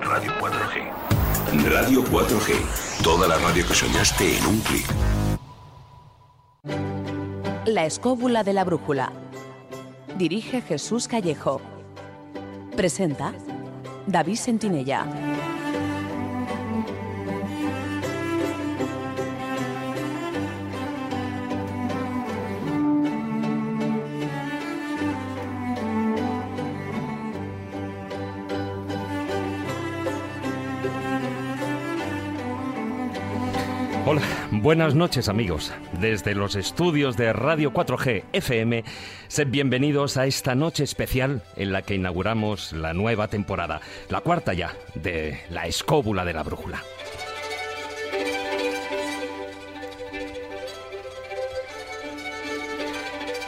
Radio 4G. Radio 4G. Toda la radio que soñaste en un clic. La escóbula de la brújula. Dirige Jesús Callejo. Presenta David Sentinella. Buenas noches amigos. Desde los estudios de Radio 4G FM, sed bienvenidos a esta noche especial en la que inauguramos la nueva temporada, la cuarta ya, de La Escóbula de la Brújula.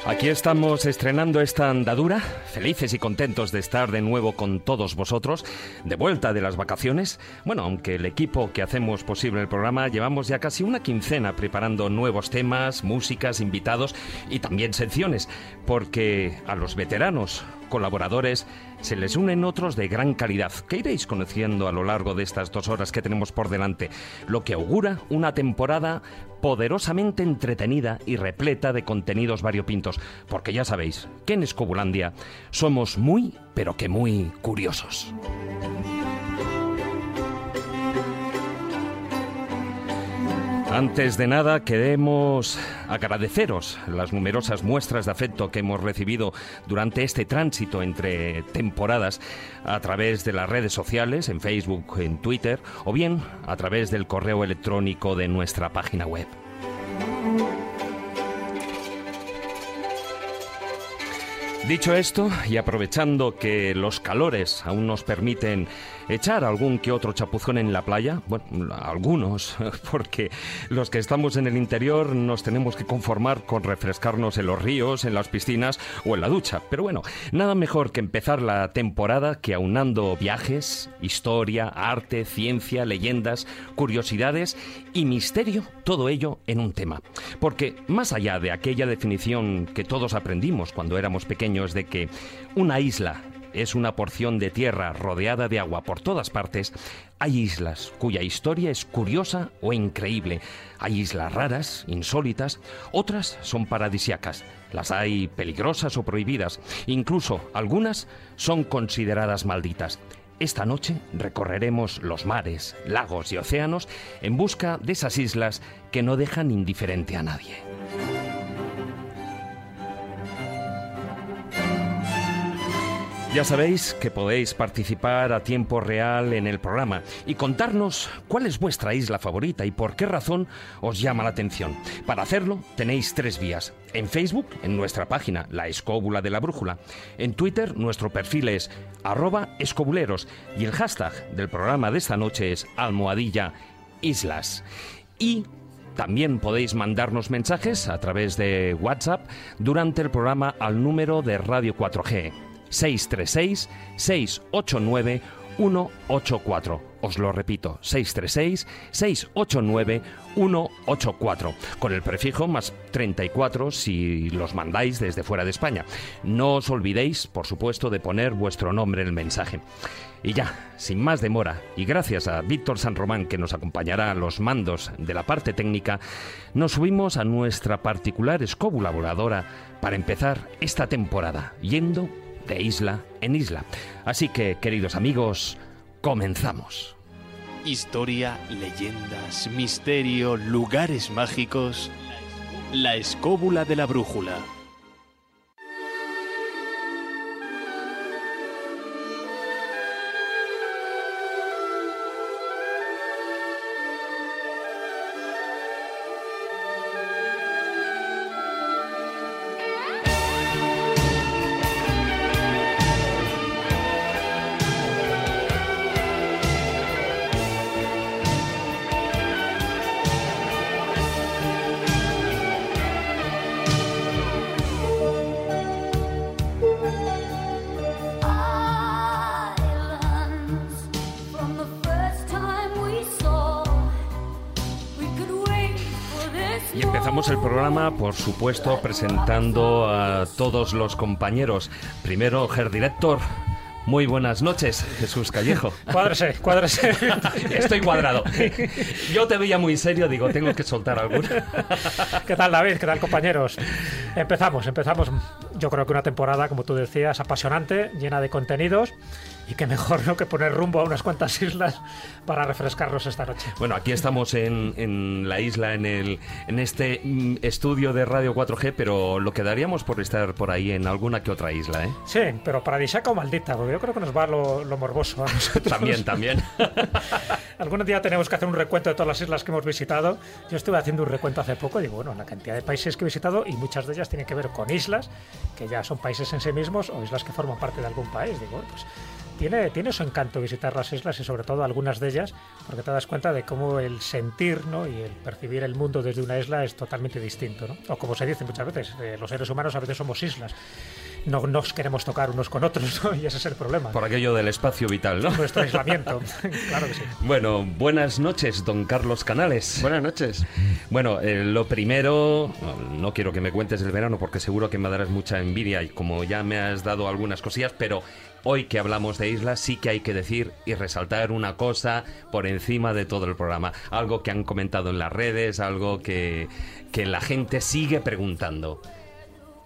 Aquí estamos estrenando esta andadura, felices y contentos de estar de nuevo con todos vosotros, de vuelta de las vacaciones. Bueno, aunque el equipo que hacemos posible el programa llevamos ya casi una quincena preparando nuevos temas, músicas, invitados y también secciones, porque a los veteranos colaboradores se les unen otros de gran calidad, que iréis conociendo a lo largo de estas dos horas que tenemos por delante, lo que augura una temporada poderosamente entretenida y repleta de contenidos variopintos, porque ya sabéis que en Escobulandia somos muy, pero que muy curiosos. Antes de nada, queremos agradeceros las numerosas muestras de afecto que hemos recibido durante este tránsito entre temporadas a través de las redes sociales, en Facebook, en Twitter, o bien a través del correo electrónico de nuestra página web. Dicho esto, y aprovechando que los calores aún nos permiten echar algún que otro chapuzón en la playa, bueno, algunos, porque los que estamos en el interior nos tenemos que conformar con refrescarnos en los ríos, en las piscinas o en la ducha. Pero bueno, nada mejor que empezar la temporada que aunando viajes, historia, arte, ciencia, leyendas, curiosidades y misterio, todo ello en un tema. Porque más allá de aquella definición que todos aprendimos cuando éramos pequeños de que una isla es una porción de tierra rodeada de agua por todas partes, hay islas cuya historia es curiosa o increíble. Hay islas raras, insólitas, otras son paradisiacas. Las hay peligrosas o prohibidas. Incluso algunas son consideradas malditas. Esta noche recorreremos los mares, lagos y océanos en busca de esas islas que no dejan indiferente a nadie. Ya sabéis que podéis participar a tiempo real en el programa y contarnos cuál es vuestra isla favorita y por qué razón os llama la atención. Para hacerlo tenéis tres vías. En Facebook, en nuestra página La Escóbula de la Brújula. En Twitter, nuestro perfil es arroba escobuleros y el hashtag del programa de esta noche es almohadilla islas. Y también podéis mandarnos mensajes a través de WhatsApp durante el programa al número de Radio 4G 636-689-184. Os lo repito, 636-689-184, con el prefijo más 34 si los mandáis desde fuera de España. No os olvidéis, por supuesto, de poner vuestro nombre en el mensaje. Y ya, sin más demora, y gracias a Víctor San Román que nos acompañará a los mandos de la parte técnica, nos subimos a nuestra particular escóbula voladora para empezar esta temporada, yendo de isla en isla. Así que, queridos amigos, comenzamos. Historia, leyendas, misterio, lugares mágicos. La escóbula de la brújula. Programa, por supuesto, presentando a todos los compañeros. Primero, Ger Director, Muy buenas noches, Jesús Callejo. Cuádrese, cuádrese. Estoy cuadrado. Yo te veía muy serio, digo, tengo que soltar alguna. ¿Qué tal, David? ¿Qué tal, compañeros? Empezamos, empezamos. Yo creo que una temporada, como tú decías, apasionante, llena de contenidos. Y qué mejor ¿no? que poner rumbo a unas cuantas islas para refrescarnos esta noche. Bueno, aquí estamos en, en la isla, en, el, en este mm, estudio de Radio 4G, pero lo quedaríamos por estar por ahí en alguna que otra isla, ¿eh? Sí, pero paradisíaca o maldita, porque yo creo que nos va lo, lo morboso a nosotros. También, también. Algún día tenemos que hacer un recuento de todas las islas que hemos visitado. Yo estuve haciendo un recuento hace poco y digo, bueno, la cantidad de países que he visitado y muchas de ellas tienen que ver con islas, que ya son países en sí mismos o islas que forman parte de algún país. Digo, pues tiene, tiene su encanto visitar las islas y sobre todo algunas de ellas, porque te das cuenta de cómo el sentir ¿no? y el percibir el mundo desde una isla es totalmente distinto. ¿no? O como se dice muchas veces, eh, los seres humanos a veces somos islas. No nos queremos tocar unos con otros ¿no? y ese es el problema. Por aquello del espacio vital, ¿no? Nuestro aislamiento, claro que sí. Bueno, buenas noches, don Carlos Canales. Buenas noches. Bueno, eh, lo primero, no quiero que me cuentes el verano porque seguro que me darás mucha envidia y como ya me has dado algunas cosillas, pero hoy que hablamos de islas sí que hay que decir y resaltar una cosa por encima de todo el programa. Algo que han comentado en las redes, algo que, que la gente sigue preguntando.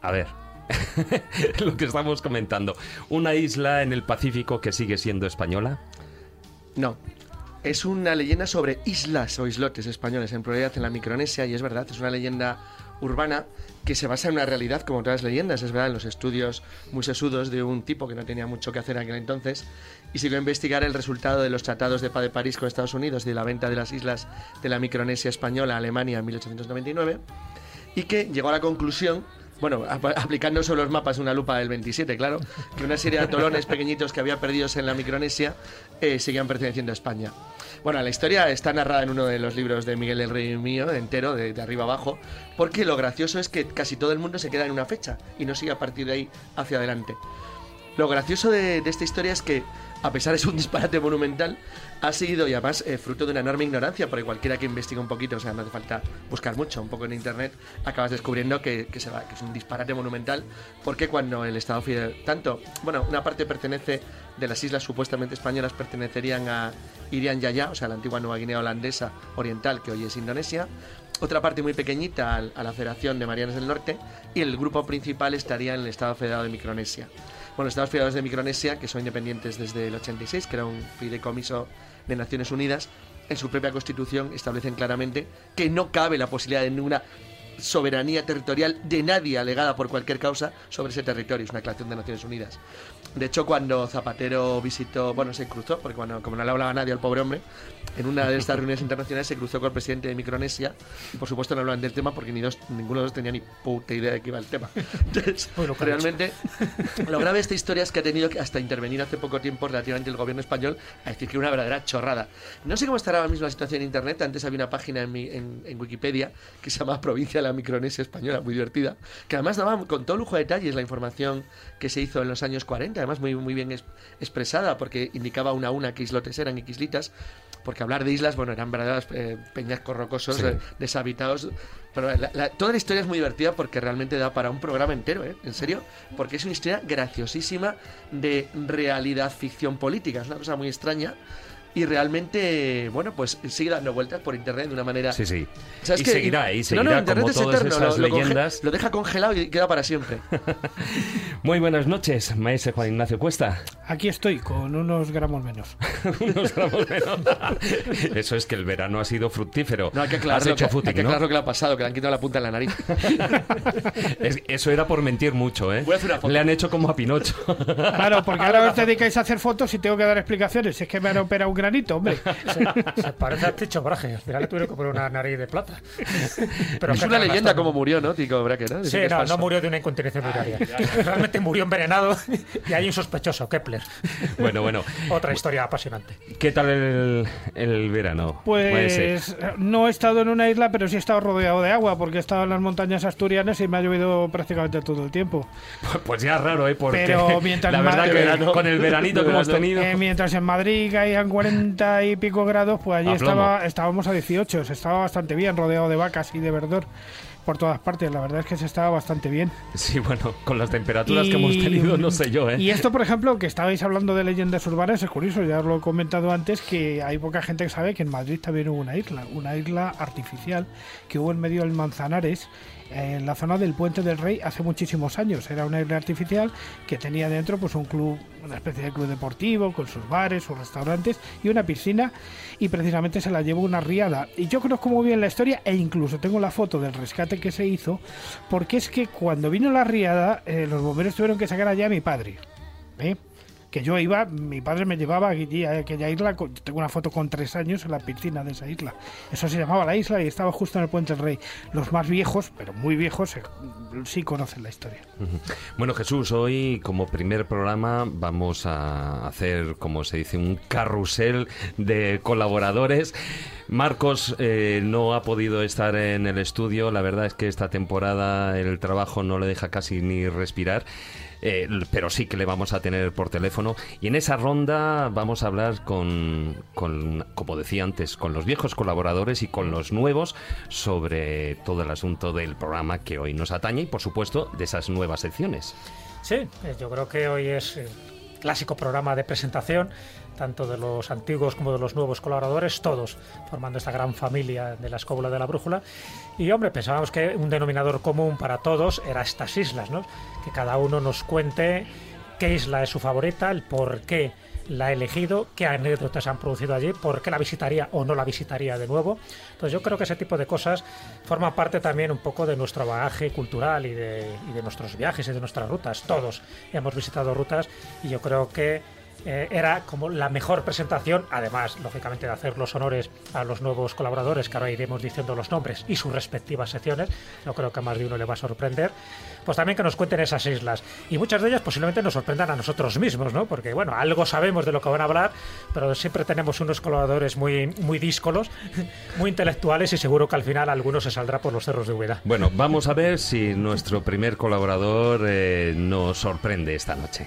A ver. lo que estamos comentando. ¿Una isla en el Pacífico que sigue siendo española? No. Es una leyenda sobre islas o islotes españoles, en pluralidad en la Micronesia, y es verdad, es una leyenda urbana que se basa en una realidad como todas las leyendas, es verdad, en los estudios muy sesudos de un tipo que no tenía mucho que hacer en aquel entonces y siguió a investigar el resultado de los tratados de paz de París con Estados Unidos y de la venta de las islas de la Micronesia española a Alemania en 1899 y que llegó a la conclusión bueno, aplicando sobre los mapas una lupa del 27, claro, que una serie de atolones pequeñitos que había perdidos en la Micronesia eh, seguían perteneciendo a España. Bueno, la historia está narrada en uno de los libros de Miguel el Rey mío, entero, de, arriba abajo, porque lo gracioso es que casi todo el mundo se queda en una fecha y no sigue a partir de ahí hacia adelante. Lo gracioso de, de esta historia es que, a pesar de ser un disparate monumental, ha sido y además eh, fruto de una enorme ignorancia, porque cualquiera que investiga un poquito, o sea, no hace falta buscar mucho, un poco en internet, acabas descubriendo que, es un disparate monumental, porque cuando el Estado Fidel, tanto, bueno, una parte pertenece de las islas supuestamente españolas, pertenecerían a Irian Yaya, o sea, la antigua Nueva Guinea holandesa oriental, que hoy es Indonesia, otra parte muy pequeñita a la Federación de Marianas del Norte, y el grupo principal estaría en el Estado Federado de Micronesia. Bueno, Estados Federados de Micronesia, que son independientes desde el 86, que era un fideicomiso de Naciones Unidas, en su propia constitución establecen claramente que no cabe la posibilidad de ninguna soberanía territorial de nadie alegada por cualquier causa sobre ese territorio. Es una declaración de Naciones Unidas. De hecho, cuando Zapatero visitó, bueno, se cruzó, porque cuando, como no le hablaba nadie al pobre hombre, en una de estas reuniones internacionales se cruzó con el presidente de Micronesia y por supuesto no hablaban del tema porque ni dos, ninguno de los tenía ni puta idea de qué iba el tema. Entonces, bueno, realmente, lo grave de esta historia es que ha tenido que hasta intervenir hace poco tiempo relativamente el gobierno español a decir que era una verdadera chorrada. No sé cómo estará ahora mismo la situación en Internet, antes había una página en, mi, en, en Wikipedia que se llama Provincia de la Micronesia Española, muy divertida, que además daba con todo lujo de detalles la información que se hizo en los años 40, además muy, muy bien es, expresada porque indicaba una a una qué islotes eran y qué islitas, porque hablar de islas, bueno, eran verdaderos eh, peñascos rocosos sí. eh, deshabitados. Pero la, la, toda la historia es muy divertida porque realmente da para un programa entero, ¿eh? En serio, porque es una historia graciosísima de realidad ficción política. Es una cosa muy extraña y realmente, bueno, pues sigue dando vueltas por internet de una manera. Sí, sí. O sea, es y que, seguirá, y seguirá no, no, internet como es todas eterno, esas lo, lo, leyendas. lo deja congelado y queda para siempre. Muy buenas noches, maestro Juan Ignacio Cuesta. Aquí estoy, con unos gramos menos. unos gramos menos. Eso es que el verano ha sido fructífero. No, hay que aclarar, Has lo, hecho que, footing, hay que ¿no? aclarar lo que le ha pasado, que le han quitado la punta en la nariz. Es- eso era por mentir mucho, ¿eh? Voy a hacer una foto. Le han hecho como a Pinocho. Claro, porque ahora os dedicáis a hacer fotos y tengo que dar explicaciones. Es que me han operado un granito, hombre. Se, se parece a Ticho Braje. Al final le tuvieron que poner una nariz de plata. Pero es una leyenda como murió, ¿no, Tico Braque? ¿no? Sí, no, no murió de una incontinencia urinaria. Realmente murió envenenado y hay un sospechoso, Kepler. bueno, bueno. Otra historia apasionante. ¿Qué tal el, el verano? Pues no he estado en una isla, pero sí he estado rodeado de agua, porque he estado en las montañas asturianas y me ha llovido prácticamente todo el tiempo. Pues ya es raro, ¿eh? Porque Pero mientras la verdad que verano. con el veranito que hemos verano. tenido... Eh, mientras en Madrid caían 40 y pico grados, pues allí estaba, estábamos a 18. Se estaba bastante bien, rodeado de vacas y de verdor. por todas partes. La verdad es que se estaba bastante bien. Sí, bueno, con las temperaturas que hemos tenido, no sé yo, ¿eh? Y esto, por ejemplo, que estabais hablando de leyendas urbanas, es curioso, ya os lo he comentado antes, que hay poca gente que sabe que en Madrid también hubo una isla, una isla artificial que hubo en medio del Manzanares en la zona del Puente del Rey hace muchísimos años. Era una isla artificial que tenía dentro pues un club, una especie de club deportivo con sus bares, sus restaurantes y una piscina y precisamente se la llevó una riada. Y yo conozco muy bien la historia e incluso tengo la foto del rescate que se hizo porque es que cuando vino la riada eh, los bomberos tuvieron que sacar allá a mi padre. ¿eh? Que yo iba, mi padre me llevaba a aquella isla, tengo una foto con tres años en la piscina de esa isla. Eso se llamaba la isla y estaba justo en el Puente del Rey. Los más viejos, pero muy viejos, eh, sí conocen la historia. Bueno, Jesús, hoy como primer programa vamos a hacer, como se dice, un carrusel de colaboradores. Marcos eh, no ha podido estar en el estudio, la verdad es que esta temporada el trabajo no le deja casi ni respirar. Eh, pero sí que le vamos a tener por teléfono. Y en esa ronda vamos a hablar con, con, como decía antes, con los viejos colaboradores y con los nuevos sobre todo el asunto del programa que hoy nos atañe y, por supuesto, de esas nuevas secciones. Sí, eh, yo creo que hoy es clásico programa de presentación tanto de los antiguos como de los nuevos colaboradores, todos formando esta gran familia de la escóbula de la brújula. Y hombre, pensábamos que un denominador común para todos era estas islas, ¿no? Que cada uno nos cuente qué isla es su favorita, el por qué la ha elegido, qué anécdotas han producido allí, por qué la visitaría o no la visitaría de nuevo. Entonces yo creo que ese tipo de cosas forman parte también un poco de nuestro bagaje cultural y de, y de nuestros viajes y de nuestras rutas. Todos hemos visitado rutas y yo creo que eh, era como la mejor presentación, además, lógicamente, de hacer los honores a los nuevos colaboradores, que ahora iremos diciendo los nombres y sus respectivas secciones. Yo creo que a más de uno le va a sorprender. Pues también que nos cuenten esas islas. Y muchas de ellas posiblemente nos sorprendan a nosotros mismos, ¿no? Porque, bueno, algo sabemos de lo que van a hablar, pero siempre tenemos unos colaboradores muy, muy díscolos, muy intelectuales y seguro que al final alguno se saldrá por los cerros de Hueda. Bueno, vamos a ver si nuestro primer colaborador eh, nos sorprende esta noche.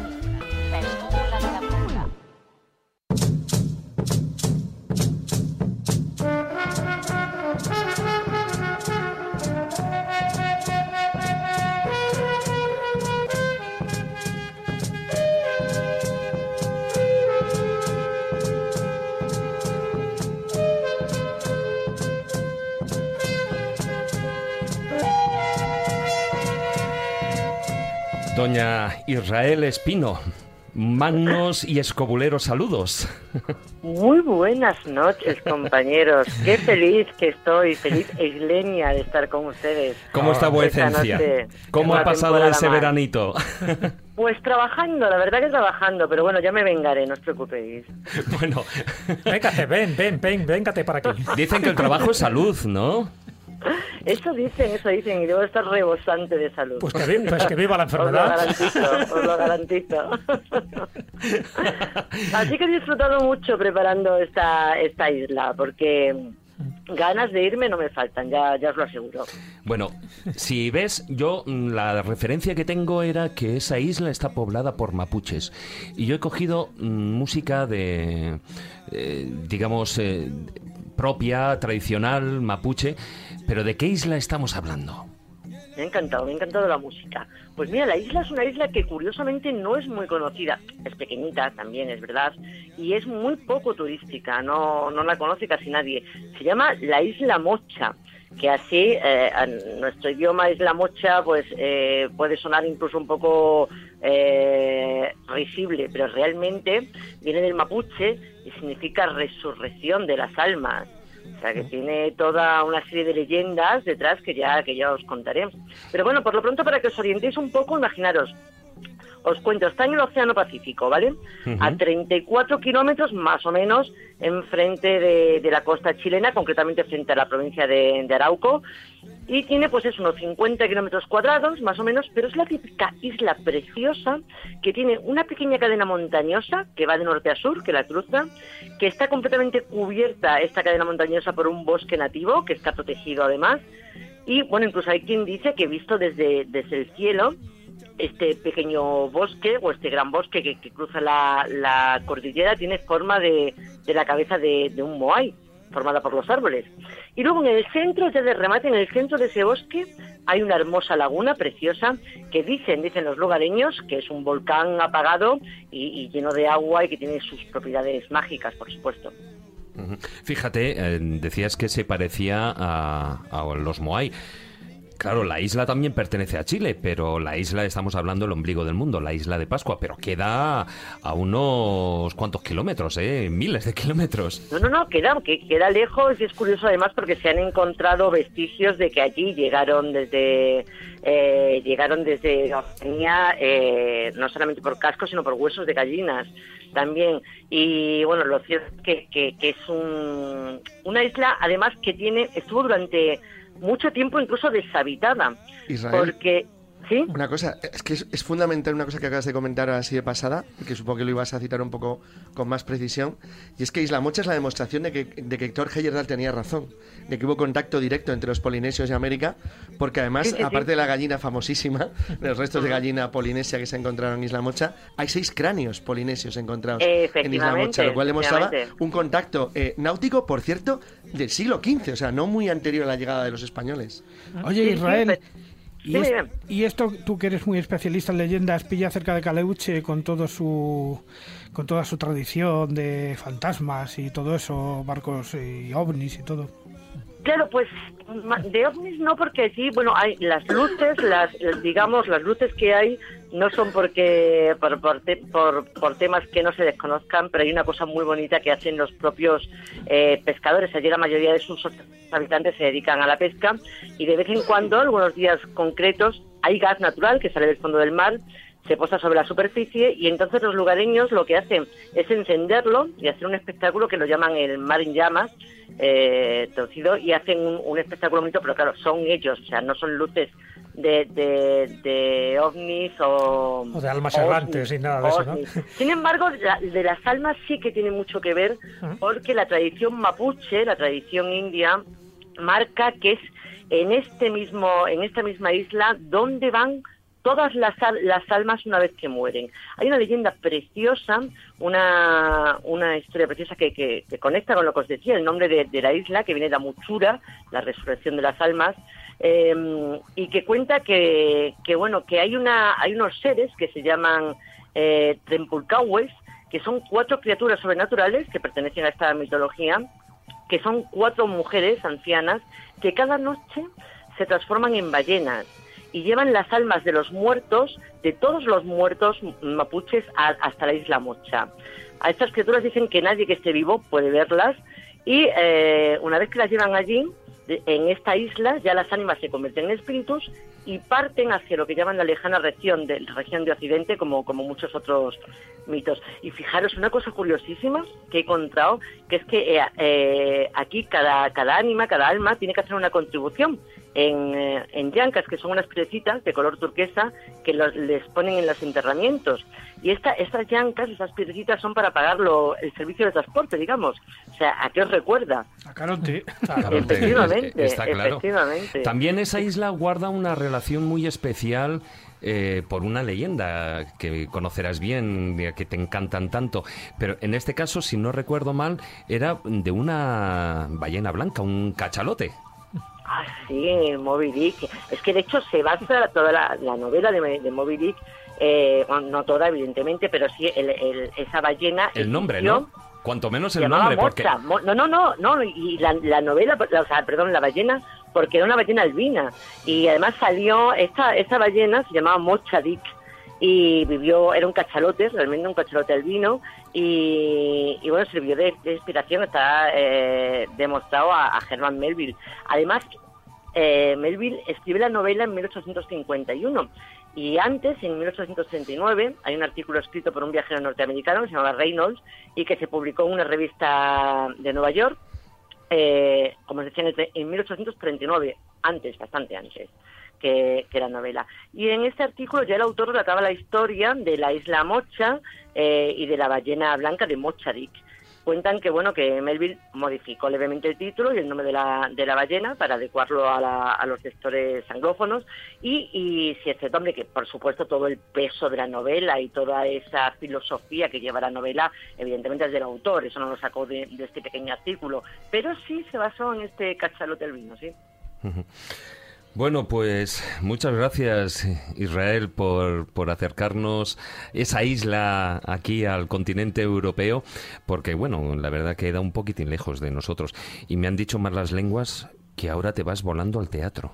Doña Israel Espino, magnos y escobuleros saludos. Muy buenas noches, compañeros. Qué feliz que estoy, feliz e isleña de estar con ustedes. ¿Cómo está vuecencia? ¿Cómo ha pasado ese veranito? Pues trabajando, la verdad que trabajando, pero bueno, ya me vengaré, no os preocupéis. Bueno, véngate, ven, ven, ven, véngate para aquí. Dicen que el trabajo es salud, ¿no? Eso dicen, eso dicen, y debo estar rebosante de salud. Pues que, pues que viva la enfermedad. Os lo garantizo, os lo garantizo. Así que he disfrutado mucho preparando esta, esta isla, porque ganas de irme no me faltan, ya, ya os lo aseguro. Bueno, si ves, yo mm, la referencia que tengo era que esa isla está poblada por mapuches. Y yo he cogido mm, música de, eh, digamos, eh, propia, tradicional, mapuche. Pero ¿de qué isla estamos hablando? Me ha encantado, me ha encantado la música. Pues mira, la isla es una isla que curiosamente no es muy conocida. Es pequeñita también, es verdad. Y es muy poco turística, no, no la conoce casi nadie. Se llama la Isla Mocha que así eh, nuestro idioma Isla Mocha pues eh, puede sonar incluso un poco eh, risible, pero realmente viene del mapuche y significa resurrección de las almas. O sea, que tiene toda una serie de leyendas detrás que ya, que ya os contaré. Pero bueno, por lo pronto, para que os orientéis un poco, imaginaros, os cuento, está en el Océano Pacífico, ¿vale? A 34 kilómetros más o menos enfrente de, de, la costa chilena, concretamente frente a la provincia de, de Arauco. Y tiene pues es unos 50 kilómetros cuadrados, más o menos, pero es la típica isla preciosa que tiene una pequeña cadena montañosa que va de norte a sur, que la cruza, que está completamente cubierta esta cadena montañosa por un bosque nativo, que está protegido además. Y bueno, incluso hay quien dice que visto desde, desde el cielo, este pequeño bosque o este gran bosque que, cruza la, la, cordillera tiene forma de, de la cabeza de, un moai. formada por los árboles. Y luego en el centro, ya de remate, en el centro de ese bosque, hay una hermosa laguna preciosa que dicen, dicen los lugareños, que es un volcán apagado y, lleno de agua y que tiene sus propiedades mágicas, por supuesto. Fíjate, eh, decías que se parecía a, a los Moai. Claro, la isla también pertenece a Chile, pero la isla, estamos hablando del ombligo del mundo, la isla de Pascua, pero queda a unos cuantos kilómetros, ¿eh? Miles de kilómetros. No, no, no, queda, que queda lejos y es curioso además porque se han encontrado vestigios de que allí llegaron desde eh, llegaron desde Oceanía eh, no solamente por cascos sino por huesos de gallinas también y bueno lo cierto es que, que, que es un, una isla además que tiene estuvo durante mucho tiempo incluso deshabitada Israel. porque sí Una cosa, es que es, es fundamental una cosa que acabas de comentar así de pasada, que supongo que lo ibas a citar un poco con más precisión, y es que Isla Mocha es la demostración de que, de que Héctor Heyerdahl tenía razón, de que hubo contacto directo entre los polinesios y América, porque además, Sí, sí, sí. aparte de la gallina famosísima, de los restos de gallina polinesia que se encontraron en Isla Mocha, hay seis cráneos polinesios encontrados en Isla Mocha, lo cual demostraba un contacto eh, náutico, por cierto, del siglo XV, o sea, no muy anterior a la llegada de los españoles. Oye, Sí, sí, Israel, y, es- y esto, tú que eres muy especialista en leyendas, pilla cerca de Caleuche con todo su con toda su tradición de fantasmas y todo eso, barcos y ovnis y todo. Claro, pues de ovnis no porque sí, bueno, hay las luces, las digamos las luces que hay no son porque por, por, por, por temas que no se desconozcan, pero hay una cosa muy bonita que hacen los propios eh, pescadores. Allí la mayoría de sus habitantes se dedican a la pesca y de vez en cuando, algunos días concretos, hay gas natural que sale del fondo del mar se posa sobre la superficie y entonces los lugareños lo que hacen es encenderlo y hacer un espectáculo que lo llaman el mar en llamas, eh, torcido, y hacen un, un espectáculo bonito, pero claro, son ellos, o sea, no son luces de, de, de ovnis o... O de almas errantes y nada de eso, ¿no? Sin embargo, la- de las almas sí que tiene mucho que ver porque la tradición mapuche, la tradición india, marca que es en este mismo, en esta misma isla donde van todas las, las almas una vez que mueren. Hay una leyenda preciosa, una, una historia preciosa que, que- que conecta con lo que os decía, el nombre de, de la isla, que viene de Amuchura, la resurrección de las almas, eh, y que cuenta que, que, bueno, que hay, una, hay unos seres que se llaman eh, Trempulcahues, que son cuatro criaturas sobrenaturales que pertenecen a esta mitología, que son cuatro mujeres ancianas que cada noche se transforman en ballenas y llevan las almas de los muertos, de todos los muertos mapuches, a- hasta la isla Mocha. A estas criaturas dicen que nadie que esté vivo puede verlas y eh, una vez que las llevan allí, en esta isla, ya las ánimas se convierten en espíritus y parten hacia lo que llaman la lejana región de, región de Occidente, como, como muchos otros mitos. Y fijaros, una cosa curiosísima que he encontrado, que es que eh, eh, aquí cada, cada ánima, cada alma, tiene que hacer una contribución en, eh, en llancas, que son unas piedrecitas de color turquesa que los- les ponen en los enterramientos. Y esta, estas llancas, estas piedrecitas son para pagar lo- el servicio de transporte, digamos. O sea, ¿a qué os recuerda? A Caronte. Claro, Efectivamente, está claro. efectivamente. También esa isla guarda una relación muy especial eh, por una leyenda que conocerás bien, que te encantan tanto. Pero en este caso, si no recuerdo mal, era de una ballena blanca, un cachalote. Ah, sí, Moby Dick. Es que de hecho se basa toda la, la novela de, de Moby Dick, eh, no toda evidentemente, pero sí el- el- esa ballena. El nombre, existió, ¿no? Cuanto menos el nombre, porque... No, no, no, no. Y la, la novela, o sea, perdón, la ballena, porque era una ballena albina. Y además salió, esta, esta ballena se llamaba Mocha Dick. Y vivió, era un cachalote, realmente un cachalote albino. Y, y bueno, sirvió de, inspiración, está eh, demostrado a, a Herman Melville. Además, eh, Melville escribe la novela en 1851 y antes, en 1839, hay un artículo escrito por un viajero norteamericano que se llamaba Reynolds y que se publicó en una revista de Nueva York, eh, como os decía, en 1839, antes, bastante antes que, la novela. Y en este artículo ya el autor relataba la historia de la isla Mocha eh, y de la ballena blanca de Mocha Dick. Cuentan que bueno que Melville modificó levemente el título y el nombre de la, de la ballena para adecuarlo a, la- a los lectores anglófonos y, y si es cierto, hombre, que por supuesto todo el peso de la novela y toda esa filosofía que lleva la novela, evidentemente es del autor, eso no lo sacó de, de este pequeño artículo, pero sí se basó en este cachalote del vino, sí. Bueno, pues muchas gracias Israel por, por acercarnos esa isla aquí al continente europeo, porque bueno, la verdad queda un poquitín lejos de nosotros. Y me han dicho más las lenguas que ahora te vas volando al teatro.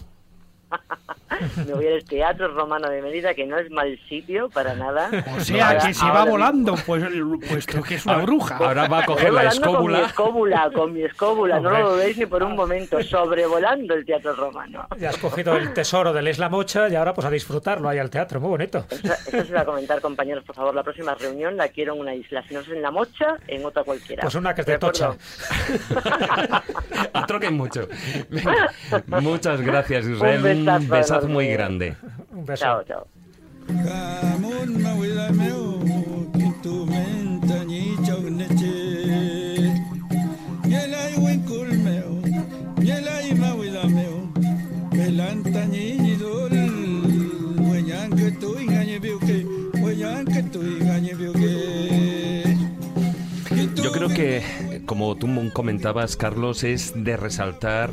Me voy al Teatro Romano de Mérida, que no es mal sitio para nada. O sea, Ahora- que se va mismo- volando, pues puesto que es una bruja. Ahora va a coger la volando Con mi escóbula. escóbula, con mi escóbula, no lo dudéis ni por un momento, sobrevolando el Teatro Romano. Ya has cogido el tesoro de la Isla Mocha y ahora pues a disfrutarlo ahí al teatro, muy bonito. Eso, eso se va a comentar, compañeros, por favor. La próxima reunión la quiero en una isla. Si no es en la Mocha, en otra cualquiera. Pues una que es de? Tocha. Troquen mucho. Venga, muchas gracias Israel, Un un besazo muy grande. Un beso. Chao, chao. Yo creo que, como tú comentabas, Carlos, es de resaltar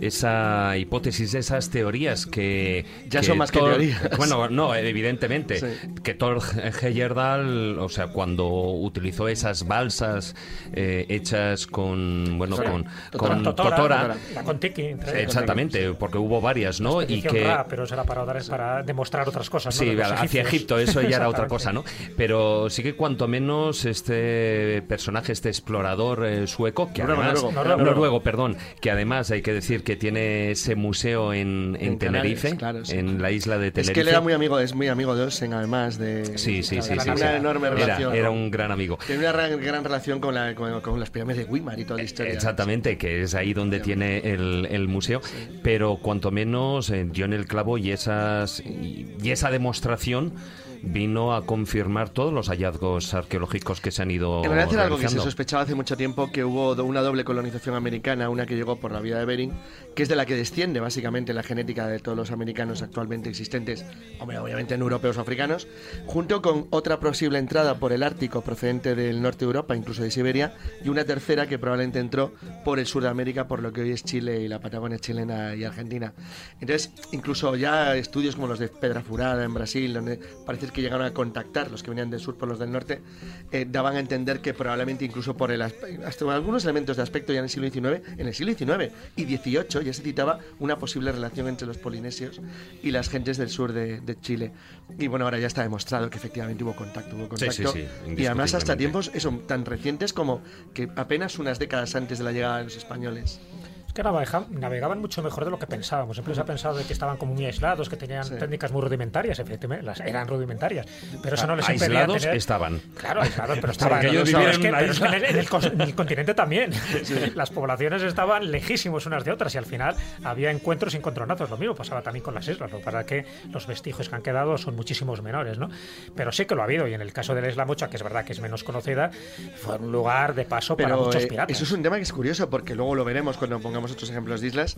esa hipótesis, esas teorías que... Ya son más que teorías. Bueno, no, evidentemente. Sí. Que Thor Heyerdahl, o sea, cuando utilizó esas balsas eh, hechas con, bueno, con, con Totora, Totora, La Contiki. entre ellos. exactamente, porque hubo varias, ¿no? Y que... Ra, pero será para, dar- para demostrar otras cosas. ¿no? Sí, hacia. Egipto, eso ya era otra cosa, ¿no? Pero sí que cuanto menos este personaje, este explorador eh, sueco, que Noruego, además... noruego. Noruego. noruego, perdón, que además hay que decir que tiene ese museo en, en En Tenerife, Canarias, claro, sí. en la isla de Es Tenerife. que él era muy amigo, es muy amigo de Olsen, además de... Sí, sí, sí, Una sí, sí. enorme Era- relación. Era, un gran amigo. Tiene una gran, gran relación con, la, con, con las pirámides de Weimar y toda la historia. Exactamente, que es ahí donde tiene el, el museo, pero cuanto menos eh, dio en el clavo y esas y, y esa demostración vino a confirmar todos los hallazgos arqueológicos que se han ido En realidad era algo que se sospechaba hace mucho tiempo que hubo una doble colonización americana, una que llegó por la vía de Bering, que es de la que desciende básicamente la genética de todos los americanos actualmente existentes, obviamente en europeos o africanos, junto con otra posible entrada por el Ártico procedente del norte de Europa, incluso de Siberia, y una tercera que probablemente entró por el sur de América, por lo que hoy es Chile y la Patagonia chilena y Argentina. Entonces, incluso ya estudios como los de Pedra Furada en Brasil, donde parece que llegaron a contactar los que venían del sur por los del norte, eh, daban a entender que probablemente incluso por el hasta algunos elementos de aspecto ya en el siglo XIX, en el siglo XIX y XVIII ya se citaba una posible relación entre los polinesios y las gentes del sur de, de Chile. Y bueno, ahora ya está demostrado que efectivamente hubo contacto, hubo Sí, contacto. sí, sí, y además hasta tiempos eso, tan recientes como que apenas unas décadas antes de la llegada de los españoles. Que navega- navegaban mucho mejor de lo que pensábamos. Siempre se ha pensado de que estaban como muy aislados, que tenían Sí. técnicas muy rudimentarias, efectivamente, las eran rudimentarias. Pero eso no les impedía Aislados tener- estaban. Claro, aislados, pero estaban. Ellos pero vivían es que- en una pero es que isla. en el, en el cos- en el continente también. Las poblaciones estaban lejísimos unas de otras y al final había encuentros y encontronazos. Lo mismo pasaba también con las islas. Lo que pasa es que los vestigios que han quedado son muchísimos menores, ¿no? Pero sí que lo ha habido. Y en el caso de la Isla Mocha, que es verdad que es menos conocida, fue un lugar de paso para muchos eh, piratas. eso es un tema que es curioso porque luego lo veremos cuando pongamos otros ejemplos de islas.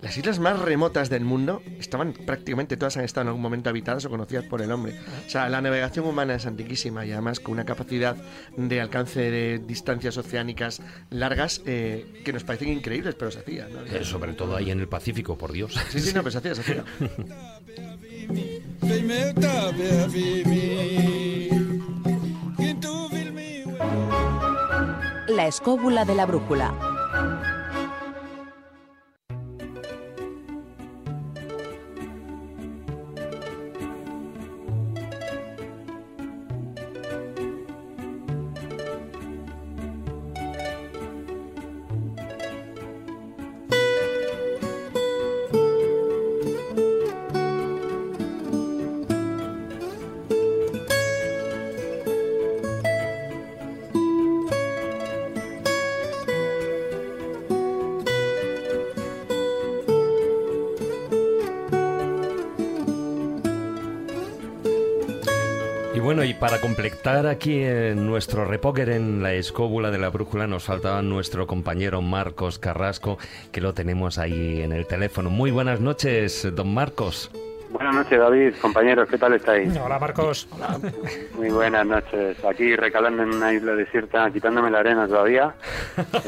Las islas más remotas del mundo estaban prácticamente todas han estado en algún momento habitadas o conocidas por el hombre. O sea, la navegación humana es antiquísima y además con una capacidad de alcance de distancias oceánicas largas eh, que nos parecen increíbles, pero se hacía. ¿no? Eh, sobre todo ahí en el Pacífico, por Dios. Sí, sí, no, pero se hacía, se hacía. La escóbula de la brújula. Para completar aquí en nuestro repóquer en la escóbula de la brújula nos faltaba nuestro compañero Marcos Carrasco, que lo tenemos ahí en el teléfono. Muy buenas noches, don Marcos. Buenas noches, David, compañeros, ¿qué tal estáis? Hola, Marcos. Muy buenas noches. Aquí recalando en una isla desierta, quitándome la arena todavía.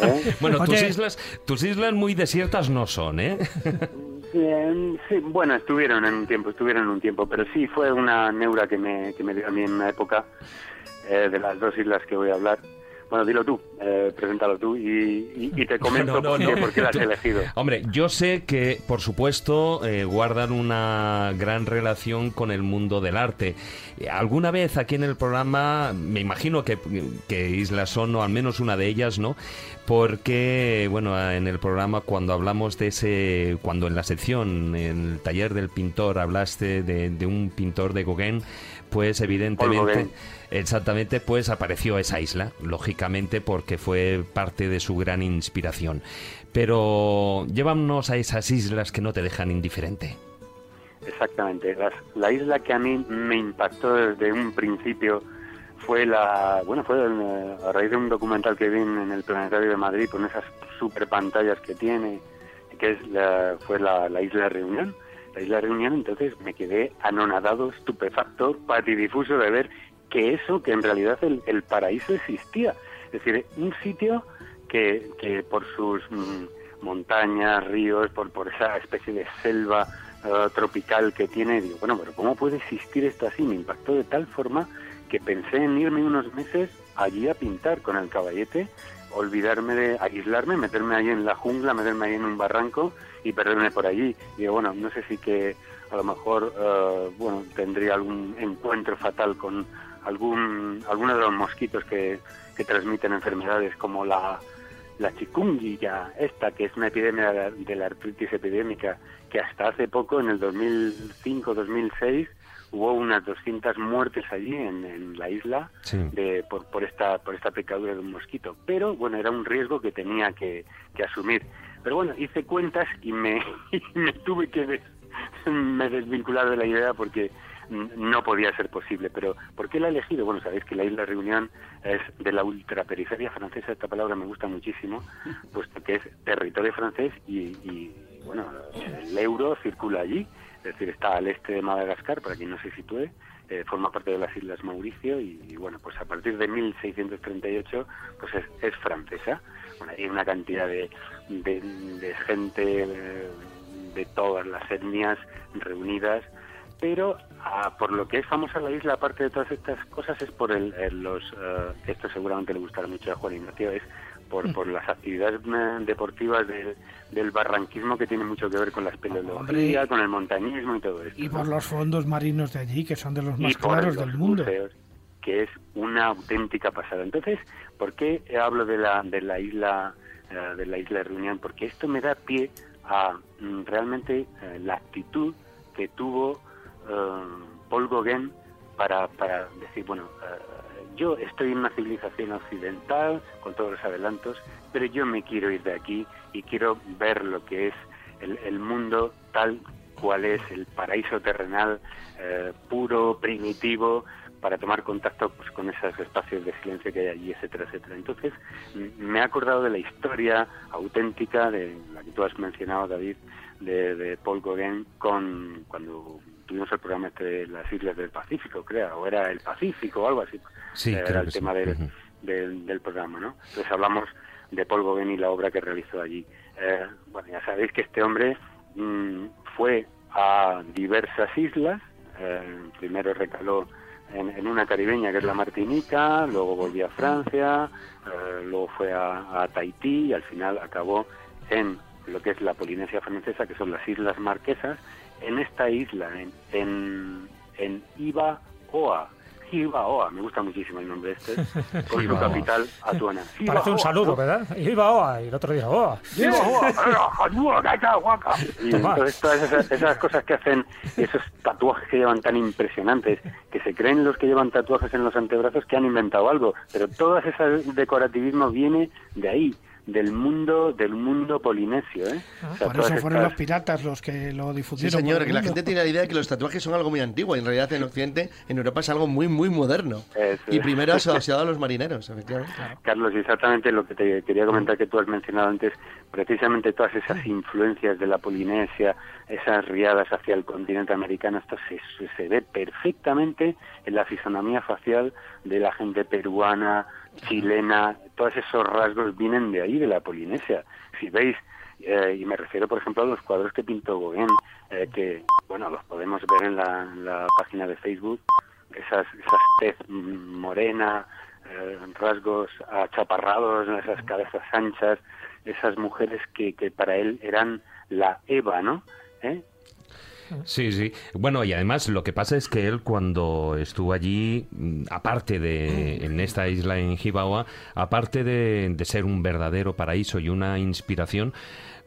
¿eh? Bueno, tus islas, tus islas muy desiertas no son, ¿eh? Sí, bueno, estuvieron en un tiempo, estuvieron en un tiempo, pero sí fue una neura que me, que me dio a mí en una época eh, de las dos islas que voy a hablar. Bueno, dilo tú, eh, preséntalo tú y, y- y te comento No, no, por, qué, por qué la has elegido. Hombre, yo sé que, por supuesto, eh, guardan una gran relación con el mundo del arte. Eh, Alguna vez aquí en el programa, me imagino que, que Islas son, o al menos una de ellas, ¿no? Porque, bueno, en el programa cuando hablamos de ese, cuando en la sección, en el taller del pintor, hablaste de, de un pintor de Gauguin, pues evidentemente... Exactamente, pues apareció esa isla, lógicamente porque fue parte de su gran inspiración. Pero llévanos a esas islas que no te dejan indiferente. Exactamente. Las- la isla que a mí me impactó desde un principio fue la, bueno, fue eh, a raíz de un documental que vi en, en el Planetario de Madrid con esas super pantallas que tiene, que es la, fue la, la isla Reunión. La isla Reunión, entonces me quedé anonadado, estupefacto, patidifuso de ver que eso, que en realidad el, el paraíso existía. Es decir, un sitio que, que por sus mm, montañas, ríos, por, por esa especie de selva eh, tropical que tiene, digo, bueno, pero ¿cómo puede existir esto así? Me impactó de tal forma que pensé en irme unos meses allí a pintar con el caballete, olvidarme de aislarme, meterme ahí en la jungla, meterme ahí en un barranco y perderme por allí. Digo, bueno, no sé si que a lo mejor, eh, bueno, tendría algún encuentro fatal con algún alguno de los mosquitos que, que transmiten enfermedades como la, la chikungunya, esta que es una epidemia de la, de la artritis epidémica, que hasta hace poco, en el 2005-2006, hubo unas 200 muertes allí en, en la isla Sí. de, por, por esta por esta picadura de un mosquito. Pero bueno, era un riesgo que tenía que, que asumir. Pero bueno, hice cuentas y me, y me tuve que des- me desvincular de la idea porque no podía ser posible. Pero ¿por qué la he elegido? Bueno, sabéis que la isla Reunión es de la ultraperiferia francesa. Esta palabra me gusta muchísimo, puesto que es territorio francés y, y, bueno, el euro circula allí. Es decir, está al este de Madagascar, para quien no se sitúe, eh, forma parte de las Islas Mauricio y, bueno, pues a partir de 1638 pues es, es francesa. Bueno, hay una cantidad de, de, de gente eh, de todas las etnias reunidas, pero ah, por lo que es famosa la isla, aparte de todas estas cosas, es por el, los, eh, esto seguramente le gustará mucho a Juan Ignacio, es por, por las actividades eh, deportivas del, del barranquismo que tiene mucho que ver con la espeleología, con el montañismo y todo esto. Y ¿no? por los fondos marinos de allí, que son de los más y claros del mundo. museos, que es una auténtica pasada. Entonces, ¿por qué hablo de la, de la isla eh, de la isla de Reunión? Porque esto me da pie a mm, realmente eh, la actitud que tuvo Paul Gauguin para, decir, bueno, eh, yo estoy en una civilización occidental con todos los adelantos, pero yo me quiero ir de aquí y quiero ver lo que es el, el mundo tal cual es el paraíso terrenal eh, puro, primitivo, para tomar contacto pues, con esos espacios de silencio que hay allí, etcétera, etcétera. Entonces, me he acordado de la historia auténtica, de la que tú has mencionado, David, de, de Paul Gauguin, con, cuando tuvimos el programa este de las Islas del Pacífico, creo, o era el Pacífico o algo así. Sí, era el sí. tema del, del, del programa, ¿no? Entonces hablamos de Paul Gauguin y la obra que realizó allí. Eh, bueno, ya sabéis que este hombre mm, fue a diversas islas, eh, primero recaló en, en una caribeña que es la Martinica, luego volvió a Francia, eh, luego fue a, a Tahití y al final acabó en lo que es la Polinesia francesa, que son las Islas Marquesas, en esta isla, en, en, en Ibaoa. Ibaoa, me gusta muchísimo el nombre este, con su Ibaoa. capital Atuana. Parece un Ibaoa, saludo. ¿verdad? Iba Oa y el otro día Oa. Y entonces todas esas, esas cosas que hacen, esos tatuajes que llevan tan impresionantes, que se creen los que llevan tatuajes en los antebrazos que han inventado algo, pero todo ese decorativismo viene de ahí, del mundo del mundo polinesio, ¿eh? O sea, Por eso fueron estas- los piratas los que lo Sí, difundieron. por señor, que la gente tiene la idea de que los tatuajes son algo muy antiguo. y En realidad, en Occidente, en Europa es algo muy, muy moderno. Eso Y primero asociado a los marineros, efectivamente. Carlos, exactamente lo que te quería comentar que tú has mencionado antes, precisamente todas esas influencias de la Polinesia, esas riadas hacia el continente americano, esto se, se ve perfectamente en la fisonomía facial de la gente peruana, chilena, todos esos rasgos vienen de ahí, de la Polinesia. Si veis, eh, y me refiero por ejemplo a los cuadros que pintó Gauguin, eh, que, bueno, los podemos ver en la, página de Facebook, esas, esas tez morena, eh, rasgos achaparrados, esas cabezas anchas, esas mujeres que, que para él eran la Eva, ¿no? ¿Eh? Sí, sí. Bueno, y además lo que pasa es que él cuando estuvo allí, mm, aparte de en esta isla en Jibawa, aparte de, de ser un verdadero paraíso y una inspiración,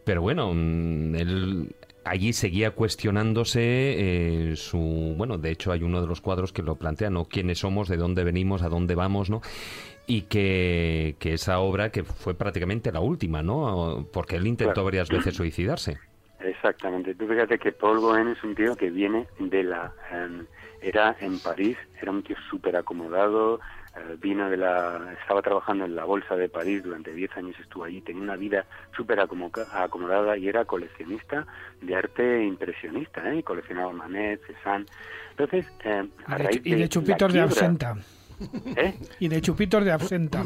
pero bueno, mm, él allí seguía cuestionándose eh, su, bueno, de hecho hay uno de los cuadros que lo plantea, ¿no? ¿Quiénes somos? ¿De dónde venimos? ¿A dónde vamos? ¿No? Y que, que esa obra que fue prácticamente la última, ¿no? Porque él intentó Claro. varias veces suicidarse. Exactamente. Tú fíjate que Paul Gauguin es un tío que viene de la... em, era en París, era un tío súper acomodado, eh, vino de la... Estaba trabajando en la Bolsa de París durante 10 años, estuvo allí, tenía una vida súper acomodada y era coleccionista de arte impresionista, ¿eh? Coleccionaba Manet, Cézanne. Entonces, eh, Y a de, raíz chu- y de chupitos de absenta. ¿Eh? Y de chupitos de absenta.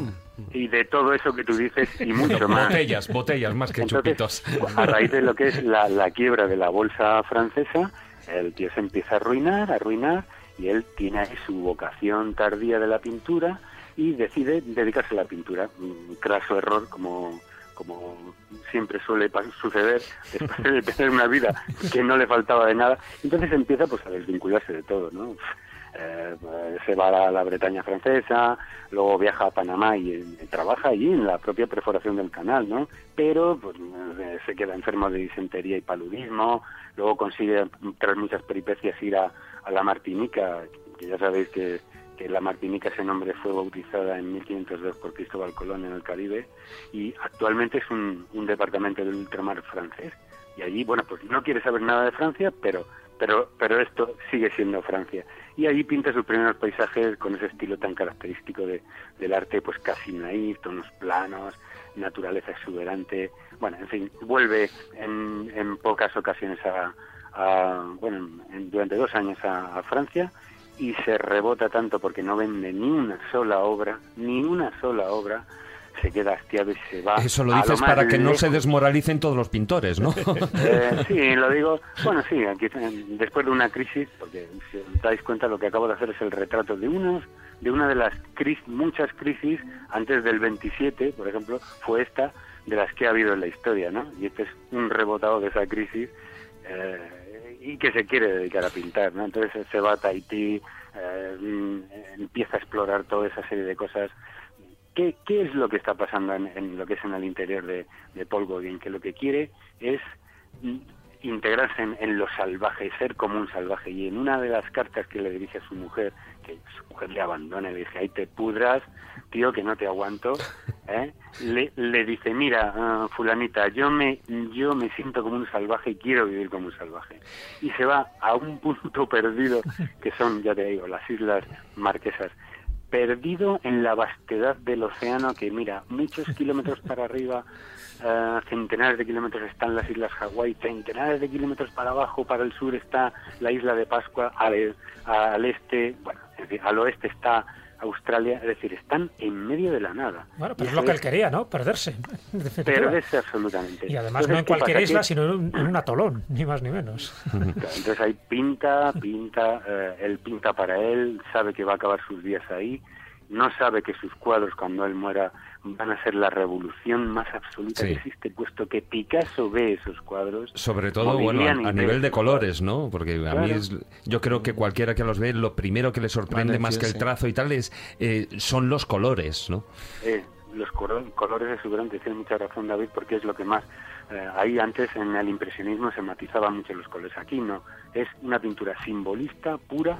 Y de todo eso que tú dices y mucho más. Botellas, botellas, más que Entonces, chupitos. A raíz de lo que es la, la quiebra de la bolsa francesa, el tío se empieza a arruinar, a arruinar, y él tiene ahí su vocación tardía de la pintura y decide dedicarse a la pintura. Un craso error, como, como siempre suele pa- suceder después de tener una vida que no le faltaba de nada. Entonces empieza pues a desvincularse de todo, ¿no? Eh, se va a la, Bretaña francesa, luego viaja a Panamá y, eh, trabaja allí en la propia perforación del canal, ¿no? Pero pues, eh, se queda enfermo de disentería y paludismo, luego consigue, tras muchas peripecias, ir a, a la Martinica, que ya sabéis que, que la Martinica, ese nombre fue bautizada en 1502 por Cristóbal Colón en el Caribe, y actualmente es un, un departamento del ultramar francés. Y allí, bueno, pues no quiere saber nada de Francia, pero pero pero esto sigue siendo Francia y allí pinta sus primeros paisajes con ese estilo tan característico de, del arte pues casi naif, tonos planos, naturaleza exuberante, bueno, en fin, vuelve en, en pocas ocasiones a, bueno, en- durante dos años a Francia y se rebota tanto porque no vende ni una sola obra, ni una sola obra, se queda hastiado y se va. Eso lo dices para que no se desmoralicen todos los pintores, ¿no? Eh, sí, lo digo. Bueno, sí, aquí, eh, después de una crisis, porque si os dais cuenta lo que acabo de hacer es el retrato de unos, de una de las cris- muchas crisis antes del 27, por ejemplo, fue esta de las que ha habido en la historia, ¿no? Y este es un rebotado de esa crisis eh, y que se quiere dedicar a pintar, ¿no? Entonces eh, se va a Tahití, eh, mm, empieza a explorar toda esa serie de cosas ¿Qué, qué es lo que está pasando en, en lo que es en el interior de, de Paul Gauguin? Que lo que quiere es mm, integrarse en, en lo salvaje, ser como un salvaje. Y en una de las cartas que le dirige a su mujer, que su mujer le abandona, le dice, ahí te pudras, tío, que no te aguanto, ¿eh? le, le dice, mira, ah, fulanita, yo me, yo me siento como un salvaje y quiero vivir como un salvaje. Y se va a un punto perdido, que son, ya te digo, las Islas Marquesas perdido en la vastedad del océano que mira muchos kilómetros para arriba eh, centenares de kilómetros están las islas Hawái centenares de kilómetros para abajo para el sur está la isla de Pascua al, al este bueno en fin, al oeste está Australia es decir están en medio de la nada Bueno, pero es lo que él quería, ¿no? Perderse. perderse absolutamente Y además Entonces, no en cualquier Que- isla, sino en un, en un atolón, ni más ni menos. Entonces ahí pinta, pinta, eh, él pinta para él, sabe que va a acabar sus días ahí, no sabe que sus cuadros cuando él muera van a ser la revolución más absoluta Sí. que existe, puesto que Picasso ve esos cuadros. Sobre todo, bueno, a, a ve nivel de colores, ¿no? Porque a mí es, yo creo que cualquiera que los ve, lo primero que le sorprende más que el sí. trazo y tal es eh, son los colores, ¿no? Eh, los coro- colores exuberantes, tiene mucha razón David, porque es lo que más... eh, ahí antes en el impresionismo se matizaban mucho los colores, aquí no, es una pintura simbolista, pura,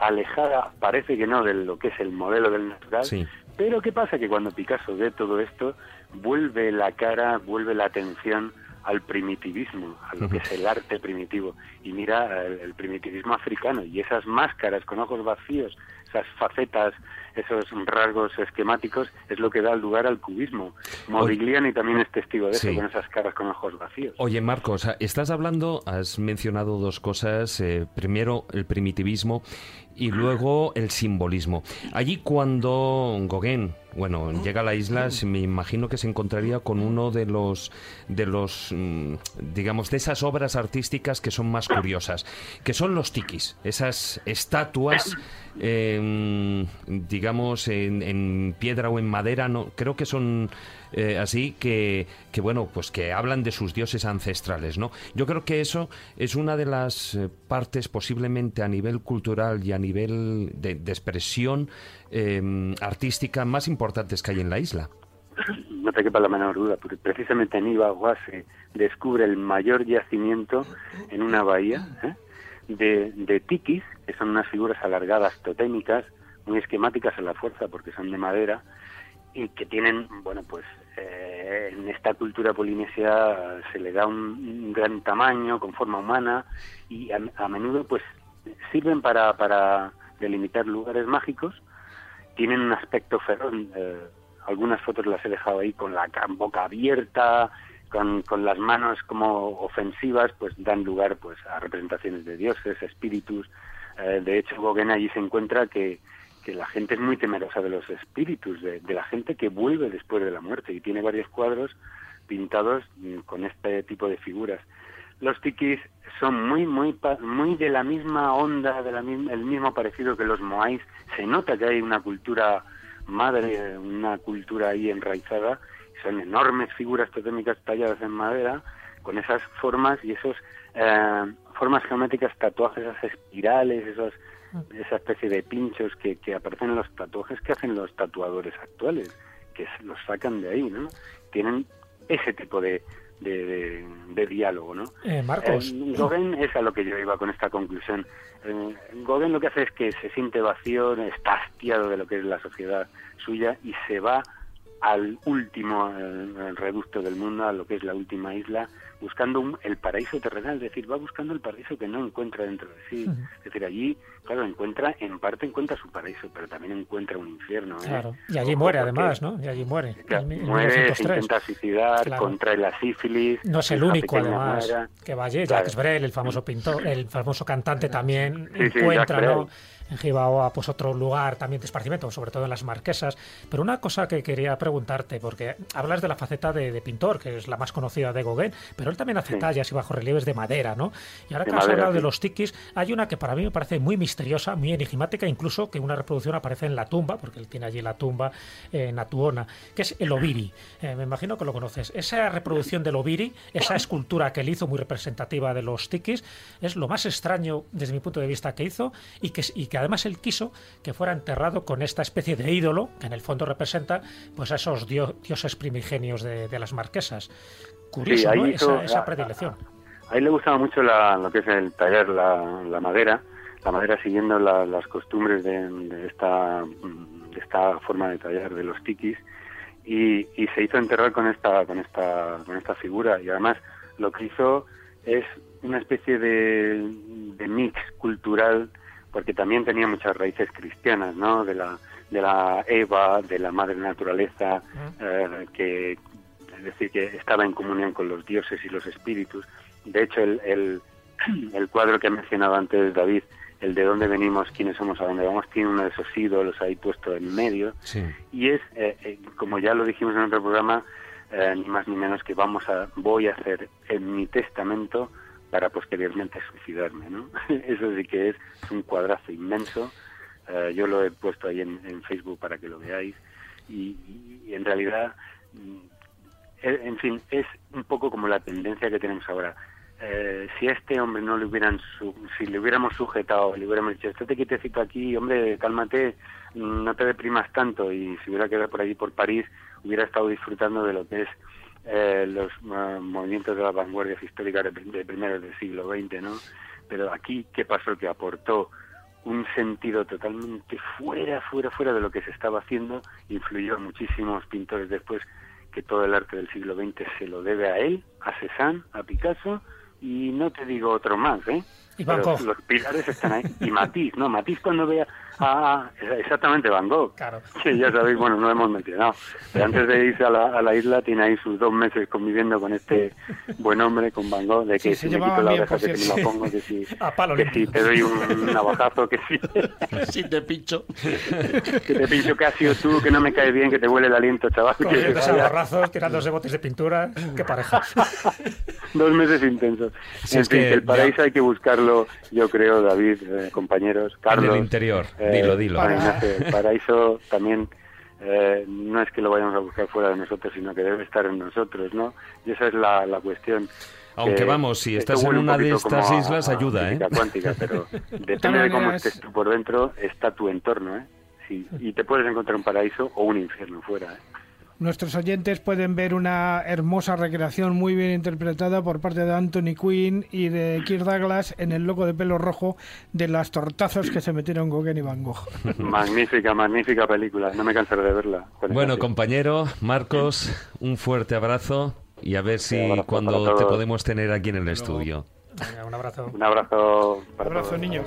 alejada, parece que no de lo que es el modelo del natural, Sí. Pero ¿qué pasa? Que cuando Picasso ve todo esto, vuelve la cara, vuelve la atención al primitivismo, a lo que es el arte primitivo. Y mira el, el primitivismo africano y esas máscaras con ojos vacíos, esas facetas, esos rasgos esquemáticos, es lo que da lugar al cubismo. Modigliani también es testigo de Sí. eso, con esas caras con ojos vacíos. Oye, Marcos, estás hablando, has mencionado dos cosas. eh, primero, el primitivismo y luego el simbolismo. Allí cuando Gauguin, bueno, llega a la isla, se- me imagino que se encontraría con uno de los, de los, mm, digamos, de esas obras artísticas que son más curiosas, que son los tikis, esas estatuas, eh, mm, digamos, en, en piedra o en madera, no, creo que son eh, así que, que bueno pues que hablan de sus dioses ancestrales no yo creo que eso es una de las eh, partes posiblemente a nivel cultural y a nivel de, de expresión eh, artística más importantes que hay en la isla no te quepa la menor duda, porque precisamente en Ibaguá se descubre el mayor yacimiento en una bahía ¿eh? de, de tikis, que son unas figuras alargadas totémicas, muy esquemáticas a la fuerza porque son de madera, y que tienen, bueno, pues eh, en esta cultura polinesia se le da un, gran tamaño, con forma humana, y a, a menudo pues sirven para, para delimitar lugares mágicos, tienen un aspecto feroz. eh, algunas fotos las he dejado ahí con la ca- boca abierta, con, con las manos como ofensivas, pues dan lugar pues a representaciones de dioses, espíritus. Eh, de hecho, Gauguin allí se encuentra que, la gente es muy temerosa de los espíritus, de, de la gente que vuelve después de la muerte, y tiene varios cuadros pintados mm, con este tipo de figuras. Los tikis son muy, muy, muy de la misma onda, de la misma, el mismo parecido que los moais. Se nota que hay una cultura madre, una cultura ahí enraizada. Son enormes figuras totémicas talladas en madera, con esas formas y esos eh, formas geométricas, tatuajes, esas espirales, esos, esa especie de pinchos que, que aparecen en los tatuajes que hacen los tatuadores actuales, que los sacan de ahí, ¿no? Tienen ese tipo de, de, de- de diálogo, ¿no? Eh, Marcos. Eh, Gauguin es a lo que yo iba con esta conclusión. Eh, Gauguin lo que hace es que se siente vacío, está hastiado de lo que es la sociedad suya y se va al último reducto del mundo, a lo que es la última isla, buscando un- el paraíso terrenal, es decir, va buscando el paraíso que no encuentra dentro de sí. Es decir, allí, claro, encuentra, en parte encuentra su paraíso, pero también encuentra un infierno. ¿eh? Claro. Y allí Ojo, muere, porque- además, ¿no? Y allí muere. Claro, en, en muere, se 1903. intenta suicidar, Claro. contrae la sífilis. No es el único, además, que va allí. Claro. Jacques Brel, el famoso pintor, el famoso cantante también Sí, encuentra, ¿no? Brel. En Gibaoa, pues otro lugar también de esparcimiento, sobre todo en las marquesas. Pero una cosa que quería preguntarte, porque hablas de la faceta de, de pintor, que es la más conocida de Gauguin, pero él también hace Sí. tallas y bajorrelieves de madera, ¿no? Y ahora De que has madera, hablado de sí. los tikis, hay una que para mí me parece muy misteriosa, muy enigmática, incluso que una reproducción aparece en la tumba, porque él tiene allí la tumba eh, en Atuona, que es el Obiri. Eh, me imagino que lo conoces. Esa reproducción del Obiri, esa escultura que él hizo, muy representativa de los tikis, es lo más extraño desde mi punto de vista que hizo y que, y que además él quiso que fuera enterrado con esta especie de ídolo que en el fondo representa pues a esos dio- dioses primigenios de, de las marquesas. Curioso, ahí ¿no? hizo- Esa, esa a- predilección. A él le gustaba mucho la- lo que es el taller, la, la madera, la madera siguiendo la- las costumbres de, de esta, mm, de esta forma de tallar de los tikis y, y se hizo enterrar con esta, con esta, con esta figura y además lo que hizo es una especie de, de mix cultural porque también tenía muchas raíces cristianas, ¿no? De la, de la Eva, de la madre naturaleza, eh, que es decir, que estaba en comunión con los dioses y los espíritus. De hecho, el, el, el cuadro que ha mencionado antes David, el de dónde venimos, quiénes somos, a dónde vamos, tiene uno de esos ídolos ahí puesto en medio. Sí. Y es, eh, eh, como ya lo dijimos en otro programa, eh, ni más ni menos que vamos a, voy a hacer en mi testamento para posteriormente suicidarme, ¿no? Eso sí que es, un cuadrazo inmenso. Eh, yo lo he puesto ahí en, en Facebook para que lo veáis. Y, y en realidad, mm, eh, en fin, es un poco como la tendencia que tenemos ahora. Eh, si a este hombre no le hubieran, su- si le hubiéramos sujetado, le hubiéramos dicho, estate quietecito aquí, hombre, cálmate, mm, no te deprimas tanto, y si hubiera quedado por allí por París, hubiera estado disfrutando de lo que es eh, los eh, movimientos de las vanguardias históricas de, de primeros del siglo XX, ¿no? Pero aquí, ¿qué pasó? Que aportó un sentido totalmente fuera, fuera, fuera de lo que se estaba haciendo, influyó a muchísimos pintores después que todo el arte del siglo XX se lo debe a él, a Cézanne, a Picasso, y no te digo otro más, ¿eh? Y Van Gogh. los pilares están ahí. Y Matisse, ¿no? Matisse cuando vea... Ah, exactamente, Van Gogh. Claro. Sí, ya sabéis, bueno, no lo hemos mencionado. Pero antes de irse a la, a la isla, tiene ahí sus dos meses conviviendo con este buen hombre, con Van Gogh, de que Sí, se si me quito la bien, oreja que te cierto. me la pongo, que si, A palo que si te doy un navajazo, que si, Si te pincho. que te pincho que has sido tú, que no me caes bien, que te huele el aliento, chaval. que te Cogiéndose a barrazos, tirándose botes de pintura. Qué pareja. Dos meses intensos. Si en fin, que el ya- paraíso hay que buscarlo, yo creo, David, eh, compañeros, Carlos. el interior. eh, Dilo, dilo. Juan Ignacio, el paraíso también eh, no es que lo vayamos a buscar fuera de nosotros, sino que debe estar en nosotros, ¿no? Y esa es la, la cuestión. Aunque que vamos, si estás en un una de estas islas, a ayuda, ¿eh? cuántica, pero depende de cómo estés tú por dentro, está tu entorno, ¿eh? Sí, y te puedes encontrar un paraíso o un infierno fuera, ¿eh? Nuestros oyentes pueden ver una hermosa recreación muy bien interpretada por parte de Anthony Quinn y de Kirk Douglas en el loco de pelo rojo de las tortazos que se metieron Gauguin y Van Gogh. Magnífica, magnífica película. No me cansaré de verla. Bueno, compañero, Marcos, un fuerte abrazo y a ver si abrazo cuando te podemos tener aquí en el estudio. Venga, un abrazo. Un abrazo Un para abrazo, todos. niños.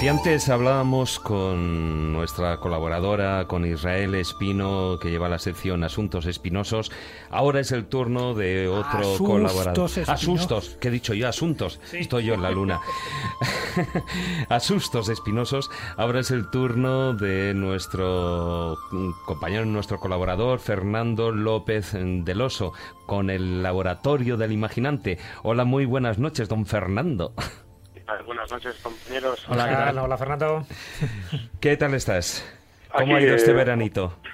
Si antes hablábamos con nuestra colaboradora, con Israel Espino, que lleva la sección Asuntos Espinosos, ahora es el turno de otro Asustos colaborador. Espinosos. Asustos, ¿qué he dicho yo? Asuntos. Estoy yo en la luna. Asustos Espinosos. Ahora es el turno de nuestro compañero, nuestro colaborador, Fernando López del Oso, con el Laboratorio del Imaginante. Hola, muy buenas noches, don Fernando. Buenas noches, compañeros. Hola, ¿qué tal? Hola, Fernando. ¿Qué tal estás? ¿Cómo Aquí, ha ido este eh, veranito? Eh,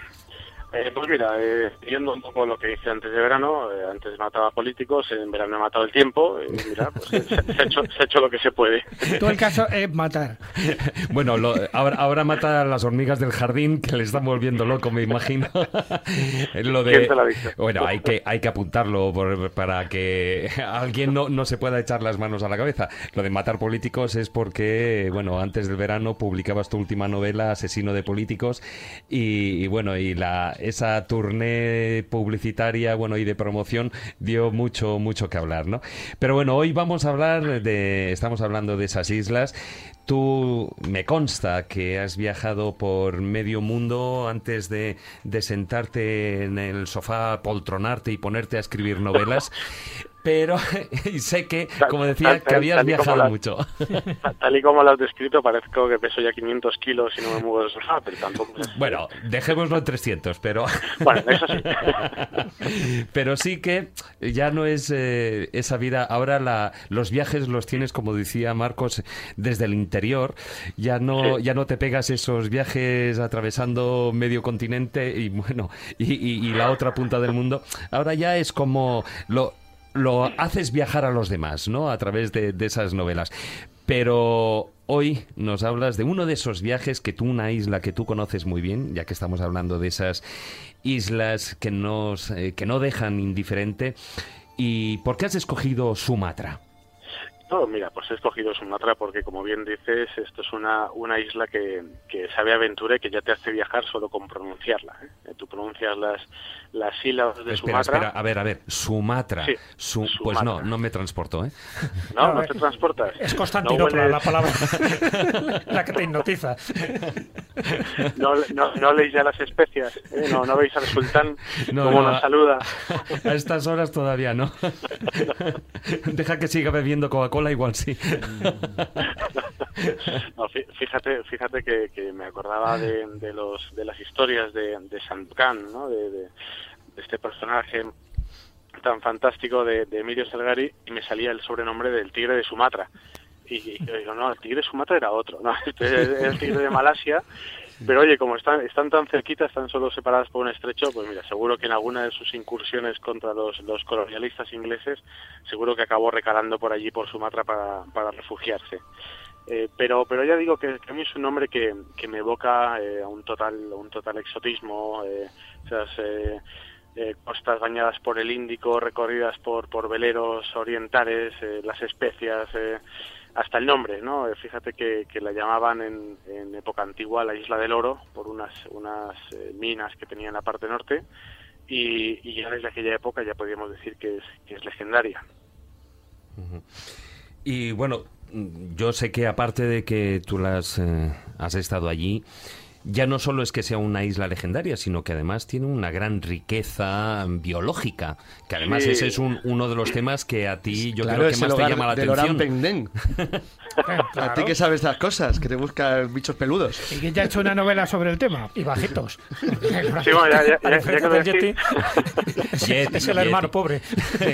pues mira, eh, siguiendo un poco lo que hice antes de verano, eh, antes mataba políticos, en verano he matado el tiempo, y mira, pues eh, se, se ha hecho, se ha hecho lo que se puede. Todo el caso es matar. Bueno, lo- ahora, ahora mata a las hormigas del jardín que le están volviendo loco, me imagino. lo de, ¿Quién te lo ha dicho? Bueno, hay que, hay que apuntarlo por- para que alguien no, no se pueda echar las manos a la cabeza. Lo de matar políticos es porque, bueno, antes del verano publicabas tu última novela, Asesino de Políticos, y, y bueno, y la, esa tournée publicitaria, bueno, y de promoción dio mucho, mucho que hablar, ¿no? Pero bueno, hoy vamos a hablar de, estamos hablando de esas islas. Tú me consta que has viajado por medio mundo antes de, de sentarte en el sofá, poltronarte y ponerte a escribir novelas. Pero y sé que, como decía, Tal- que habías viajado mucho. Tal y como lo has descrito, parezco que peso ya 500 kilos y no me muevo sofá, pero tampoco es... Bueno, dejémoslo en 300, pero... Bueno, eso sí. Pero sí que ya no es eh, esa vida. Ahora la, los viajes los tienes, como decía Marcos, desde el interior. Ya no, Sí. ya no te pegas esos viajes atravesando medio continente y bueno, y, y- y la otra punta del mundo. Ahora ya es como lo, lo haces viajar a los demás, ¿no? A través de, de esas novelas. Pero hoy nos hablas de uno de esos viajes que tú, una isla que tú conoces muy bien, ya que estamos hablando de esas islas que, nos, eh, que no dejan indiferente. ¿Y por qué has escogido Sumatra? No, mira, pues he escogido Sumatra porque, como bien dices, esto es una, una isla que, que sabe aventura y que ya te hace viajar solo con pronunciarla. ¿eh? Tú pronuncias las, las sílabas de espera, Sumatra. espera, a ver, a ver, Sumatra. Sí, Su- Pues Sumatra. no, no me transportó, ¿eh? No, no te transportas. Es No Constantinopla hueles- la palabra, la que te hipnotiza. No, no, no leéis ya las especias, ¿eh? no, no veis al sultán No, como no, nos saluda. A estas horas todavía no. Deja que siga bebiendo Coca-Cola, igual sí. No, fí- fíjate, fíjate que, que me acordaba de, de los de las historias de, de Sandokan, ¿no? De, de- de este personaje tan fantástico de, Emilio Salgari y me salía el sobrenombre del tigre de Sumatra. Y, yo digo, no, el tigre de Sumatra era otro, ¿no? Este es el tigre de Malasia. Pero oye, como están, están tan cerquitas, están solo separadas por un estrecho, pues mira, seguro que en alguna de sus incursiones contra los, los colonialistas ingleses, seguro que acabó recalando por allí, por Sumatra, para, para refugiarse. Eh, pero pero ya digo que, a mí es un nombre que, que me evoca eh, a un total un total exotismo eh, esas costas bañadas por el Índico recorridas por por veleros orientales eh, las especias eh, hasta el nombre no Eh, fíjate que, que la llamaban en, en época antigua la isla del oro por unas unas eh, minas que tenía en la parte norte y, ya desde aquella época ya podríamos decir que es que es legendaria. Y bueno, yo sé que aparte de que tú las has estado allí, ya no solo es que sea una isla legendaria, sino que además tiene una gran riqueza biológica, que además Sí. ese es un- uno de los temas que a ti yo claro, creo que más te llama la atención. A ti que sabes las cosas, que te buscas bichos peludos. Y que ya ha hecho una novela sobre el tema. Y bajitos. Sí, bueno, ya- ya- ya-. Yeti, Yeti, es el Yeti. hermano pobre.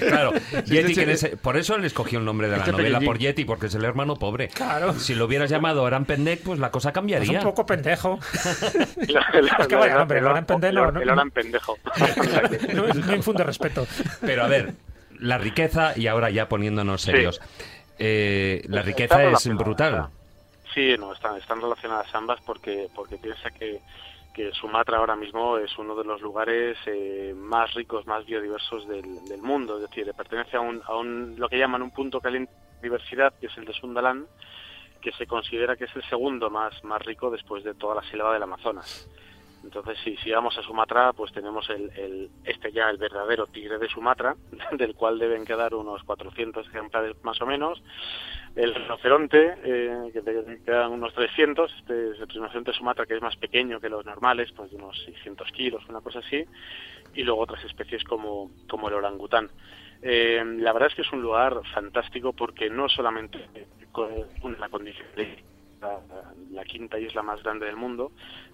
claro, Sí, Yeti, sí, que en sí. ese- por eso le escogió el nombre de la Este novela pequeñín. por Yeti, porque es el hermano pobre. Claro. Si lo hubieras llamado Oran Pendek, pues la cosa Es cambiaría. un poco pendejo. es que vaya, hombre, el Orán Pendén no- el pendejo No, no infunde respeto. Pero a ver, la riqueza, y ahora ya poniéndonos Sí. Eh, la riqueza es brutal. Sí, no, están, están relacionadas ambas porque, porque piensa que, que Sumatra ahora mismo es uno de los lugares eh, más ricos, más biodiversos del, del mundo. Es decir, pertenece a un, a un, lo que llaman un punto caliente de diversidad, que es el de Sundaland, que se considera que es el segundo más, más rico después de toda la selva del Amazonas. Entonces, si, vamos a Sumatra, pues tenemos el, el, este ya, el verdadero tigre de Sumatra, del cual deben quedar unos 400 ejemplares más o menos. El rinoceronte, eh, que te quedan unos 300. Este es el rinoceronte de Sumatra, que es más pequeño que los normales, pues de unos 600 kilos, una cosa así. Y luego otras especies como, como el orangután. Eh, la verdad es que es un lugar fantástico porque no solamente con la condición de la, quinta isla más grande del mundo,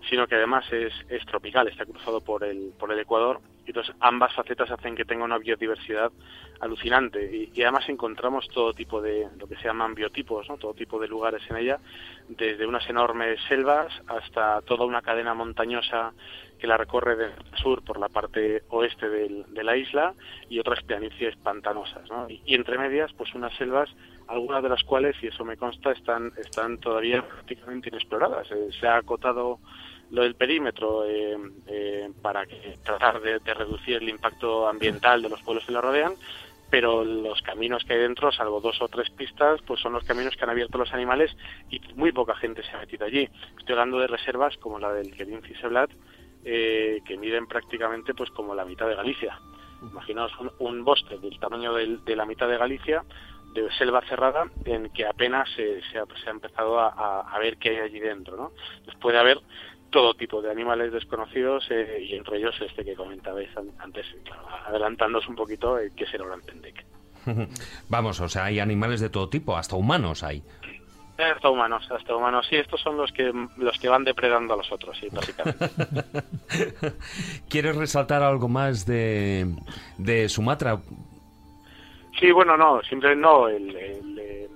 sino que además es, es tropical, está cruzado por el, por el Ecuador, y entonces ambas facetas hacen que tenga una biodiversidad alucinante, y, además encontramos todo tipo de, lo que se llaman biotipos, ¿no? todo tipo de lugares en ella, desde unas enormes selvas hasta toda una cadena montañosa que la recorre del sur por la parte oeste del- de la isla y otras planicies pantanosas, ¿no? Y entre medias, pues unas selvas, algunas de las cuales, y eso me consta, están, están todavía prácticamente inexploradas. Eh, se ha acotado lo del perímetro eh, eh, para que, tratar de, de reducir el impacto ambiental de los pueblos que la rodean, pero los caminos que hay dentro, salvo dos o tres pistas, pues son los caminos que han abierto los animales y muy poca gente se ha metido allí. Estoy hablando de reservas como la del Querín Ciseblat, eh, que miden prácticamente pues como la mitad de Galicia. Imaginaos un, un bosque del tamaño del- de la mitad de Galicia, de selva cerrada, en que apenas se, se ha, se ha empezado a, a- a ver qué hay allí dentro. ¿no? Entonces puede haber todo tipo de animales desconocidos eh, y entre ellos este que comentabais an- antes, claro, adelantándoos un poquito, eh, que es el Orantendek. Vamos, o sea, hay animales de todo tipo, hasta humanos hay. Hasta humanos, hasta humanos. Sí, estos son los que los que van depredando a los otros, sí, básicamente. ¿Quieres resaltar algo más de, de Sumatra? Sí, bueno, no, siempre no. El, el, eh,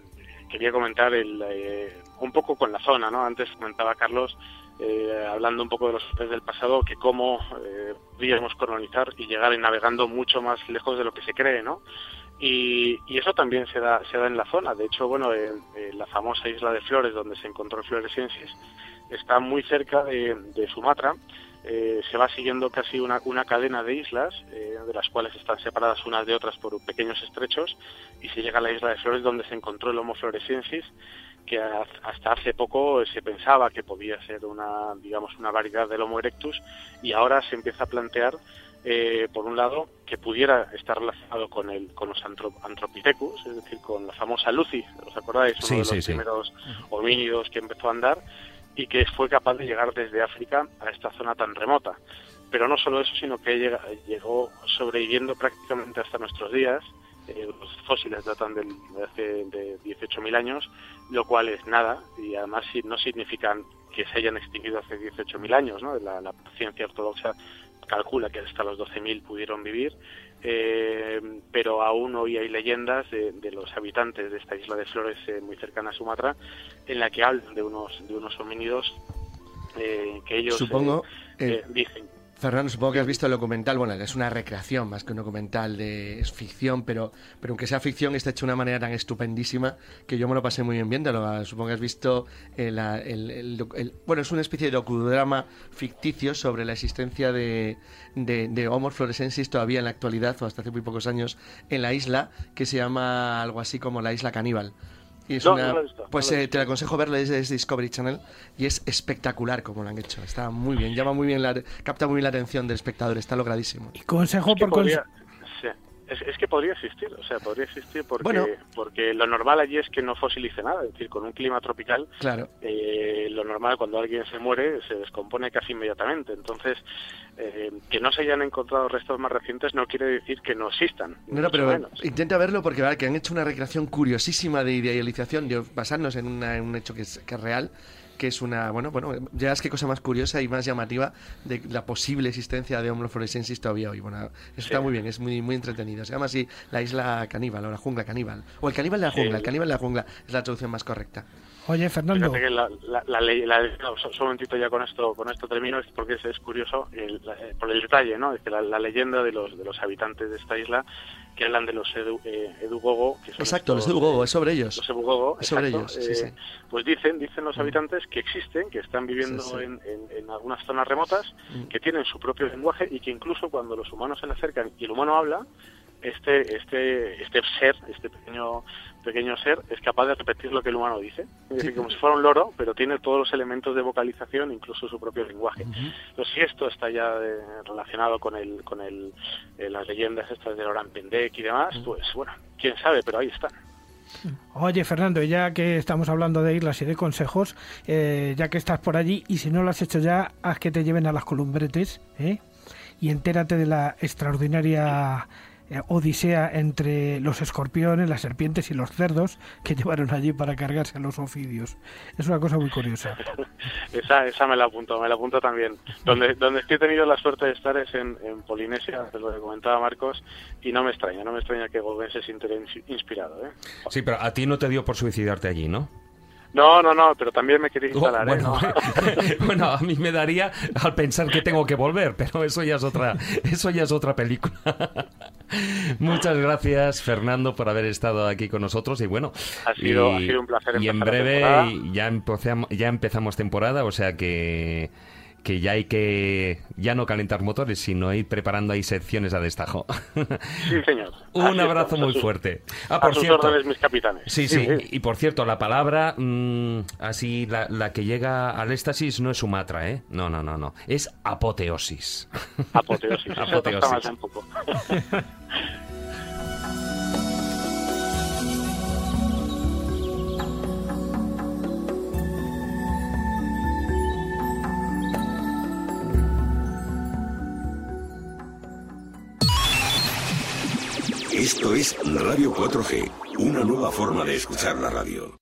quería comentar el, eh, un poco con la zona, ¿no? Antes comentaba Carlos, eh, hablando un poco de los hombres del pasado, que cómo eh, colonizar y llegar navegando mucho más lejos de lo que se cree, ¿no? Y, eso también se da, se da en la zona. De hecho, bueno, en, en la famosa isla de Flores, donde se encontró el Floresiensis, está muy cerca de Sumatra. Eh, se va siguiendo casi una, una cadena de islas, eh, de las cuales están separadas unas de otras por pequeños estrechos, y se llega a la isla de Flores, donde se encontró el Homo floresiensis, que ha- hasta hace poco se pensaba que podía ser una, digamos, una variedad del Homo erectus, y ahora se empieza a plantear, eh, por un lado, que pudiera estar relacionado con el con los antro- Antropithecus, es decir, con la famosa Lucy, ¿os acordáis? Uno Sí, de los sí, sí. primeros homínidos que empezó a andar y que fue capaz de llegar desde África a esta zona tan remota. Pero no solo eso, sino que llega- llegó sobreviviendo prácticamente hasta nuestros días. Eh, los fósiles datan de hace de 18.000 años, lo cual es nada y además no significan que se hayan extinguido hace 18.000 años. ¿no? La, la ciencia ortodoxa calcula que hasta los 12.000 pudieron vivir, eh, pero aún hoy hay leyendas de, de los habitantes de esta isla de Flores eh, muy cercana a Sumatra en la que hablan de unos de unos homínidos eh, que ellos Supongo, eh, eh, dicen Fernando, supongo que has visto el documental. Bueno, es una recreación más que un documental, de, ficción, pero, pero aunque sea ficción, está hecho de una manera tan estupendísima que yo me lo pasé muy bien viéndolo. Supongo que has visto el, el- bueno, es una especie de docudrama ficticio sobre la existencia de, de, de Homo fluorescensis todavía en la actualidad, o hasta hace muy pocos años, en la isla, que se llama algo así como la isla caníbal. Y es No, una- no lo he visto, no pues lo he eh, te lo aconsejo verlo, es, es Discovery Channel y es espectacular como lo han hecho. Está muy bien, llama muy bien, la, capta muy bien la atención del espectador, está logradísimo. Consejo Es que por conse- podría- sí, es, es que podría existir, o sea, podría existir porque, Bueno. porque lo normal allí es que no fosilice nada, es decir, con un clima tropical, Claro. eh, lo normal cuando alguien se muere se descompone casi inmediatamente. Entonces, eh, que no se hayan encontrado restos más recientes no quiere decir que no existan. No, pero menos. intenta verlo porque ¿vale? que han hecho una recreación curiosísima de idealización, de basarnos en, una- en un hecho que es, que es real, que es una, bueno, bueno, ya es que cosa más curiosa y más llamativa de la posible existencia de Homo fluorescensis todavía hoy. Bueno, eso está muy bien, es muy, muy entretenido. Se llama así la isla caníbal o la jungla caníbal. O el caníbal de la Sí. jungla, el caníbal de la jungla es la traducción más correcta. Oye, Fernando, Fíjate que la, la, la ley, la- no, so- solo un momentito ya con esto, con esto termino, es porque es, es curioso el- la- eh, por el detalle, ¿no? Es que la, la leyenda de los, de los habitantes de esta isla que hablan de los edu, eh, edugogo, que son Exacto, los Edugogo, eh, es sobre ellos. los edugogo, Es sobre exacto, ellos, sí, eh. Pues dicen, dicen los habitantes que existen, que están viviendo Sí. En, en- en algunas zonas remotas, Mm. que tienen su propio lenguaje y que incluso cuando los humanos se le acercan y el humano habla, este, este, este ser, este pequeño, pequeño ser, es capaz de repetir lo que el humano dice. Es decir, como si fuera un loro, pero tiene todos los elementos de vocalización, incluso su propio lenguaje. Entonces, si esto está ya eh, relacionado con el, con el, eh, las leyendas estas de Laurent Pendek y demás, pues bueno, quién sabe, pero ahí están. Oye, Fernando, ya que estamos hablando de islas y de consejos, eh, ya que estás por allí, y si no lo has hecho ya, haz que te lleven a las columbretes, ¿eh? Y entérate de la extraordinaria eh, odisea entre los escorpiones, las serpientes y los cerdos que llevaron allí para cargarse a los ofidios. Es una cosa muy curiosa. Esa, esa me la apunto, me la apunto también. Donde, donde he tenido la suerte de estar es en, en Polinesia, es lo que comentaba Marcos, y no me extraña, no me extraña que Gauguin se inspirado. ¿eh? Sí, pero a ti no te dio por suicidarte allí, ¿no? No, no, no, pero también me quería Oh, instalar. ¿eh? bueno, ¿no? bueno, a mí me daría al pensar que tengo que volver, pero eso ya es otra, eso ya es otra película. Muchas gracias, Fernando, por haber estado aquí con nosotros y bueno, Ha sido- y, ha sido un placer Y en breve ya empezamos, ya empezamos temporada, o sea que que ya hay que ya no calentar motores, sino ir preparando ahí secciones a destajo. Sí, señor. Un Así abrazo muy sus- fuerte. Ah, a por sus cierto. órdenes, mis capitanes. Sí, sí, Y por cierto, la palabra mm, así, la, la que llega al éxtasis no es Sumatra, ¿eh? No, no, no, no. Es apoteosis. Apoteosis. Eso está más apoteosis. un poco. Esto es Radio 4G, una nueva forma de escuchar la radio.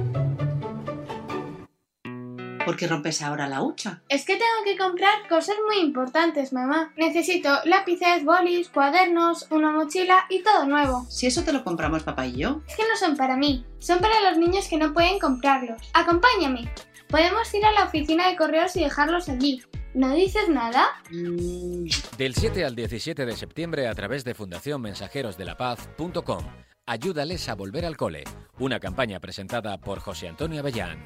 ¿Por qué rompes ahora la hucha? Es que tengo que comprar cosas muy importantes, mamá. Necesito lápices, bolis, cuadernos, una mochila y todo nuevo. Si eso te lo compramos papá y yo. Es que no son para mí, son para los niños que no pueden comprarlos. Acompáñame. Podemos ir a la oficina de correos y dejarlos allí. ¿No dices nada? Del 7 al 17 de septiembre a través de fundacionmensajerosdelapaz.com. Ayúdales a volver al cole. Una campaña presentada por José Antonio Avellán.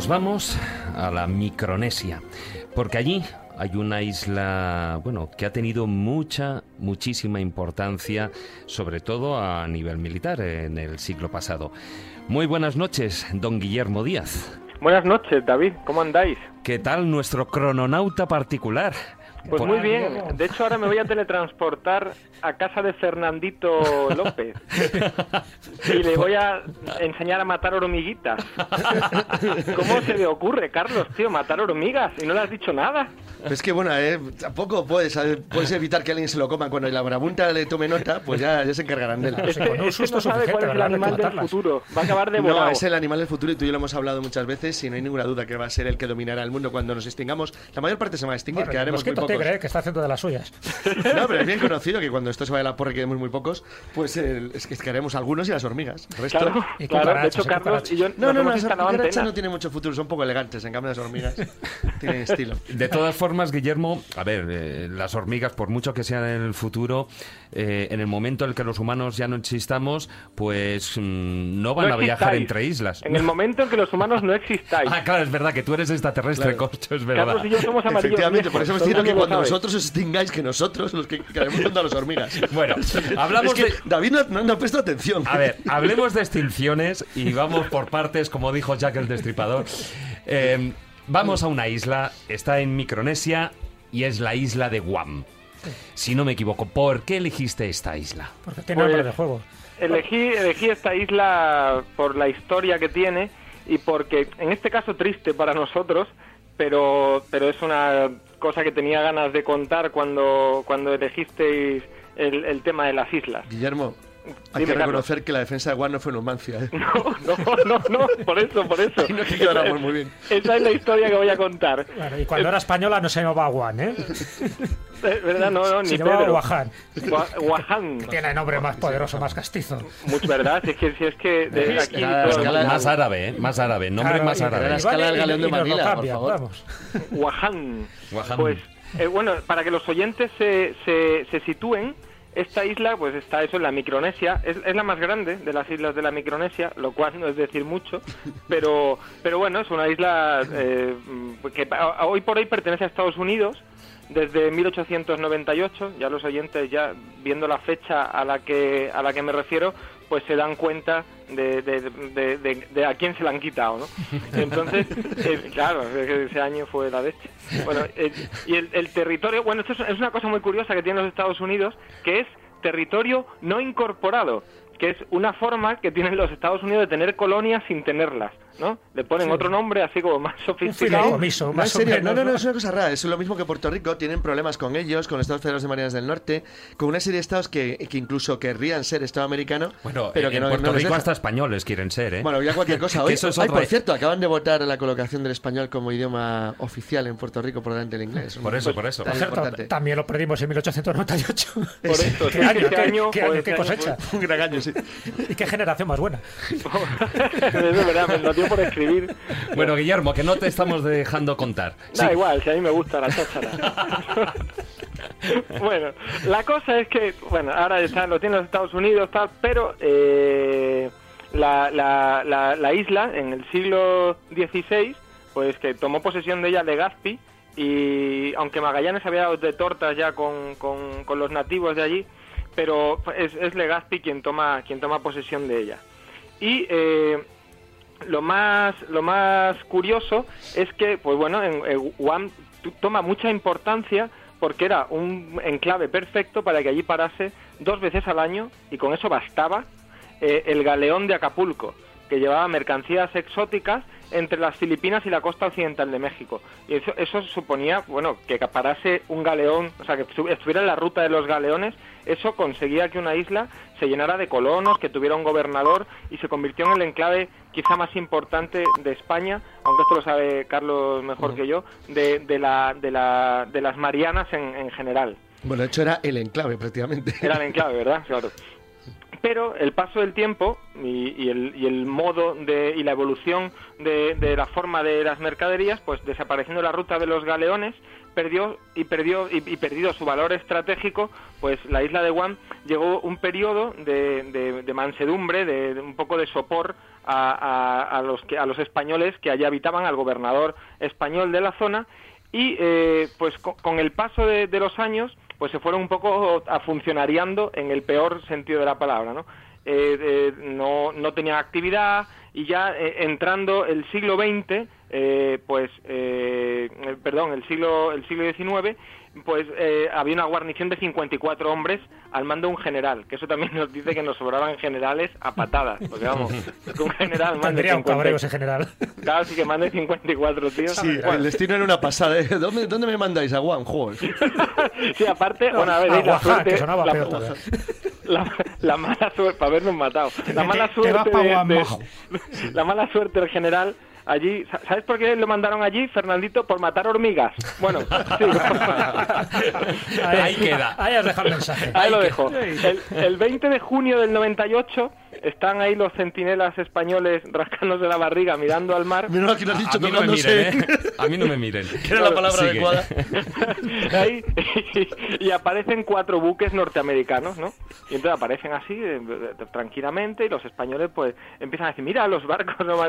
Nos vamos a la Micronesia, porque allí hay una isla, bueno, que ha tenido mucha, muchísima importancia, sobre todo a nivel militar en el siglo pasado. Muy buenas noches, don Guillermo Díaz. Buenas noches, David. ¿Cómo andáis? ¿Qué tal nuestro crononauta particular? Pues muy bien. De hecho, ahora me voy a teletransportar a casa de Fernandito López. Y le voy a enseñar a matar hormiguitas. ¿Cómo se le ocurre, Carlos, tío, matar hormigas? Y no le has dicho nada. Es que bueno, eh, tampoco puedes, eh, puedes evitar que alguien se lo coma. Cuando la marabunta le tome nota, pues ya, ya se encargarán de él. Es que, es que no sabe cuál es el animal del futuro. Va a acabar No, es el animal del futuro y tú y yo lo hemos hablado muchas veces y no hay ninguna duda que va a ser el que dominará el mundo cuando nos extingamos. La mayor parte se va a extinguir, Bueno, quedaremos muy Mosquito pocos. Tigre, eh, que está haciendo de las suyas. No, pero es bien conocido que cuando esto se vaya a la porra y quedemos muy pocos, pues eh, es que quedaremos algunos y las hormigas. El resto... Claro, Y claro, de hecho, Carlos y yo No, no, no, las cucarachas no tienen mucho futuro, son un poco elegantes, en cambio las hormigas tienen estilo. De todas formas, Guillermo, a ver, eh, las hormigas, por mucho que sean en el futuro, eh, en el momento en el que los humanos ya no existamos, pues mm, no van No a viajar existáis. entre islas. En el momento en que los humanos no existáis. Ah, claro, es verdad que tú eres extraterrestre, Claro. Corcho, es verdad. Carlos y yo somos amarillos Efectivamente, por eso dicho todo que cuando vosotros os extingáis, que nosotros, los que quedaremos junto a las hormigas. Bueno, hablamos Es que de- David no, no, no ha prestado atención. A ver, hablemos de extinciones y vamos por partes, como dijo Jack el Destripador. Eh, vamos a una isla, está en Micronesia y es la isla de Guam. Si no me equivoco, ¿por qué elegiste esta isla? Porque tiene nombre Pues, de juego. Elegí, elegí esta isla por la historia que tiene y porque, en este caso triste para nosotros, pero, pero es una cosa que tenía ganas de contar cuando, cuando elegisteis el, el tema de las islas. Guillermo, hay Dime, que Carlos. reconocer que la defensa de Guam no fue Numancia. ¿eh? No, no, no, no, por eso, por eso. Ahí no que quedáramos muy bien. Esa es la historia que voy a contar. Claro, y cuando era española no se llamaba Guan, ¿eh? Eh, ¿Verdad? No, no, ni Se llamaba Pedro. Guaján. Gua- Guaján. Tiene nombre más poderoso, más castizo. Mucho, ¿verdad? Si es que, si es que de Es aquí... que la escala- Más árabe, ¿eh? Más árabe, nombre Claro, más y- árabe. la escala del y- galeón de y Manila, por cambian, favor. vamos. Guaján. Guaján. Pues, eh, bueno, para que los oyentes se, se, se sitúen, esta isla, pues está eso en la Micronesia, es, es la más grande de las islas de la Micronesia, lo cual no es decir mucho, pero, pero bueno, es una isla eh, que hoy por hoy pertenece a Estados Unidos desde 1898, ya los oyentes ya viendo la fecha a la que a la que me refiero, pues se dan cuenta de, de, de- de- de a quién se la han quitado, ¿no? Entonces, eh, claro, ese año fue la leche. Bueno, eh, y el, el territorio, bueno, esto es, es una cosa muy curiosa que tienen los Estados Unidos, que es territorio no incorporado, que es una forma que tienen los Estados Unidos de tener colonias sin tenerlas, ¿no? Le ponen Sí. otro nombre así como más sofisticado. No, en más o serio, menos, no, no, no, ¿no? es una cosa rara. Es lo mismo que Puerto Rico. Tienen problemas con ellos, con los Estados Federados de Marianas del Norte, con una serie de estados que, que incluso querrían ser Estado americano, Bueno, pero en que no, Puerto no Rico hasta españoles quieren ser, ¿eh? Bueno, ya cualquier cosa. Hoy, eso es ay, otra- por cierto, acaban de votar la colocación del español como idioma oficial en Puerto Rico por delante del inglés. Por eso, por eso. Tan Por cierto, importante. también lo perdimos en 1898. Por eso, ¿Qué sí, año, este qué- año, qué año, pues, qué este año cosecha? Un gran año, sí. ¿Y qué generación más buena? es verdad, me lo por escribir. Bueno, Guillermo, que no te estamos dejando contar. Da Sí. igual, si a mí me gusta la cháchara. bueno, la cosa es que, bueno, ahora está, lo tiene los Estados Unidos, tal, pero eh, la, la, la, la isla en el siglo XVI, pues que tomó posesión de ella Legazpi, y aunque Magallanes había dado de tortas ya con, con, con los nativos de allí, pero es, es Legazpi quien toma, quien toma posesión de ella. Y eh, lo más lo más curioso es que pues bueno en, Guam toma mucha importancia porque era un enclave perfecto para que allí parase dos veces al año y con eso bastaba eh, el galeón de Acapulco que llevaba mercancías exóticas entre las Filipinas y la costa occidental de México. Y eso, eso suponía bueno que parase un galeón o sea que estu- estuviera en la ruta de los galeones eso conseguía que una isla se llenara de colonos, que tuviera un gobernador y se convirtió en el enclave quizá más importante de España, aunque esto lo sabe Carlos mejor que yo, de, de, la, de, la, de las Marianas en, en general. Bueno, de hecho era el enclave prácticamente. Era el enclave, ¿verdad? Claro. Pero el paso del tiempo y, el, y el modo de, y la evolución de, de la forma de las mercaderías, pues desapareciendo la ruta de los galeones, perdió y perdió y, perdido su valor estratégico, pues la isla de Guam llegó un periodo de, de- mansedumbre, de, un poco de sopor a, a- los que, a los españoles que allí habitaban, al gobernador español de la zona y eh, pues co- con, el paso de los años pues se fueron un poco funcionariando en el peor sentido de la palabra, ¿no? Eh, no, no tenía actividad y ya eh, entrando el siglo XX, eh, pues, eh, perdón, el siglo, el siglo XIX, pues eh, había una guarnición de 54 hombres al mando de un general, que eso también nos dice que nos sobraban generales a patadas, porque vamos, que un general mande Tendría un 50 cabreo ese general. Claro, sí que mande 54 tíos. Sí, el destino era una pasada. ¿eh? ¿Dónde, ¿Dónde me mandáis? A joder. Sí, aparte, bueno, a ver, a y la Oaxaca, suerte, que sonaba la, peor la- la mala suerte, para habernos matado, la mala suerte de- de- la mala suerte del general allí, sa- ¿sabes por qué lo mandaron allí, Fernandito? Por matar hormigas. Bueno, sí. Ahí queda. Ahí has dejado el mensaje. Ahí lo dejo. El, el 20 de junio del 98 están ahí los centinelas españoles rascándose la barriga mirando al mar. Mira que lo has dicho A mí no me miren, ¿eh? A mí no me miren. Que era la palabra Sigue. adecuada. Ahí, y aparecen cuatro buques norteamericanos, ¿no? Y entonces aparecen así, eh, tranquilamente, y los españoles pues empiezan a decir, mira los barcos no,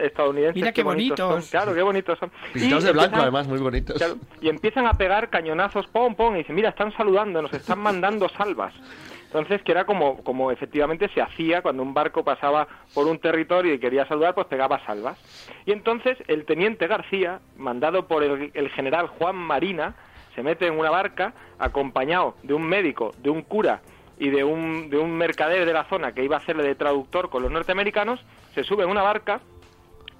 estadounidenses. Mira qué bonitos. son". Claro, qué bonitos son. Pintados Y de blanco, empiezan- además, muy bonitos. Claro, y empiezan a pegar cañonazos, pom, pom, y dicen, mira, están saludando, nos están mandando salvas. Entonces, que era como, como efectivamente se hacía cuando un barco pasaba por un territorio y quería saludar, pues pegaba salvas. Y entonces el teniente García, mandado por el, el general Juan Marina, se mete en una barca acompañado de un médico, de un cura y de un, de un mercader de la zona que iba a hacerle de traductor con los norteamericanos, se sube en una barca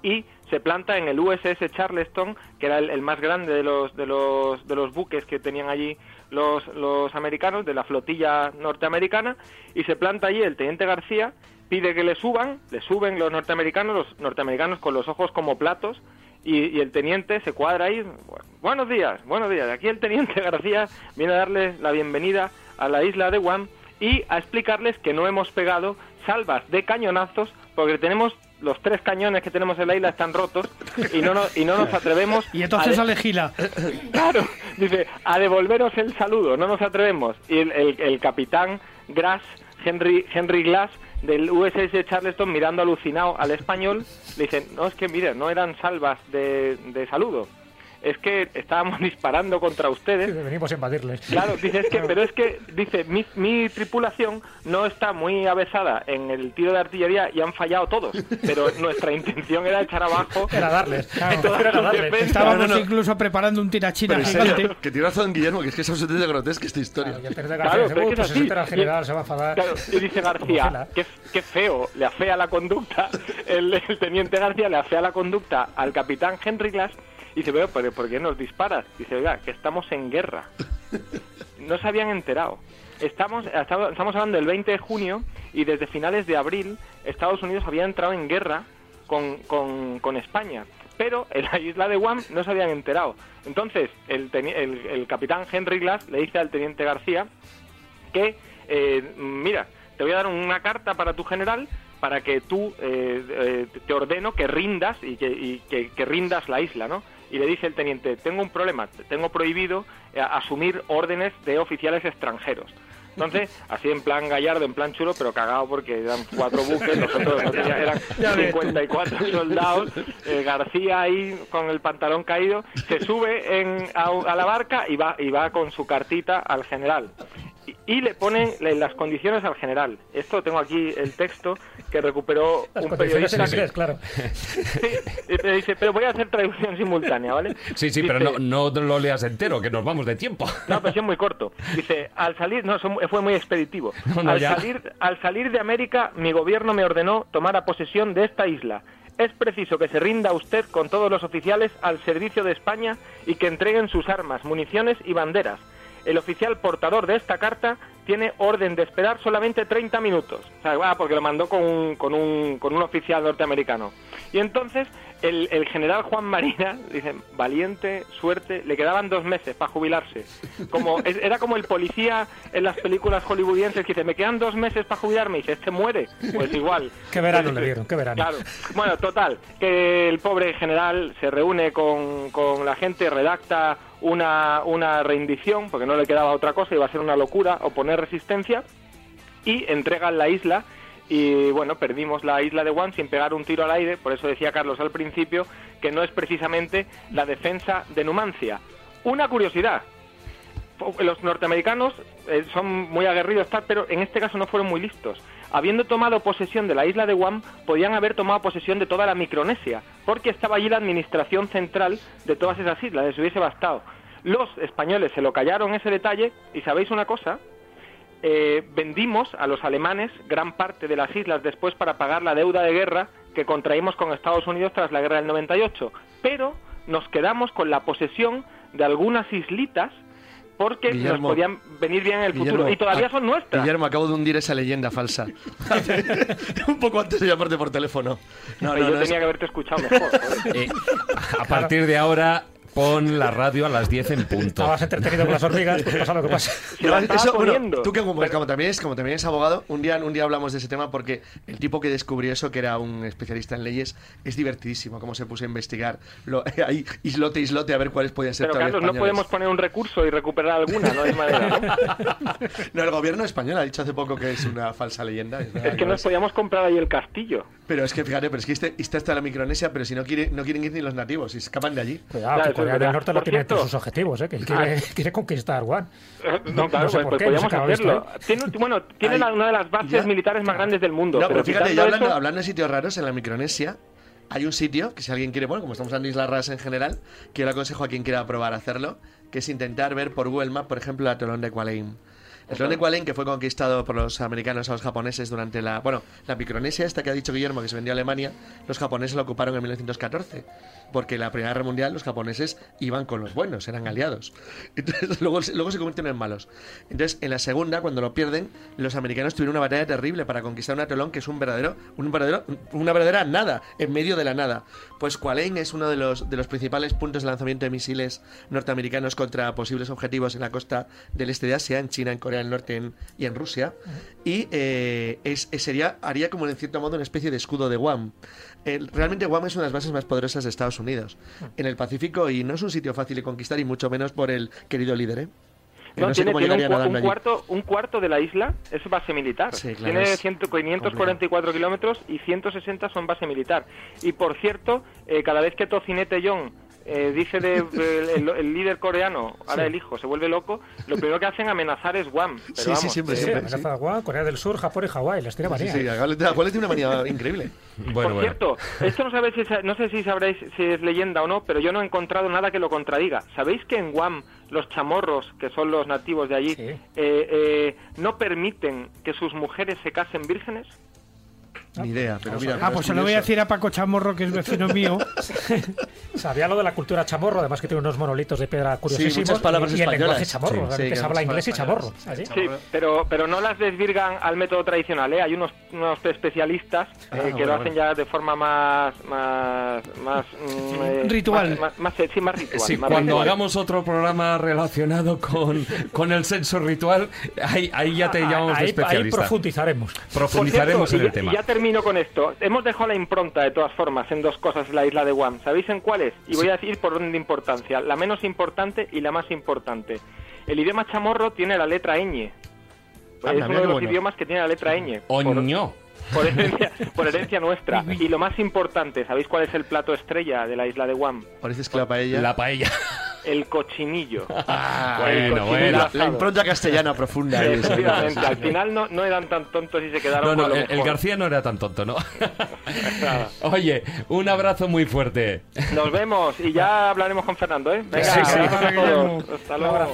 y se planta en el USS Charleston, que era el, más grande de los, de, los, de los buques que tenían allí los, los americanos, de la flotilla norteamericana, y se planta allí el teniente García, pide que le suban, le suben los norteamericanos, los norteamericanos con los ojos como platos, y, y el teniente se cuadra ahí, buenos días, buenos días, aquí el teniente García viene a darles la bienvenida a la isla de Guam y a explicarles que no hemos pegado salvas de cañonazos porque tenemos los tres cañones que tenemos en la isla están rotos y no nos, y no nos atrevemos Y entonces sale Gila. claro dice a devolveros el saludo no nos atrevemos y el, el- el capitán Grass Henry Henry Glass del USS Charleston mirando alucinado al español le dice no es que mire no eran salvas de, de saludo es que estábamos disparando contra ustedes Venimos a invadirles. Claro, dice, es que, pero es que, dice, mi, mi tripulación no está muy avesada en el tiro de artillería y han fallado todos, pero nuestra intención era echar abajo... Era darles. Claro, era darles. Estábamos no, no. incluso preparando un tirachina Pero en serio, gigante. que tiene razón Guillermo, que es que es absolutamente grotesca esta historia. Y el Claro, García dice, pero "Uy, es que pues así. el general se va a enfadar. Claro, y dice García, qué, qué feo, le afea la conducta, el, el teniente García le afea la conducta al capitán Henry Glass y dice, pero, ¿por qué nos disparas? Dice, oiga, que estamos en guerra. No se habían enterado. Estamos, estamos hablando del 20 de junio y desde finales de abril Estados Unidos había entrado en guerra con, con, con España. Pero en la isla de Guam no se habían enterado. Entonces, el, el, el capitán Henry Glass le dice al teniente García que, eh, mira, te voy a dar una carta para tu general para que tú eh, eh, te ordeno que rindas y, que, y que- que rindas la isla, ¿no? Y le dice el teniente, tengo un problema, tengo prohibido eh, asumir órdenes de oficiales extranjeros. Entonces, así en plan gallardo, en plan chulo, pero cagado porque eran cuatro buques, nosotros no teníamos- eran Ya ves tú. 54 soldados, eh, García ahí con el pantalón caído, se sube en, a, a la barca y va, y va con su cartita al general. Y, le ponen le- las condiciones al general. Esto tengo aquí el texto que recuperó Las un condiciones en periodista. inglés, claro. Dice, pero voy a hacer traducción simultánea, ¿vale? Sí, sí, pero Dice- no, no lo leas entero, que nos vamos de tiempo. no, pero sí es muy corto. Dice, al salir, no, fue muy expeditivo. No, no, al, ya. salir, al salir de América, mi gobierno me ordenó tomar a posesión de esta isla. Es preciso que se rinda usted con todos los oficiales al servicio de España y que entreguen sus armas, municiones y banderas. El oficial portador de esta carta tiene orden de esperar solamente 30 minutos. O sea, ah, porque lo mandó con un, con un, con un oficial norteamericano. Y entonces el, el general Juan Marina, dice, valiente, suerte, le quedaban dos meses para jubilarse. Como, era como el policía en las películas hollywoodienses que dice, me quedan dos meses para jubilarme y dice, este muere. Pues igual. Qué verano le dieron, qué verano. Claro. Bueno, total, que el pobre general se reúne con, con la gente, redacta una, una rendición, porque no le quedaba otra cosa, iba a ser una locura oponer resistencia, y entregan la isla. Y bueno, perdimos la isla de Guam sin pegar un tiro al aire, por eso decía Carlos al principio que no es precisamente la defensa de Numancia. Una curiosidad, los norteamericanos eh, son muy aguerridos, pero en este caso no fueron muy listos. Habiendo tomado posesión de la isla de Guam, podían haber tomado posesión de toda la Micronesia, porque estaba allí la administración central de todas esas islas, les hubiese bastado. Los españoles se lo callaron ese detalle, y sabéis una cosa, eh, vendimos a los alemanes gran parte de las islas después para pagar la deuda de guerra que contraímos con Estados Unidos tras la guerra del 98, pero nos quedamos con la posesión de algunas islitas porque Guillermo. nos podían venir bien en el futuro y todavía son nuestras. Guillermo, acabo de hundir esa leyenda falsa. Un poco antes de llamarte por teléfono. No, Pero no, yo no, tenía es- que haberte escuchado mejor. joder. Eh, a partir de ahora, pon la radio a las 10 en punto. Estabas entretenido con las hormigas, pues pasa lo que pasa. No, eso, bueno, tú que como, como también es, como también es abogado, un día, un día hablamos de ese tema porque el tipo que descubrió eso, que era un especialista en leyes, es divertidísimo cómo se puso a investigar. Lo, ahí, islote, islote, a ver cuáles podían ser Pero Carlos, no podemos poner un recurso y recuperar alguna, no hay manera. ¿no? No, el gobierno español ha dicho hace poco que es una falsa leyenda. Es, Es que no nos podíamos comprar ahí el castillo. Pero es que fíjate, pero es que este, este está en la Micronesia, pero si no, quiere, no quieren ir ni los nativos, y escapan de allí. Cuidado, es Corea del. Norte lo tiene entre sus objetivos, ¿eh? que él quiere, quiere conquistar Guam. Eh, No, claro, sé pues, por pues qué, no sé podríamos hacerlo. Tiene, bueno, tiene Ahí. una de las bases Ya. militares más grandes del mundo. No, pero fíjate, yo hablando, eso- hablando de sitios raros, en la Micronesia hay un sitio que si alguien quiere, bueno, como estamos hablando de islas raras en general, que yo le aconsejo a quien quiera probar hacerlo, que es intentar ver por Google Maps, por ejemplo, el atolón de Kwalein. El atolón de Kwalein, que fue conquistado por los americanos a los japoneses durante la... Bueno, la Micronesia esta que ha dicho Guillermo, que se vendió a Alemania, los japoneses la ocuparon en 1914. Porque en la Primera Guerra Mundial los japoneses iban con los buenos, eran aliados. Entonces luego, se- luego se convirtieron en malos. Entonces, en la segunda, cuando lo pierden, los americanos tuvieron una batalla terrible para conquistar un atolón que es un verdadero, un verdadero, una verdadera nada, en medio de la nada. Pues Kwalein es uno de los, de los principales puntos de lanzamiento de misiles norteamericanos contra posibles objetivos en la costa del este de Asia, en China, en Corea del Norte en- y en Rusia. Y eh, es, es- sería, haría como en cierto modo una especie de escudo de Guam. Realmente Guam es una de las bases más poderosas de Estados Unidos en el Pacífico y no es un sitio fácil de conquistar y mucho menos por el querido líder, ¿eh? No, tiene, un, cuarto, un cuarto de la isla es base militar. Sí, claro, tiene es 100 544 kilómetros y 160 son base militar. Y por cierto, eh, cada vez que Tocinete John eh, dice de, de- el, el líder coreano, ahora Sí. el hijo, se vuelve loco, lo primero que hacen amenazar es Guam. Pero Sí, sí, siempre, eh, siempre. amenaza a Guam, Corea del Sur, Japón y Hawái, les tiene manía. sí, a Gales tiene una manía increíble. Por cierto, esto no, sabéis no sé si sabréis si es leyenda o no, pero yo no he encontrado nada que lo contradiga. ¿Sabéis que en Guam los chamorros, que son los nativos de allí, eh, eh, no permiten que sus mujeres se casen vírgenes? Ni idea, pero mira. Ah, pues se lo voy a decir a Paco Chamorro, que es vecino mío. Sabía lo de la cultura chamorro, además que tiene unos monolitos de piedra curiosísimos. muchas palabras y, y el españolas. lenguaje chamorro, Sí, realmente sí, se habla inglés y chamorro. ¿así? Sí, pero, pero no las desvirgan al método tradicional, ¿eh? Hay unos, unos especialistas eh, Ah, que bueno, lo hacen bueno. ya de forma más... más, más mm, eh, Ritual. Más, más- más- sí, más ritual. Sí, más cuando ritual. hagamos otro programa relacionado con, con el sexo ritual, ahí, ahí ya te llamamos de ahí, ahí especialista. profundizaremos. Profundizaremos Por en el cierto, y tema. ya termino con esto. Hemos dejado la impronta, de todas formas, en dos cosas en la isla de Guam. ¿Sabéis en cuáles? Y voy a decir por orden de importancia. La menos importante y la más importante. El idioma chamorro tiene la letra ñ. Anda, es uno de los bueno. idiomas que tiene la letra ñ. Oño. por herencia, por herencia nuestra. Y lo más importante, ¿sabéis cuál es el plato estrella de la isla de Guam? Pareces que la paella. La paella. El cochinillo. Ah, El bueno, cochinillo bueno. La, impronta castellana profunda. ahí, Efectivamente, seguro. al final no, no eran tan tontos y se quedaron No, con no, lo el, el mejor. García no era tan tonto, ¿no? Oye, un abrazo muy fuerte. Nos vemos y ya hablaremos con Fernando, ¿eh? Venga, Sí, sí. abrazos a todos. Guillermo. Hasta Un luego.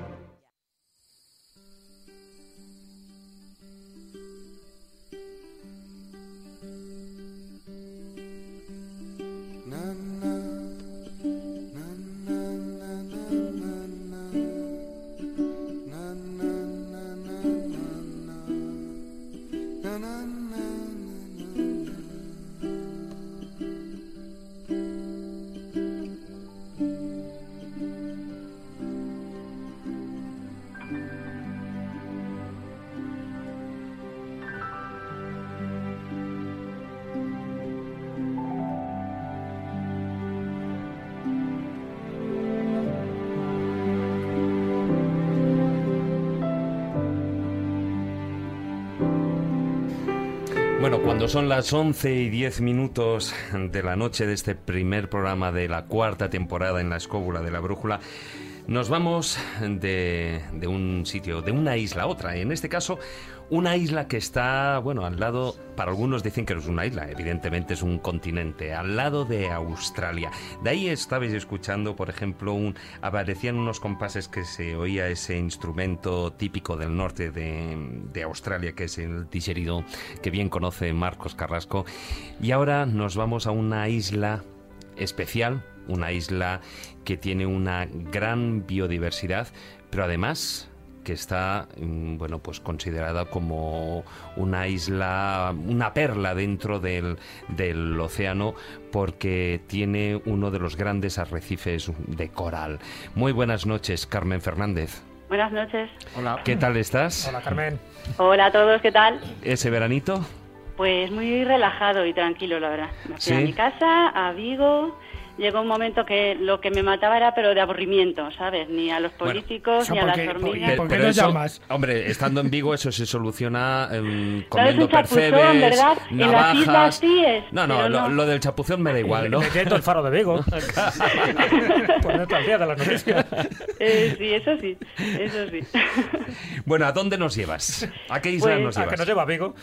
Son las 11 y 10 minutos de la noche de este primer programa de la cuarta temporada en la escóbula de la brújula, nos vamos de, de un sitio, de una isla a otra. En este caso, una isla que está, bueno, al lado, para algunos dicen que no es una isla, evidentemente es un continente, al lado de Australia. De ahí estabais escuchando, por ejemplo, un, aparecían unos compases que se oía ese instrumento típico del norte de, de Australia, que es el digerido, que bien conoce Marcos Carrasco. Y ahora nos vamos a una isla especial, una isla que tiene una gran biodiversidad, pero además que está mm, bueno pues considerada como una isla una perla dentro del, del océano porque tiene uno de los grandes arrecifes de coral. Muy buenas noches, Carmen Fernández. Buenas noches. Hola. ¿Qué tal estás? Hola, Carmen. Hola a todos, ¿qué tal? ¿Ese veranito? Pues muy relajado y tranquilo, la verdad. Me fui a ¿Sí? mi casa, a Vigo. Llegó un momento que lo que me mataba era pero de aburrimiento, ¿sabes? Ni a los políticos, ni a las hormigas. ¿Por qué Pero no eso, llamas? Hombre, estando en Vigo eso se soluciona es comiendo un chapuzón, percebes, ¿verdad? En las navajas. islas sí es, no, no, lo, no. lo del chapuzón me da igual, ¿no? Leyendo el faro de Vigo. Ponerte al día de las noticias. Eh, sí, eso sí, eso sí. Bueno, ¿a dónde nos llevas? ¿A qué isla Pues- nos A llevas? que nos lleva a Vigo.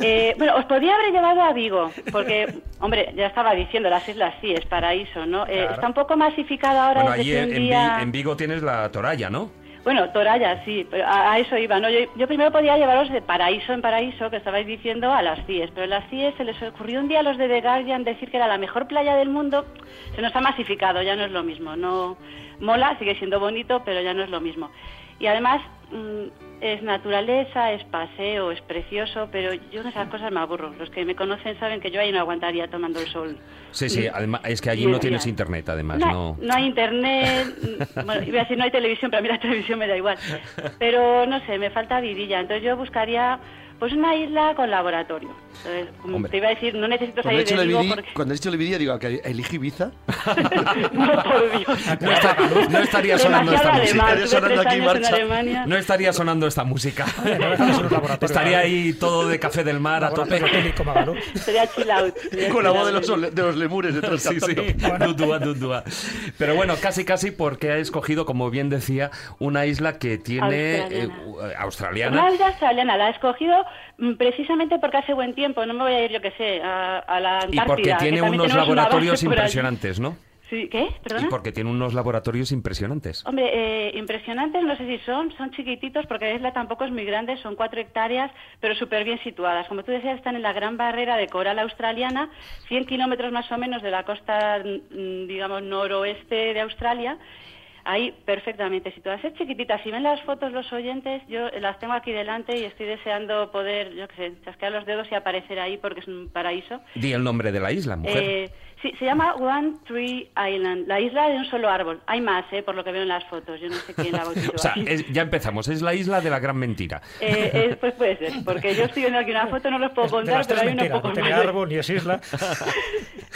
Eh, bueno, os podría haber llevado a Vigo, porque, hombre, ya estaba diciendo, las islas sí, es paraíso, ¿no? Eh. Está un poco masificado ahora Bueno, allí en, día... en Vigo tienes la Toralla, ¿no? Bueno, Toralla, sí, pero a, a eso iba, ¿no? Yo, yo primero podía llevaros de paraíso en paraíso, que estabais diciendo, a las CIES, pero en las CIES se les ocurrió un día a los de The Guardian decir que era la mejor playa del mundo, se nos ha masificado, ya no es lo mismo, no mola, sigue siendo bonito, pero ya no es lo mismo. Y además mm, es naturaleza, es paseo, es precioso, pero yo en esas cosas me aburro. Los que me conocen saben que yo ahí no aguantaría tomando el sol. Sí, sí, además es que allí no tienes internet, además, No, ¿no? no hay internet, bueno, iba a decir no hay televisión, pero a mí la televisión me da igual. Pero no sé, me falta vidilla, entonces yo buscaría pues una isla con laboratorio. Entonces, como Hombre. te iba a decir, no necesito Cuando he salir dicho de Vigo porque... cuando he dicho Levidi, digo que elige Ibiza. No, por Dios. No, está- no estaría sonando esta música. tres años en Alemania. No estaría sonando esta música. Estaría ahí todo de café del mar a tope. Sería chill out. Con la voz de los, de los lemures detrás Sí, sí. Dudúa, dudúa. Pero bueno, casi casi porque ha escogido, como bien decía, una isla que tiene Australiana. eh, uh, australiana. Una isla australiana, la he escogido mm, precisamente porque hace buen tiempo, no me voy a ir, yo que sé, a, a la y Antártida. porque que tiene unos laboratorios impresionantes, ¿no? Sí, ¿Qué? ¿Perdona? Y porque tiene unos laboratorios impresionantes. Hombre, eh, impresionantes, no sé si son, son chiquititos porque la isla tampoco es muy grande, son cuatro hectáreas, pero súper bien situadas. Como tú decías, están en la gran barrera de coral australiana, 100 kilómetros más o menos de la costa, mm, digamos, noroeste de Australia. Ahí perfectamente situadas. Es chiquititas. Si ven las fotos los oyentes, yo las tengo aquí delante y estoy deseando poder, yo qué sé, chasquear los dedos y aparecer ahí porque es un paraíso. Di el nombre de la isla, mujer. Eh, sí, se llama One Tree Island, la isla de un solo árbol. Hay más, eh, por lo que veo en las fotos. Yo no sé quién la bautizó. o sea, es- ya empezamos. Es la isla de la gran mentira. Eh, eh, pues puede ser, porque yo estoy viendo aquí una foto, no los puedo contar, pero hay unos mentiras, no árbol ni es isla.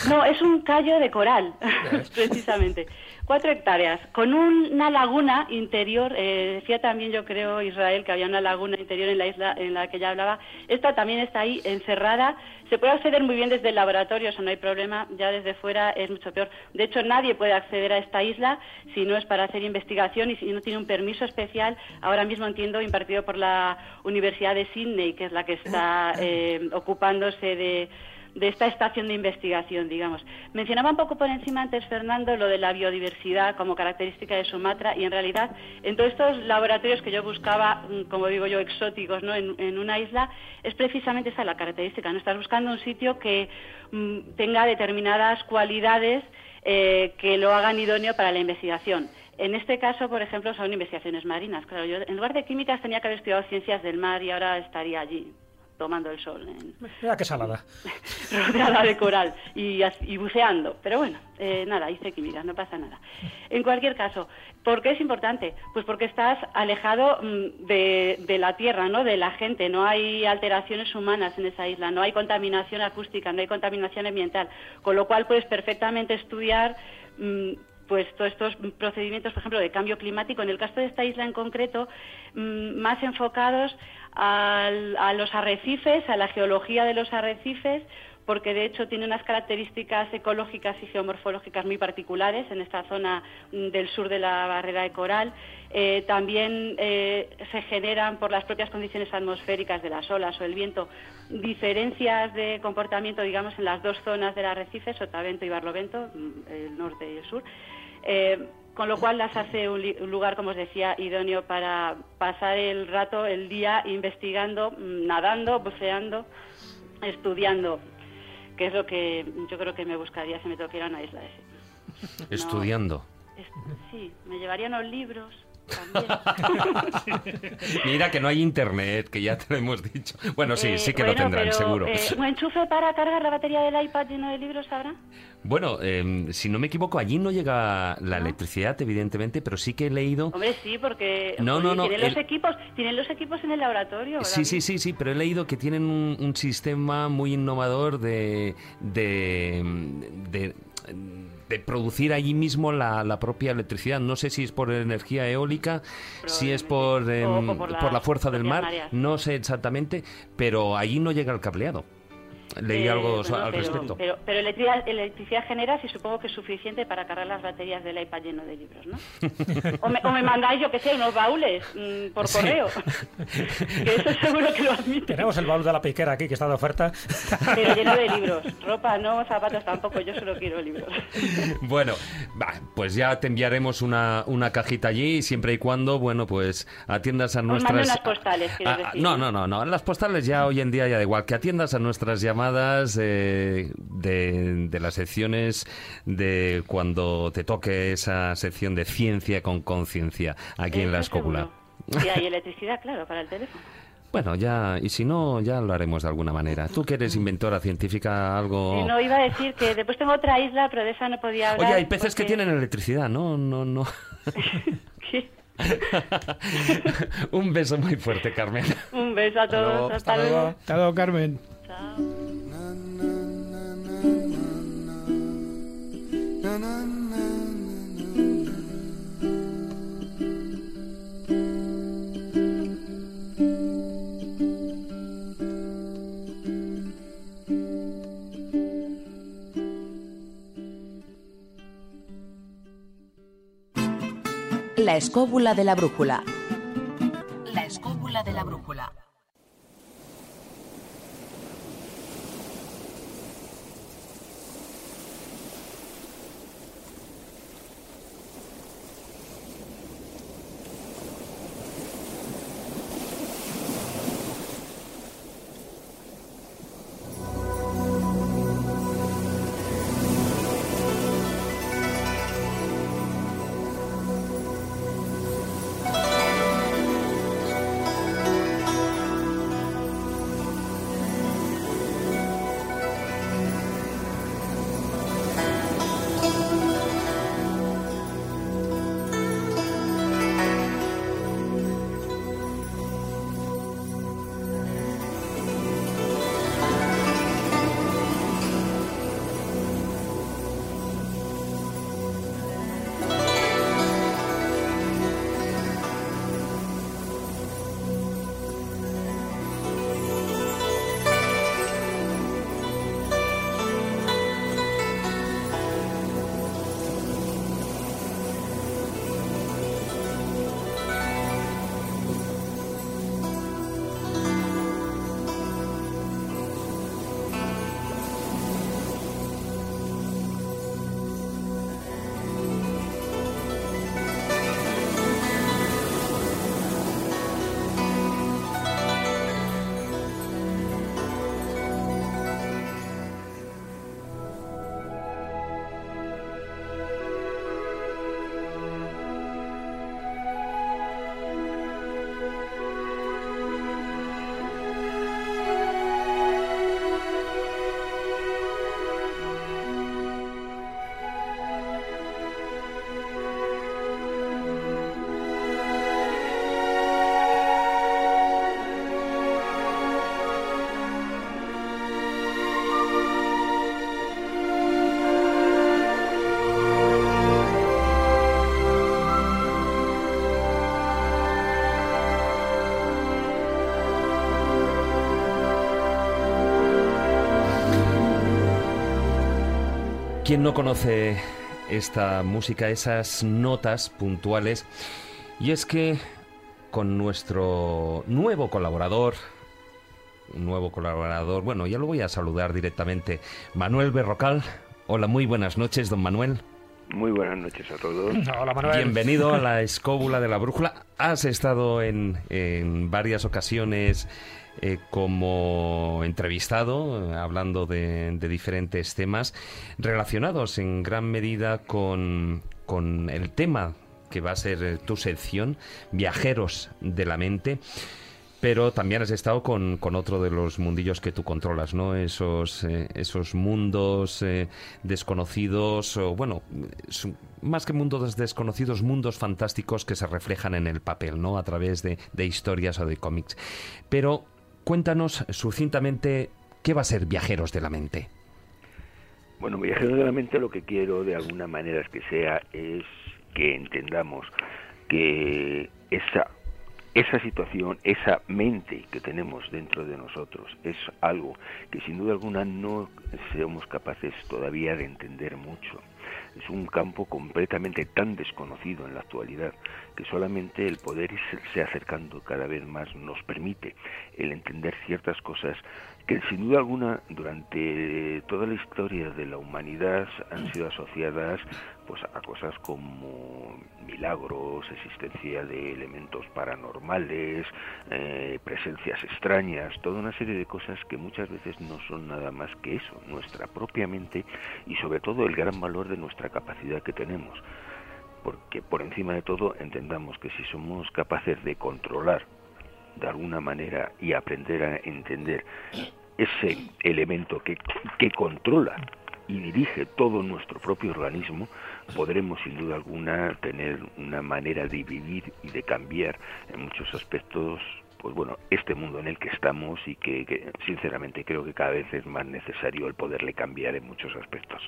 No, es un callo de coral, precisamente. Cuatro hectáreas, con una laguna interior. eh, decía también, yo creo, Israel, que había una laguna interior en la isla en la que ya hablaba. Esta también está ahí, encerrada. Se puede acceder muy bien desde el laboratorio, eso no hay problema. Ya desde fuera es mucho peor. De hecho, nadie puede acceder a esta isla si no es para hacer investigación y si no tiene un permiso especial. Ahora mismo entiendo impartido por la Universidad de Sydney, que es la que está eh, ocupándose de de esta estación de investigación, digamos. Mencionaba un poco por encima antes Fernando lo de la biodiversidad como característica de Sumatra y en realidad en todos estos laboratorios que yo buscaba, mm, como digo yo, exóticos, ¿no? En, una isla, es precisamente esa la característica, ¿no? Estás buscando un sitio que mm, tenga determinadas cualidades eh, que lo hagan idóneo para la investigación. En este caso, por ejemplo, son investigaciones marinas. Claro, yo en lugar de químicas tenía que haber estudiado ciencias del mar y ahora estaría allí tomando el sol en, Mira qué salada. rodeada de coral y, buceando. Pero bueno, eh, nada, hice químicas, no pasa nada. En cualquier caso, ¿por qué es importante? Pues porque estás alejado mm, de, de la tierra, ¿no? De la gente. No hay alteraciones humanas en esa isla, no hay contaminación acústica, no hay contaminación ambiental. Con lo cual puedes perfectamente estudiar. Pues todos estos procedimientos, por ejemplo, de cambio climático, en el caso de esta isla en concreto, mm, más enfocados a los arrecifes, a la geología de los arrecifes, porque de hecho tiene unas características ecológicas y geomorfológicas muy particulares en esta zona mm, del sur de la barrera de coral. Eh, también eh, se generan por las propias condiciones atmosféricas de las olas o el viento diferencias de comportamiento, digamos, en las dos zonas del arrecife, Sotavento y Barlovento, mm, el norte y el sur. Eh, con lo cual las hace un, li- un lugar, como os decía, idóneo para pasar el rato, el día investigando, mm, nadando, buceando, estudiando, que es lo que yo creo que me buscaría si me toquiera una isla ese. Estudiando. Es- sí, me llevaría unos libros también. Mira que no hay internet, que ya te lo hemos dicho. Bueno, sí, Eh, sí que bueno, lo tendrán, pero, seguro. eh, ¿Un enchufe para cargar la batería del iPad lleno de libros habrá? Bueno, em, si no me equivoco, allí no llega la electricidad, evidentemente, pero sí que he leído... Hombre, sí, porque No, no, no, tienen los equipos, tienen los equipos en el laboratorio. Sí, sí, sí, sí, pero he leído que tienen un, un sistema muy innovador de, de, de, de producir allí mismo la, la propia electricidad. No sé si es por energía eólica, si es por, em, por la fuerza del mar, no sé exactamente, pero allí no llega el cableado. Leí Eh, algo bueno, al pero, respecto. Pero, pero electricidad, electricidad generas y supongo que es suficiente para cargar las baterías del iPad lleno de libros, ¿no? O me, o me mandáis, yo que sé, unos baúles mm, por Sí. correo. que eso seguro que lo admite. Tenemos el baúl de la piquera aquí que está de oferta. Pero lleno de libros. Ropa no, zapatos tampoco, yo solo quiero libros. Bueno, va, pues ya te enviaremos una, una cajita allí, siempre y cuando, bueno, pues atiendas a Os mando nuestras... unas postales, quiero ah, decir. no, no, no, no. Las postales ya hoy en día ya da igual. Que atiendas a nuestras llamadas eh, de, de las secciones de cuando te toque esa sección de ciencia con conciencia aquí en la seguro. Y hay electricidad, claro, para el teléfono. Bueno, ya, y si no, ya lo haremos de alguna manera. Tú que eres inventora científica, algo... No iba a decir que después tengo otra isla, pero de esa no podía hablar. Oye, hay peces que porque- tienen electricidad, ¿no? No, no. ¿Qué? Un beso muy fuerte, Carmen. Un beso a todos. Hasta, luego. Hasta luego, Carmen. La escóbula de la brújula. La escóbula de la brújula. ¿Quién no conoce esta música, esas notas puntuales? Y es que con nuestro nuevo colaborador, un nuevo colaborador, bueno, ya lo voy a saludar directamente, Manuel Berrocal. Hola, muy buenas noches, don Manuel. Muy buenas noches a todos. Hola, Manuel. Bienvenido a la escóbula de la brújula. Has estado en, en varias ocasiones eh, como entrevistado, hablando de, diferentes temas relacionados en gran medida con, con el tema que va a ser eh, tu sección, Viajeros de la Mente pero también has estado con, con, otro de los mundillos que tú controlas, ¿no? Esos, eh, esos mundos desconocidos, o bueno, más que mundos desconocidos, mundos fantásticos que se reflejan en el papel, ¿no? A través de, de historias o de cómics. Pero cuéntanos sucintamente qué va a ser Viajeros de la Mente. Bueno, Viajeros de la Mente lo que quiero de alguna manera es que sea es que entendamos que esa esa situación, esa mente que tenemos dentro de nosotros, es algo que sin duda alguna no somos capaces todavía de entender mucho. Es un campo completamente tan desconocido en la actualidad que solamente el poder irse acercando cada vez más nos permite el entender ciertas cosas que sin duda alguna durante toda la historia de la humanidad han sido asociadas pues a cosas como milagros, existencia de elementos paranormales, eh, presencias extrañas, toda una serie de cosas que muchas veces no son nada más que eso, nuestra propia mente y sobre todo el gran valor de nuestra capacidad que tenemos. Porque por encima de todo entendamos que si somos capaces de controlar de alguna manera y aprender a entender ese elemento que, que controla y dirige todo nuestro propio organismo, podremos sin duda alguna tener una manera de vivir y de cambiar en muchos aspectos pues bueno, este mundo en el que estamos y que, que, sinceramente creo que cada vez es más necesario el poderle cambiar en muchos aspectos.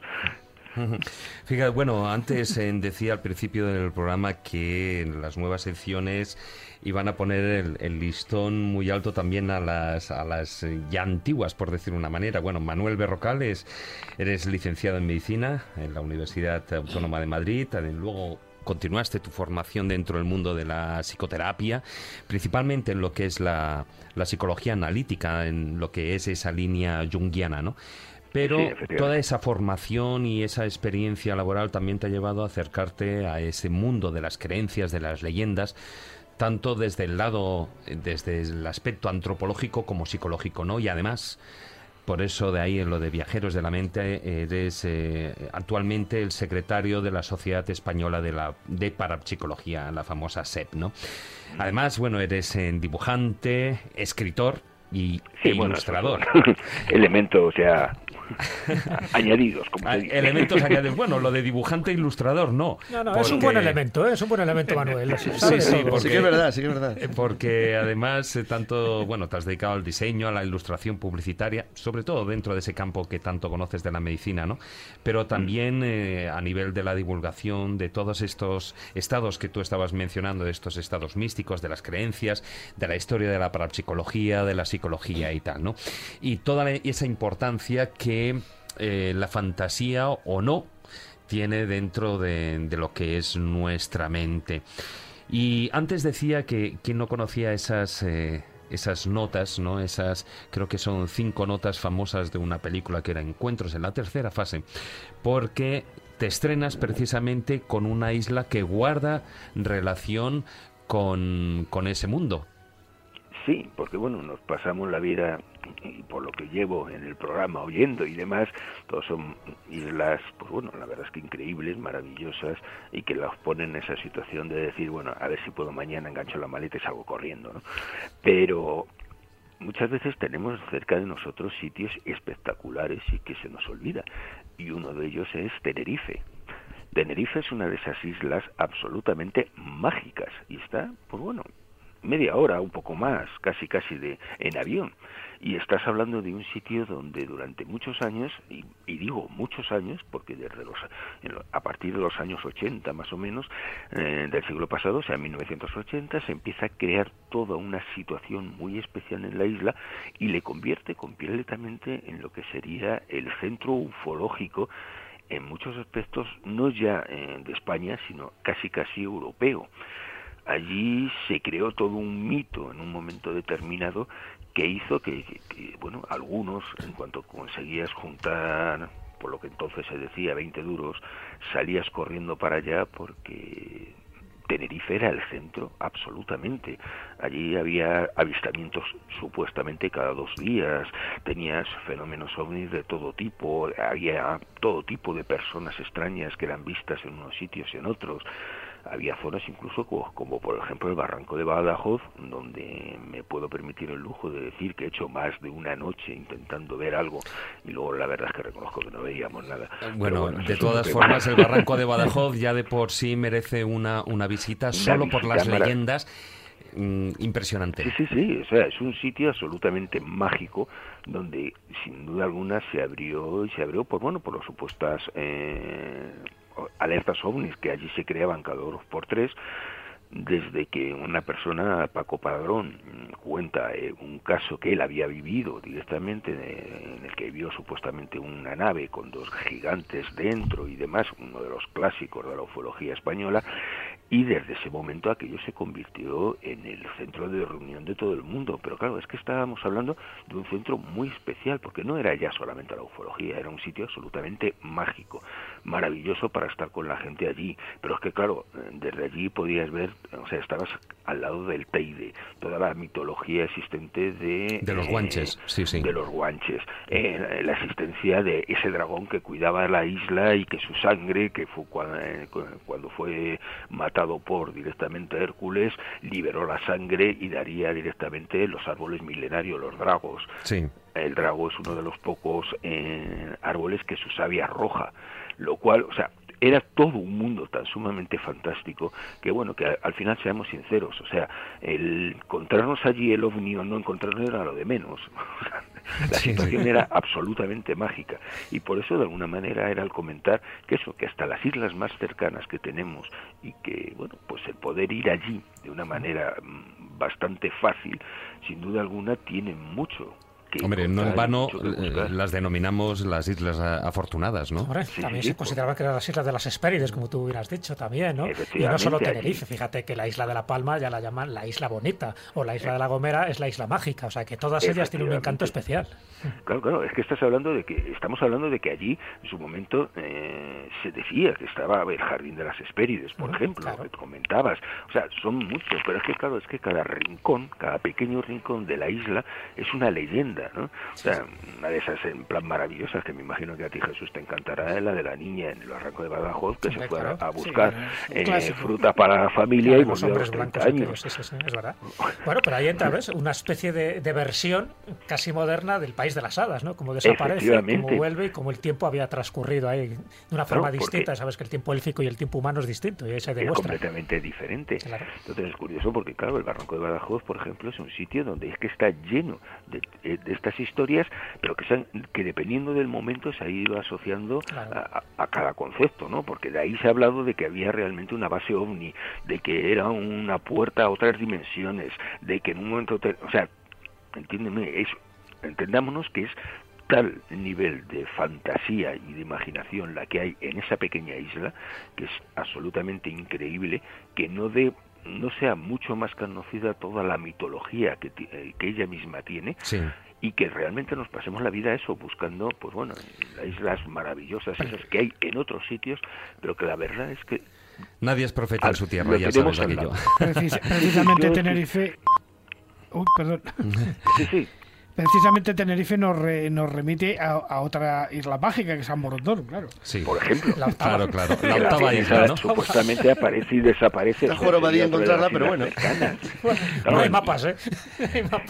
Fíjate, bueno, antes eh, decía al principio del programa que en las nuevas secciones iban a poner el, el, listón muy alto también a las, a las ya antiguas, por decir una manera. Bueno, Manuel Berrocal, es, eres licenciado en Medicina en la Universidad Autónoma de Madrid, luego continuaste tu formación dentro del mundo de la psicoterapia, principalmente en lo que es la, la psicología analítica, en lo que es esa línea junguiana, ¿no? Pero Sí, toda esa formación y esa experiencia laboral también te ha llevado a acercarte a ese mundo de las creencias, de las leyendas, tanto desde el lado, desde el aspecto antropológico como psicológico, ¿no? Y además, por eso de ahí en lo de Viajeros de la Mente, eres eh, actualmente el secretario de la Sociedad Española de, la, de Parapsicología, la famosa SEP, ¿no? Además, bueno, eres eh, dibujante, escritor y Sí, e bueno, ilustrador. elementos, o sea, añadidos, como Ah, se dice. Elementos añadidos. Bueno, lo de dibujante e ilustrador no. No, no, es un porque- buen elemento, ¿eh? es un buen elemento, Manuel. Sí, sí, todo. porque, Sí que es verdad, sí que es verdad. eh, Porque además, eh, tanto, bueno, te has dedicado al diseño, a la ilustración publicitaria, sobre todo dentro de ese campo que tanto conoces de la medicina, ¿no? Pero también eh, a nivel de la divulgación de todos estos estados que tú estabas mencionando, de estos estados místicos, de las creencias, de la historia de la parapsicología, de la psicología y tal, ¿no? Y toda esa importancia que eh, la fantasía o no tiene dentro de, de lo que es nuestra mente. Y antes decía que quien no conocía esas eh, esas notas, ¿no? Esas creo que son cinco notas famosas de una película que era Encuentros en la tercera fase, porque te estrenas precisamente con una isla que guarda relación con, con ese mundo. Sí, porque bueno, nos pasamos la vida, y por lo que llevo en el programa oyendo y demás, todos son islas, pues bueno, la verdad es que increíbles, maravillosas, y que las ponen en esa situación de decir, bueno, a ver si puedo mañana engancho la maleta y salgo corriendo, ¿no? Pero muchas veces tenemos cerca de nosotros sitios espectaculares y que se nos olvida, y uno de ellos es Tenerife. Tenerife es una de esas islas absolutamente mágicas y está, pues bueno, media hora, un poco más, casi casi de en avión. Y estás hablando de un sitio donde durante muchos años, y, y digo muchos años, porque desde los a partir de los años 80 más o menos eh, del siglo pasado, o sea, 1980, se empieza a crear toda una situación muy especial en la isla y le convierte completamente en lo que sería el centro ufológico en muchos aspectos, no ya eh, de España, sino casi casi europeo. Allí se creó todo un mito en un momento determinado que hizo que, bueno, algunos, en cuanto conseguías juntar, por lo que entonces se decía, 20 duros, salías corriendo para allá porque Tenerife era el centro, absolutamente. Allí había avistamientos supuestamente cada dos días, tenías fenómenos ovnis de todo tipo, había todo tipo de personas extrañas que eran vistas en unos sitios y en otros. Había zonas incluso como, como por ejemplo el barranco de Badajoz, donde me puedo permitir el lujo de decir que he hecho más de una noche intentando ver algo y luego la verdad es que reconozco que no veíamos nada. Bueno, de todas formas, el barranco de Badajoz ya de por sí merece una, una visita solo por las leyendas. mm, impresionante. Sí, sí, sí, o sea, es un sitio absolutamente mágico donde sin duda alguna se abrió y se abrió por bueno, por las supuestas eh, alertas ovnis que allí se creaban cada dos por tres desde que una persona, Paco Padrón, cuenta eh, un caso que él había vivido directamente, eh, en el que vio supuestamente una nave con dos gigantes dentro y demás, uno de los clásicos de la ufología española, y desde ese momento aquello se convirtió en el centro de reunión de todo el mundo. Pero claro, es que estábamos hablando de un centro muy especial, porque no era ya solamente la ufología, era un sitio absolutamente mágico, maravilloso para estar con la gente allí. Pero es que claro, eh, desde allí podías ver, o sea, estabas al lado del Teide, toda la mitología existente de... De los eh, guanches, sí, sí. De los guanches, eh, la existencia de ese dragón que cuidaba la isla y que su sangre, que fue cuando, cuando fue matado por directamente Hércules, liberó la sangre y daría directamente los árboles milenarios, los dragos. Sí. El drago es uno de los pocos eh, árboles que su savia roja, lo cual, o sea, era todo un mundo tan sumamente fantástico que bueno, que al, al final seamos sinceros, o sea, el encontrarnos allí el ovni o no encontrarnos era lo de menos. La situación sí. era absolutamente mágica y por eso de alguna manera era el comentar que eso, que hasta las islas más cercanas que tenemos y que bueno, pues el poder ir allí de una manera mm, bastante fácil, sin duda alguna tiene mucho que Hombre, no en vano eh, las denominamos las Islas Afortunadas, ¿no? Hombre, también se consideraba que eran las islas de las Hespérides, como tú hubieras dicho también, ¿no? Y no solo allí. Tenerife, fíjate que la isla de La Palma ya la llaman la isla bonita, o la isla de La Gomera es la isla mágica, o sea que todas ellas tienen un encanto especial. Claro, claro, es que estás hablando de que estamos hablando de que allí en su momento eh, se decía que estaba el jardín de las Hespérides, por ejemplo, que comentabas. O sea, son muchos, pero es que claro, es que cada rincón, cada pequeño rincón de la isla es una leyenda, ¿no? O sea, una de esas en plan maravillosas que me imagino que a ti Jesús te encantará es la de la niña en el barranco de Badajoz que se fue a- claro. a buscar Sí, eh, fruta para la familia y Los volvió a los hombres 30 blancos aquellos, años. sí, es verdad. Bueno, pero ahí entra, ¿ves? Una especie de, de versión casi moderna del país de las hadas, ¿no? Como desaparece, como vuelve y como el tiempo había transcurrido ahí de una forma porque- distinta. Sabes que el tiempo élfico y el tiempo humano es distinto y ahí se es demuestra. completamente diferente. Entonces es curioso porque, claro, el Barranco de Badajoz, por ejemplo, es un sitio donde es que está lleno de, de estas historias, pero que, que dependiendo del momento se ha ido asociando a, a- a cada concepto, ¿no? Porque de ahí se ha hablado de que había realmente una base ovni, de que era una puerta a otras dimensiones, de que en un momento... te- o sea, entiéndeme, es, entendámonos que es tal nivel de fantasía y de imaginación la que hay en esa pequeña isla que es absolutamente increíble que no de no sea mucho más conocida toda la mitología que, eh, que ella misma tiene Sí. y que realmente nos pasemos la vida eso buscando pues bueno las islas maravillosas esas que hay en otros sitios pero que la verdad es que Nadie es profeta en su tierra, ya sabes aquello. Precis- precisamente Tenerife. Uy, perdón. Sí, sí. Precisamente Tenerife nos, re- nos remite a, a otra isla mágica que es San Borondón, claro. Sí. Por ejemplo. La octava. Claro, claro. La la octava isla, ¿no? Supuestamente aparece y desaparece. De las encontrarla, pero bueno. No hay y- mapas, ¿eh?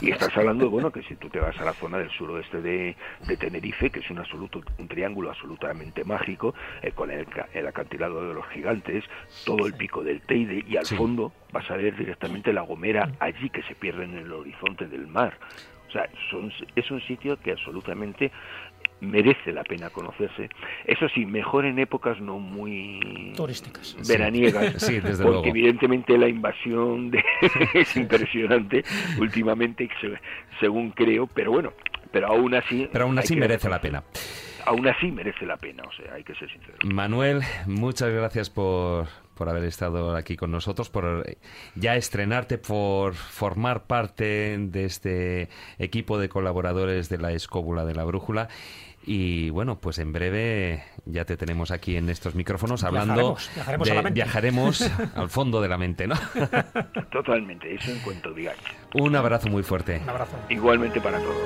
Y estás hablando, bueno, que si tú te vas a la zona del suroeste de, de Tenerife, que es un absoluto, un triángulo absolutamente mágico, eh, con el, ca- el acantilado de los gigantes, todo el pico del Teide, y al Sí. fondo vas a ver directamente la Gomera allí que se pierde en el horizonte del mar. O sea, son- es un sitio que absolutamente merece la pena conocerse. Eso sí, mejor en épocas no muy Turísticas. veraniegas, Sí, desde porque luego. evidentemente la invasión de- es impresionante últimamente, se- según creo, pero bueno, pero aún así... Pero aún así que- merece la pena. Aún así merece la pena, o sea, hay que ser sincero. Manuel, muchas gracias por, por haber estado aquí con nosotros, por ya estrenarte, por formar parte de este equipo de colaboradores de la Escóbula de la Brújula. Y bueno, pues en breve ya te tenemos aquí en estos micrófonos hablando Viajaremos, viajaremos a de- la mente. viajaremos al fondo de la mente, ¿no? Totalmente, eso en cuanto digáis. Un abrazo muy fuerte. Un abrazo. Igualmente para todos.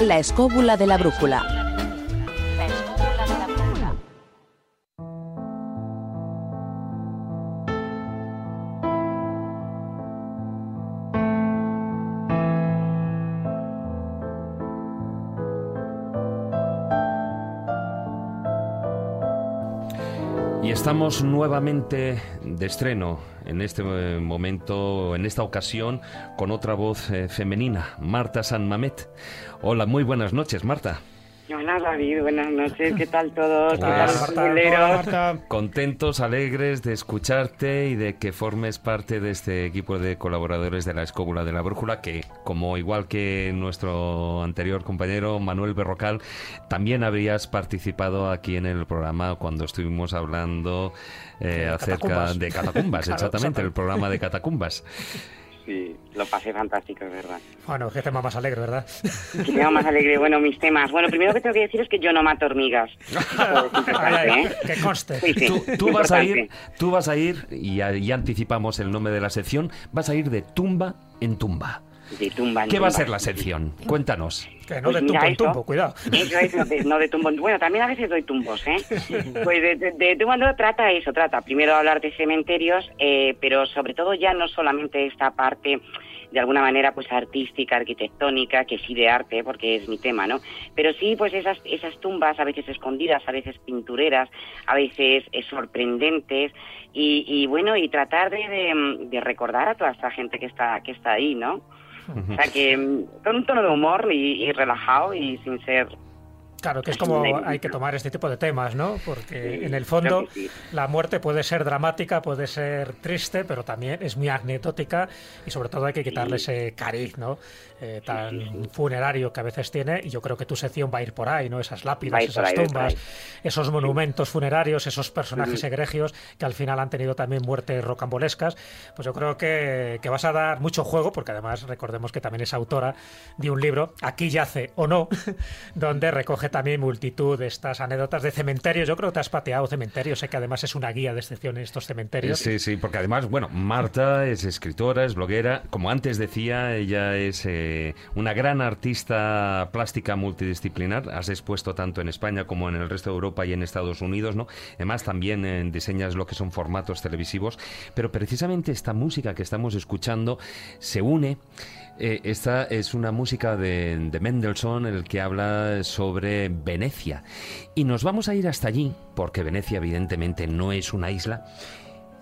La escóbula de la brújula. Y estamos nuevamente de estreno en este eh, momento, en esta ocasión, con otra voz eh, femenina, Marta San Mamet. Hola, muy buenas noches, Marta. Hola David, buenas noches, ¿qué tal todos? ¿Qué Hola, tal, Marta. Contentos, alegres de escucharte y de que formes parte de este equipo de colaboradores de la Escóbula de la Brújula, que como igual que nuestro anterior compañero Manuel Berrocal, también habías participado aquí en el programa cuando estuvimos hablando eh, acerca catacumbas. de catacumbas, Claro, exactamente, el programa de catacumbas. Sí, lo pasé fantástico, es verdad. Bueno, qué tema más alegre, ¿verdad? Que tema más alegre, bueno, mis temas. Bueno, primero que tengo que decir es que yo no mato hormigas. ¿eh? Que conste. Sí, sí, Tú, tú vas a ir, tú vas a ir, y ya, ya anticipamos el nombre de la sección, vas a ir de tumba en tumba. De tumba en ¿Qué va a ser la sección? Cuéntanos. Que no Pues de tumbo en tumbo, cuidado. Eso es, no de, no de tumbos. Bueno, también a veces doy tumbos, ¿eh? Pues de, de, de tumbo en tumbo trata eso, trata primero hablar de cementerios, eh, pero sobre todo ya no solamente esta parte de alguna manera pues artística, arquitectónica, que sí de arte, porque es mi tema, ¿no? Pero sí pues esas, esas tumbas a veces escondidas, a veces pintureras, a veces eh, sorprendentes y, y bueno, y tratar de, de, de recordar a toda esta gente que está, que está ahí, ¿no? O sea que mm, con un tono de humor y, y relajado y sin ser Claro, que es como hay que tomar este tipo de temas, ¿no? Porque en el fondo sí. la muerte puede ser dramática, puede ser triste, pero también es muy anecdótica y sobre todo hay que quitarle ese cariz, ¿no? Eh, tan funerario que a veces tiene y yo creo que tu sección va a ir por ahí, ¿no? Esas lápidas, esas ahí, tumbas, esos monumentos funerarios, esos personajes egregios que al final han tenido también muertes rocambolescas, pues yo creo que, que vas a dar mucho juego, porque además recordemos que también es autora de un libro, Aquí yace o no, donde recoge también multitud de estas anécdotas de cementerios. Yo creo que te has pateado cementerios, sé que además es una guía de excepción en estos cementerios. Sí, sí, porque además, bueno, Marta es escritora, es bloguera. Como antes decía, ella es eh, una gran artista plástica multidisciplinar. Has expuesto tanto en España como en el resto de Europa y en Estados Unidos, ¿no? Además, también eh, diseñas lo que son formatos televisivos. Pero precisamente esta música que estamos escuchando se une. Eh, esta es una música de, de Mendelssohn, el que habla sobre Venecia. Y nos vamos a ir hasta allí, porque Venecia evidentemente no es una isla,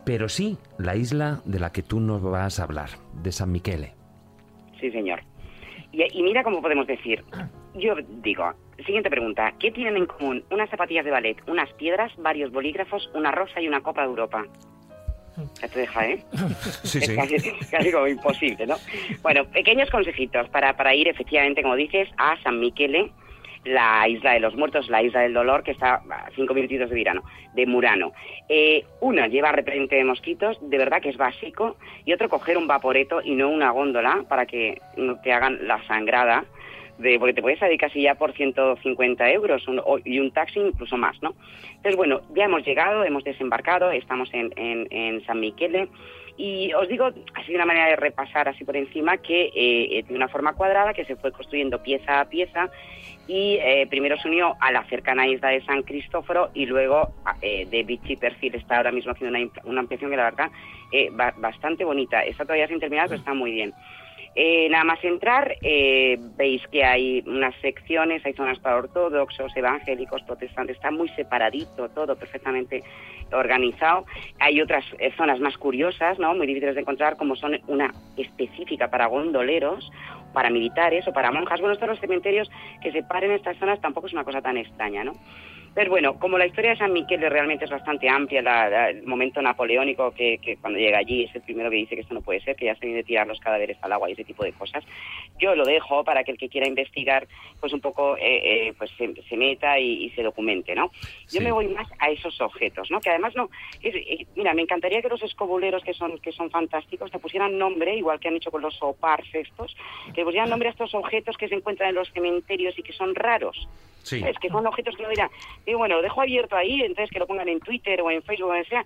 pero sí la isla de la que tú nos vas a hablar, de San Michele. Sí, señor. Y, y mira cómo podemos decir. Yo digo, siguiente pregunta. ¿Qué tienen en común unas zapatillas de ballet, unas piedras, varios bolígrafos, una rosa y una copa de Europa? Ya te deja, ¿eh? Sí, Es sí. casi, casi como imposible, ¿no? Bueno, pequeños consejitos para, para ir efectivamente, como dices, a San Michele, la isla de los muertos, la isla del dolor, que está a cinco minutitos de Virano, de Murano. Eh, una, lleva repelente de mosquitos, de verdad que es básico, y otro, coger un vaporeto y no una góndola para que no te hagan la sangrada, de, porque te puedes salir casi ya por 150 euros un- y un taxi incluso más, ¿no? Entonces, bueno, ya hemos llegado, hemos desembarcado, estamos en, en- en San Michele y os digo, así de una manera de repasar así por encima, que eh, eh, de una forma cuadrada que se fue construyendo pieza a pieza y eh, primero se unió a la cercana isla de San Cristóforo y luego eh, de Vichy Perfil está ahora mismo haciendo una, una ampliación que la verdad eh, ba- bastante bonita. Está todavía sin terminar, pero está muy bien. Eh, nada más entrar, veis que hay unas secciones, hay zonas para ortodoxos, evangélicos, protestantes, está muy separadito todo, perfectamente organizado. Hay otras zonas más curiosas, ¿no? muy difíciles de encontrar, como son una específica para gondoleros, para militares o para monjas. Bueno, estos los cementerios que separen estas zonas tampoco es una cosa tan extraña, ¿no? Pero bueno, como la historia de San Miquel realmente es bastante amplia, la- la- el momento napoleónico que, que cuando llega allí es el primero que dice que esto no puede ser, que ya se viene de tirar los cadáveres al agua y ese tipo de cosas, yo lo dejo para que el que quiera investigar, pues un poco eh, eh, pues se, se meta y, y se documente, ¿no? Yo Sí. me voy más a esos objetos, ¿no? Que además no, es- eh, mira, me encantaría que los escobuleros que son que son fantásticos te pusieran nombre, igual que han hecho con los opars estos, que le pusieran nombre a estos objetos que se encuentran en los cementerios y que son raros. Sí. Es que son objetos que no dirán, digo, bueno, dejo abierto ahí, entonces que lo pongan en Twitter o en Facebook o donde sea,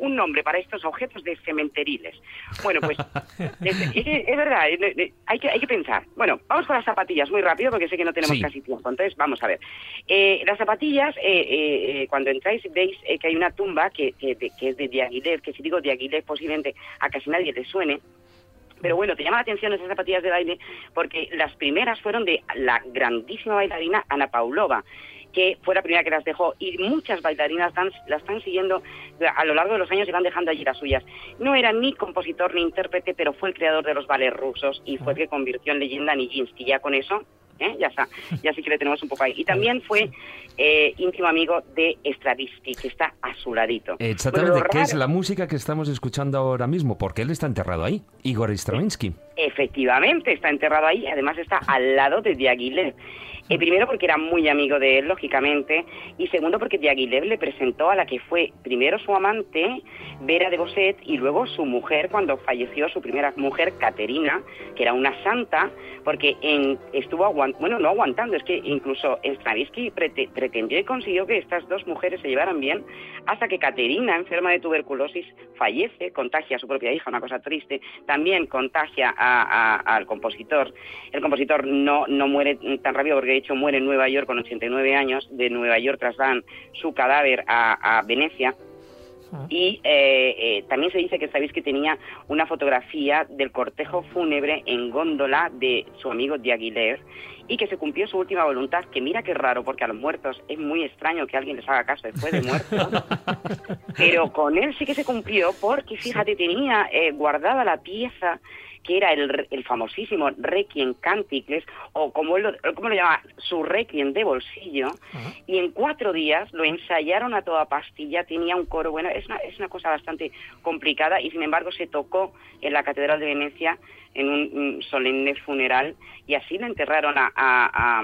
un nombre para estos objetos de cementeriles. Bueno, pues es, es- es verdad, es- es- hay que, hay que pensar. Bueno, vamos con las zapatillas muy rápido porque sé que no tenemos Sí. casi tiempo. Entonces, vamos a ver. Eh, las zapatillas, eh, eh, eh, cuando entráis veis eh, que hay una tumba que, que, que es de Diaghilev, que si digo Diaghilev posiblemente a casi nadie le suene, pero bueno, te llama la atención esas zapatillas de baile porque las primeras fueron de la grandísima bailarina Ana Paulova que fue la primera que las dejó y muchas bailarinas dan- la están siguiendo a lo largo de los años y van dejando allí las suyas. No era ni compositor ni intérprete, pero fue el creador de los ballets rusos y fue el que convirtió en leyenda a Nijinsky. Ya con eso, ¿eh? ya está, ya sí que le tenemos un poco ahí. Y también fue eh, íntimo amigo de Stravinsky, que está a su ladito. Exactamente, Bueno, que es la música que estamos escuchando ahora mismo, porque él está enterrado ahí, Igor Stravinsky. Efectivamente, está enterrado ahí, además está al lado de Diaghilev. Primero porque era muy amigo de él, lógicamente, y segundo porque Diaghilev le presentó a la que fue primero su amante, Vera de Bosset, y luego su mujer cuando falleció, su primera mujer, Caterina, que era una santa, porque en- estuvo aguantando, bueno, no aguantando, es que incluso Stravinsky prete- pretendió y consiguió que estas dos mujeres se llevaran bien, hasta que Caterina, enferma de tuberculosis, fallece, contagia a su propia hija, una cosa triste, también contagia a- al compositor. El compositor no, no muere tan rápido porque de hecho muere en Nueva York con 89 años, de Nueva York trasladan su cadáver a, a Venecia. Y eh, eh, también se dice que sabéis que tenía una fotografía del cortejo fúnebre en góndola de su amigo Diaghilev y que se cumplió su última voluntad, que mira qué raro, porque a los muertos es muy extraño que alguien les haga caso después de muertos. Pero con él sí que se cumplió porque, fíjate, tenía eh, guardada la pieza que era el, el famosísimo Requiem Canticles, o como él lo, como lo llama, su Requiem de bolsillo, y en cuatro días lo ensayaron a toda pastilla, tenía un coro, bueno, es una, es una cosa bastante complicada, y sin embargo se tocó en la Catedral de Venecia en un, un solemne funeral, y así lo enterraron a- a- a,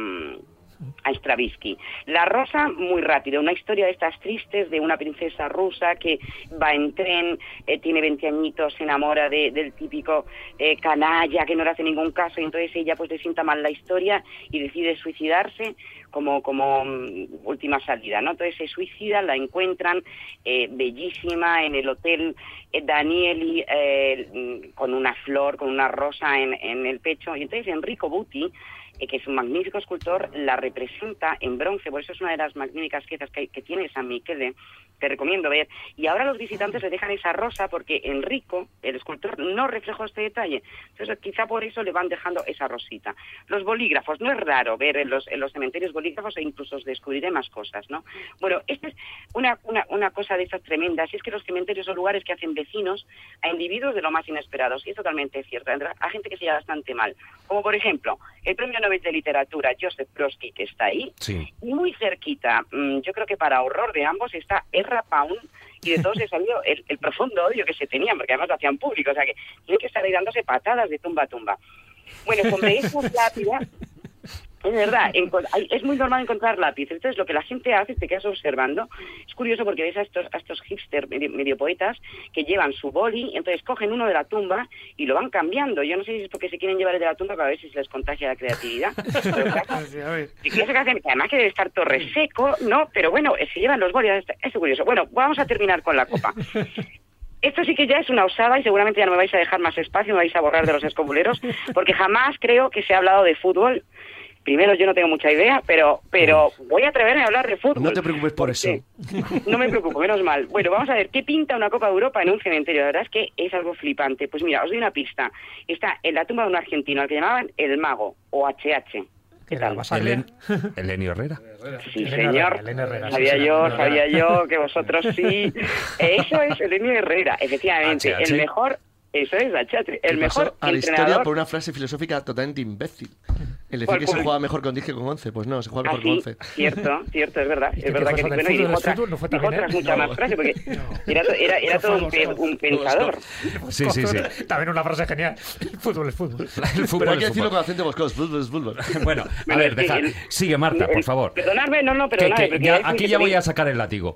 a Stravinsky. La Rosa, muy rápido, una historia de estas tristes de una princesa rusa que va en tren, eh, tiene 20 añitos, se enamora de- del típico eh, canalla que no le hace ningún caso y entonces ella pues le sienta mal la historia y decide suicidarse como, como mm, última salida, ¿no? Entonces se suicida, la encuentran eh, bellísima en el hotel eh, Danieli mm, con una flor, con una rosa en, en el pecho y entonces Enrico Butti eh, que es un magnífico escultor, la representa en bronce, por eso es una de las magníficas piezas que, que tiene San Michele, te recomiendo ver. Y ahora los visitantes le dejan esa rosa porque Enrico, el escultor, no reflejó este detalle. Entonces quizá por eso le van dejando esa rosita. Los bolígrafos, no es raro ver en los, en los cementerios bolígrafos e incluso descubriré más cosas, ¿no? Bueno, esta es una, una, una cosa de estas tremendas, y es que los cementerios son lugares que hacen vecinos a individuos de lo más inesperados, y es totalmente cierto, a gente que se lleva bastante mal. Como por ejemplo, el premio Nobel de Literatura, Joseph Brodsky, que está ahí, Sí. y muy cerquita, mm, yo creo que para horror de ambos está Erra Pound, y de todos se salió el, el profundo odio que se tenían, porque además lo hacían público, o sea que tienen que estar ahí dándose patadas de tumba a tumba. Bueno, sobre esas lápidas, es verdad, es muy normal encontrar lápices. Entonces, lo que la gente hace, te quedas observando, es curioso porque ves a estos, a estos hipster medio, medio poetas que llevan su boli, entonces cogen uno de la tumba y lo van cambiando. Yo no sé si es porque se quieren llevar el de la tumba para ver si se les contagia la creatividad. Pero claro, y que hacen- además que debe estar todo reseco, ¿no? Pero bueno, se llevan los bolis, es curioso. Bueno, vamos a terminar con la copa. Esto sí que ya es una osada y seguramente ya no me vais a dejar más espacio, me vais a borrar de los escobuleros, porque jamás creo que se ha hablado de fútbol. Primero, yo no tengo mucha idea, pero pero voy a atreverme a hablar de fútbol. No te preocupes por eso. No me preocupo, menos mal. Bueno, vamos a ver, ¿qué pinta una Copa de Europa en un cementerio? La verdad es que es algo flipante. Pues mira, os doy una pista. Está en la tumba de un argentino al que llamaban el mago, o HH. ¿Qué tal? Helen- Elenio Herrera. Sí, Elena señor. Elena Herrera, sí, sabía sí, yo, Elena sabía Herrera. yo que vosotros sí. Eso es Elenio Herrera, efectivamente. HH. El mejor, eso es HH, el mejor pasó a la historia por una frase filosófica totalmente imbécil. El decir ¿Cuál, que se juega mejor con 10 que con 11. Pues no, se juega Ah, mejor con sí, 11. cierto, cierto, es verdad. ¿Y Es qué verdad que bueno, y fútbol? dijo ¿El otras, fútbol no fue dijo también otras muchas No. más frases, porque era, to- era, era No todo un, pe- Bosco. un pensador. Sí, sí, sí. También una frase genial. El fútbol es fútbol. El fútbol, Pero hay que decirlo fútbol. con acento boscos. Fútbol es fútbol. Bueno, a Bueno, ver, es que deja. el- Sigue, Marta, por favor. Perdonadme, no, no, Que- perdonadme. que porque ya- es aquí que ya voy a sacar el látigo.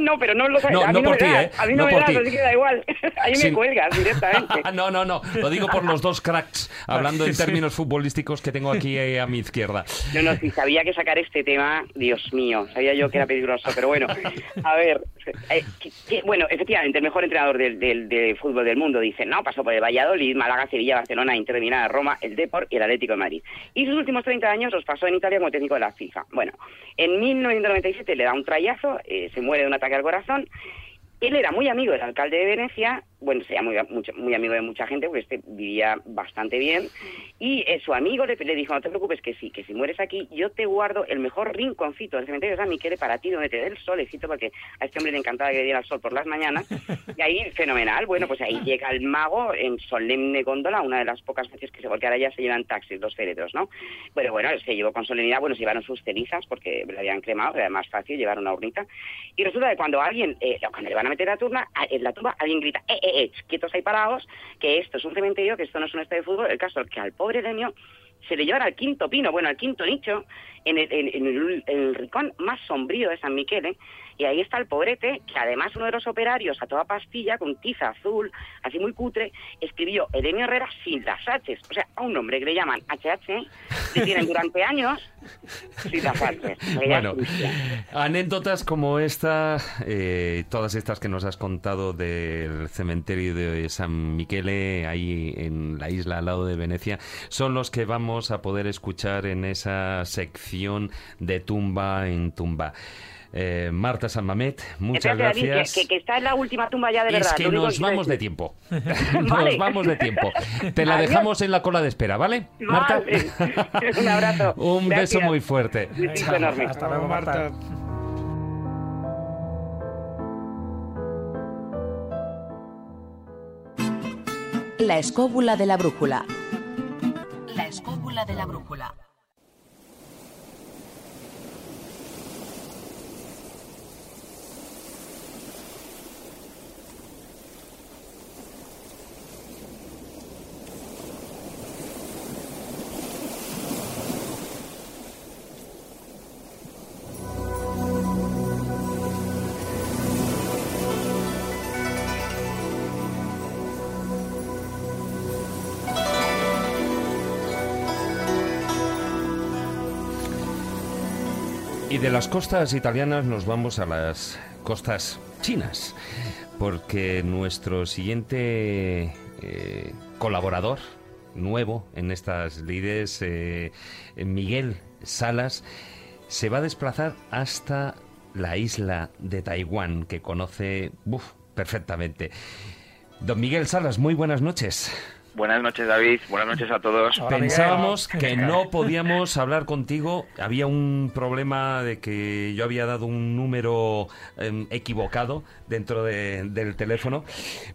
no, pero no lo No, a mí no no por ti, ¿eh? A mí No no, me por das, ti. así que da igual. Ahí me cuelgas directamente. no, no, no. Lo digo por los dos cracks, hablando en términos futbolísticos que tengo aquí eh, a mi izquierda. No, no, si sabía que sacar este tema, Dios mío, sabía yo que era peligroso, pero bueno, a ver, eh, que- bueno, efectivamente, el mejor entrenador del, del, de fútbol del mundo, dice, no, pasó por el Valladolid, Málaga, Sevilla, Barcelona, Inter de Milán, Roma, el Deport y el Atlético de Madrid. Y sus últimos 30 años los pasó en Italia como técnico de la FIFA. Bueno, en 1997 le da un trayazo, eh, se muere de un ataque al corazón, él era muy amigo del alcalde de Venecia, bueno, sería muy, mucho- muy amigo de mucha gente, porque este vivía bastante bien, y eh, su amigo le, le dijo, no te preocupes, que sí, que si mueres aquí, yo te guardo el mejor rinconcito del cementerio de San Miquel para ti, donde te dé el solecito, porque a este hombre le encantaba que le diera el sol por las mañanas, y ahí, fenomenal, bueno, pues ahí llega el mago en solemne góndola, una de las pocas veces que se, porque ahora ya se llevan taxis, los féretros, ¿no? Bueno, bueno, se llevó con solemnidad, bueno, se llevaron sus cenizas, porque le habían cremado, era más fácil llevar una urnita, y resulta que cuando alguien, eh, cuando le van a meter la turna, en la tumba alguien grita, eh, eh, eh, quietos ahí parados, que esto es un cementerio, que esto no es un estadio de fútbol. El caso es que al pobre Denio se le llevan al quinto pino, bueno, al quinto nicho, en el, en- el- rincón más sombrío de San Miquele, y ahí está el pobrete, que además uno de los operarios a toda pastilla, con tiza azul, así muy cutre, escribió Elenio Herrera sin las H, o sea, a un nombre que le llaman HH, le tienen durante años sin las H. Bueno, anécdotas como esta, eh, todas estas que nos has contado del cementerio de San Michele, ahí en la isla al lado de Venecia, son los que vamos a poder escuchar en esa sección de tumba en tumba. Eh, Marta San Mamet, muchas gracias. que, que, que está en la última tumba ya de verdad. Es que nos vamos de tiempo. Vale. Nos vamos de tiempo. Te la Adiós. dejamos en la cola de espera, ¿vale? Marta. Vale. Un abrazo. Un beso Gracias. muy fuerte. Enorme. Hasta luego, Marta. La escóbula de la brújula. La escóbula de la brújula. De las costas italianas nos vamos a las costas chinas, porque nuestro siguiente eh, colaborador nuevo en estas lides, eh, Miguel Salas, se va a desplazar hasta la isla de Taiwán, que conoce uf, perfectamente. Don Miguel Salas, muy buenas noches. Buenas noches, David. Buenas noches a todos. Pensábamos que no podíamos hablar contigo. Había un problema de que yo había dado un número em, equivocado dentro de- del teléfono.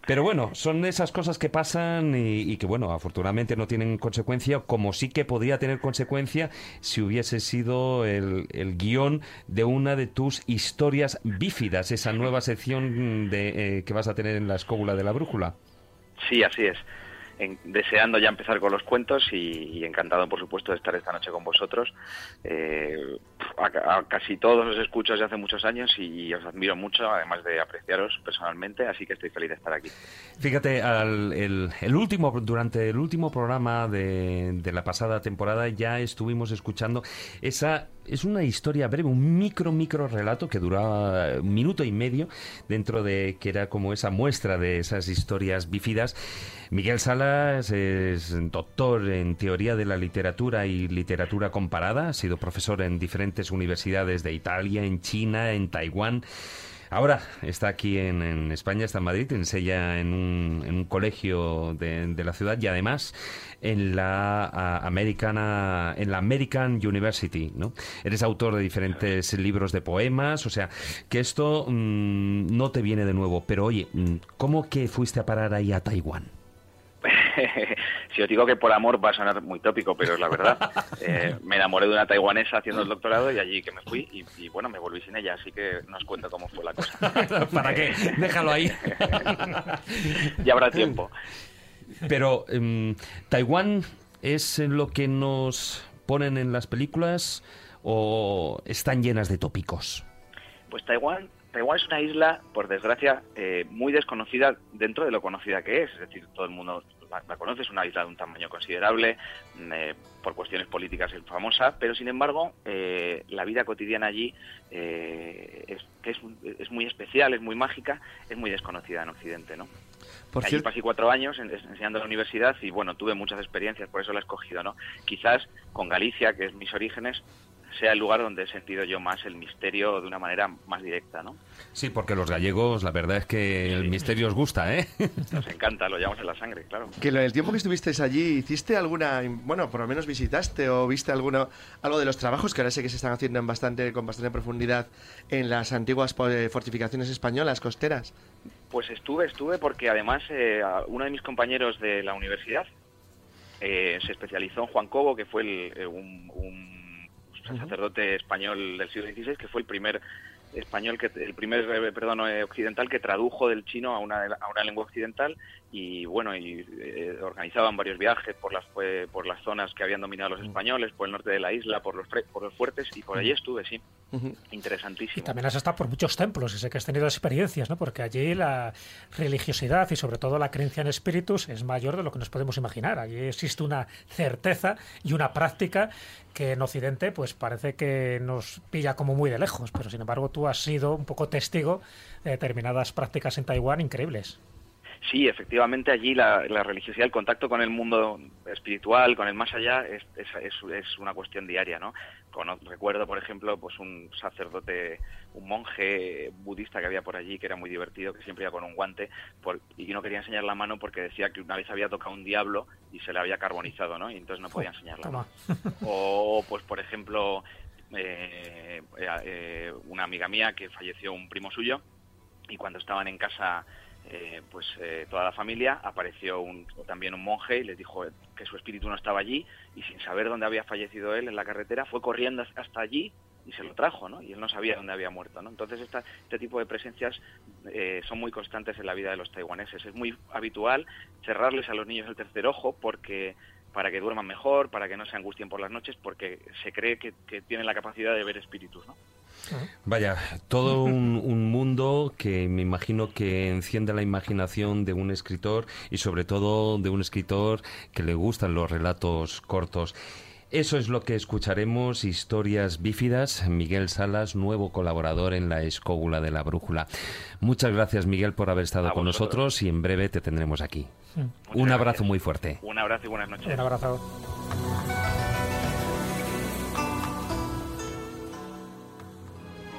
Pero bueno, son esas cosas que pasan y, y que, bueno, afortunadamente no tienen consecuencia, como sí que podría tener consecuencia si hubiese sido el, el guion de una de tus historias bífidas, esa nueva sección de, eh, que vas a tener en la escóbula de la brújula. Sí, así es. Deseando ya empezar con los cuentos y, y encantado, por supuesto, de estar esta noche con vosotros. Eh, a, casi todos os escucho desde hace muchos años y os admiro mucho, además de apreciaros personalmente, así que estoy feliz de estar aquí. Fíjate, al- el, el último, durante el último programa de, de la pasada temporada ya estuvimos escuchando esa, es una historia breve, un micro, micro relato que duraba un minuto y medio dentro de que era como esa muestra de esas historias bífidas. Miguel Salas es doctor en teoría de la literatura y literatura comparada, ha sido profesor en diferentes universidades de Italia, en China, en Taiwán. Ahora está aquí en, España, está en Madrid, enseña en un, en un colegio de, de la ciudad y además en la americana, en la American University, ¿no? Eres autor de diferentes libros de poemas, o sea, que esto mm, no te viene de nuevo. Pero oye, mm, ¿cómo que fuiste a parar ahí a Taiwán? si os digo que por amor va a sonar muy tópico, pero es la verdad. Eh, me enamoré de una taiwanesa haciendo el doctorado y allí que me fui y, y, bueno, me volví sin ella, así que no os cuento cómo fue la cosa. ¿Para qué? Déjalo ahí. ya habrá tiempo. Pero em, Taiwán es lo que nos ponen en las películas o están llenas de tópicos. Pues Taiwán, Taiwán es una isla, por desgracia, eh, muy desconocida dentro de lo conocida que es. Es decir, todo el mundo la, la conoce, es una isla de un tamaño considerable, mm, eh, por cuestiones políticas es famosa, pero sin embargo, eh, la vida cotidiana allí eh, es, es, es muy especial, es muy mágica, es muy desconocida en Occidente, ¿no? Por Allí cierto- pasé cuatro años en- enseñando en la universidad y bueno, tuve muchas experiencias, por eso la he escogido, ¿no? Quizás con Galicia, que es mis orígenes, sea el lugar donde he sentido yo más el misterio de una manera más directa, ¿no? Sí, porque los gallegos, la verdad es que el misterio os gusta, ¿eh? Nos encanta, lo llevamos en la sangre, claro. Que lo- el tiempo que estuviste allí, ¿hiciste alguna, bueno, por lo menos visitaste o viste alguno, algo de los trabajos que ahora sé que se están haciendo en bastante, con bastante profundidad en las antiguas eh, fortificaciones españolas costeras? Pues estuve, estuve porque además eh, uno de mis compañeros de la universidad eh, se especializó en Juan Cobo, que fue el, eh, un, un sacerdote español del siglo XVI, que fue el primer español que el primer eh, perdón eh, occidental que tradujo del chino a una a una lengua occidental y bueno y eh, organizaban varios viajes por las por las zonas que habían dominado los españoles por el norte de la isla por los por los fuertes y por allí estuve sí interesantísimo También has estado por muchos templos y sé que has tenido experiencias, ¿no? Porque allí la religiosidad y sobre todo la creencia en espíritus es mayor de lo que nos podemos imaginar. Allí existe una certeza y una práctica que en Occidente pues parece que nos pilla como muy de lejos, pero sin embargo tú has sido un poco testigo de determinadas prácticas en Taiwán increíbles. Sí, efectivamente allí la, la religiosidad, el contacto con el mundo espiritual, con el más allá, es, es, es- una cuestión diaria, ¿no? Cono- recuerdo, por ejemplo, pues un sacerdote, un monje budista que había por allí, que era muy divertido, que siempre iba con un guante, por- y no quería enseñar la mano porque decía que una vez había tocado un diablo y se le había carbonizado, ¿no? Y entonces no podía enseñar la mano. O, pues, por ejemplo, eh, eh, eh, una amiga mía que falleció un primo suyo y cuando estaban en casa eh, pues eh, toda la familia, apareció un, también un monje y les dijo que su espíritu no estaba allí y sin saber dónde había fallecido él en la carretera fue corriendo hasta allí y se lo trajo, ¿no? Y él no sabía dónde había muerto, ¿no? Entonces esta, este tipo de presencias eh, son muy constantes en la vida de los taiwaneses. Es muy habitual cerrarles a los niños el tercer ojo porque para que duerman mejor, para que no se angustien por las noches, porque se cree que, que tienen la capacidad de ver espíritus, ¿no? Vaya, todo un, un mundo que me imagino que enciende la imaginación de un escritor y sobre todo de un escritor que le gustan los relatos cortos. Eso es lo que escucharemos, Historias Bífidas, Miguel Salas, nuevo colaborador en la Escóbula de la Brújula. Muchas gracias, Miguel, por haber estado A con vosotros. nosotros y en breve te tendremos aquí. Un abrazo gracias. muy fuerte. Un abrazo y buenas noches. Un abrazo.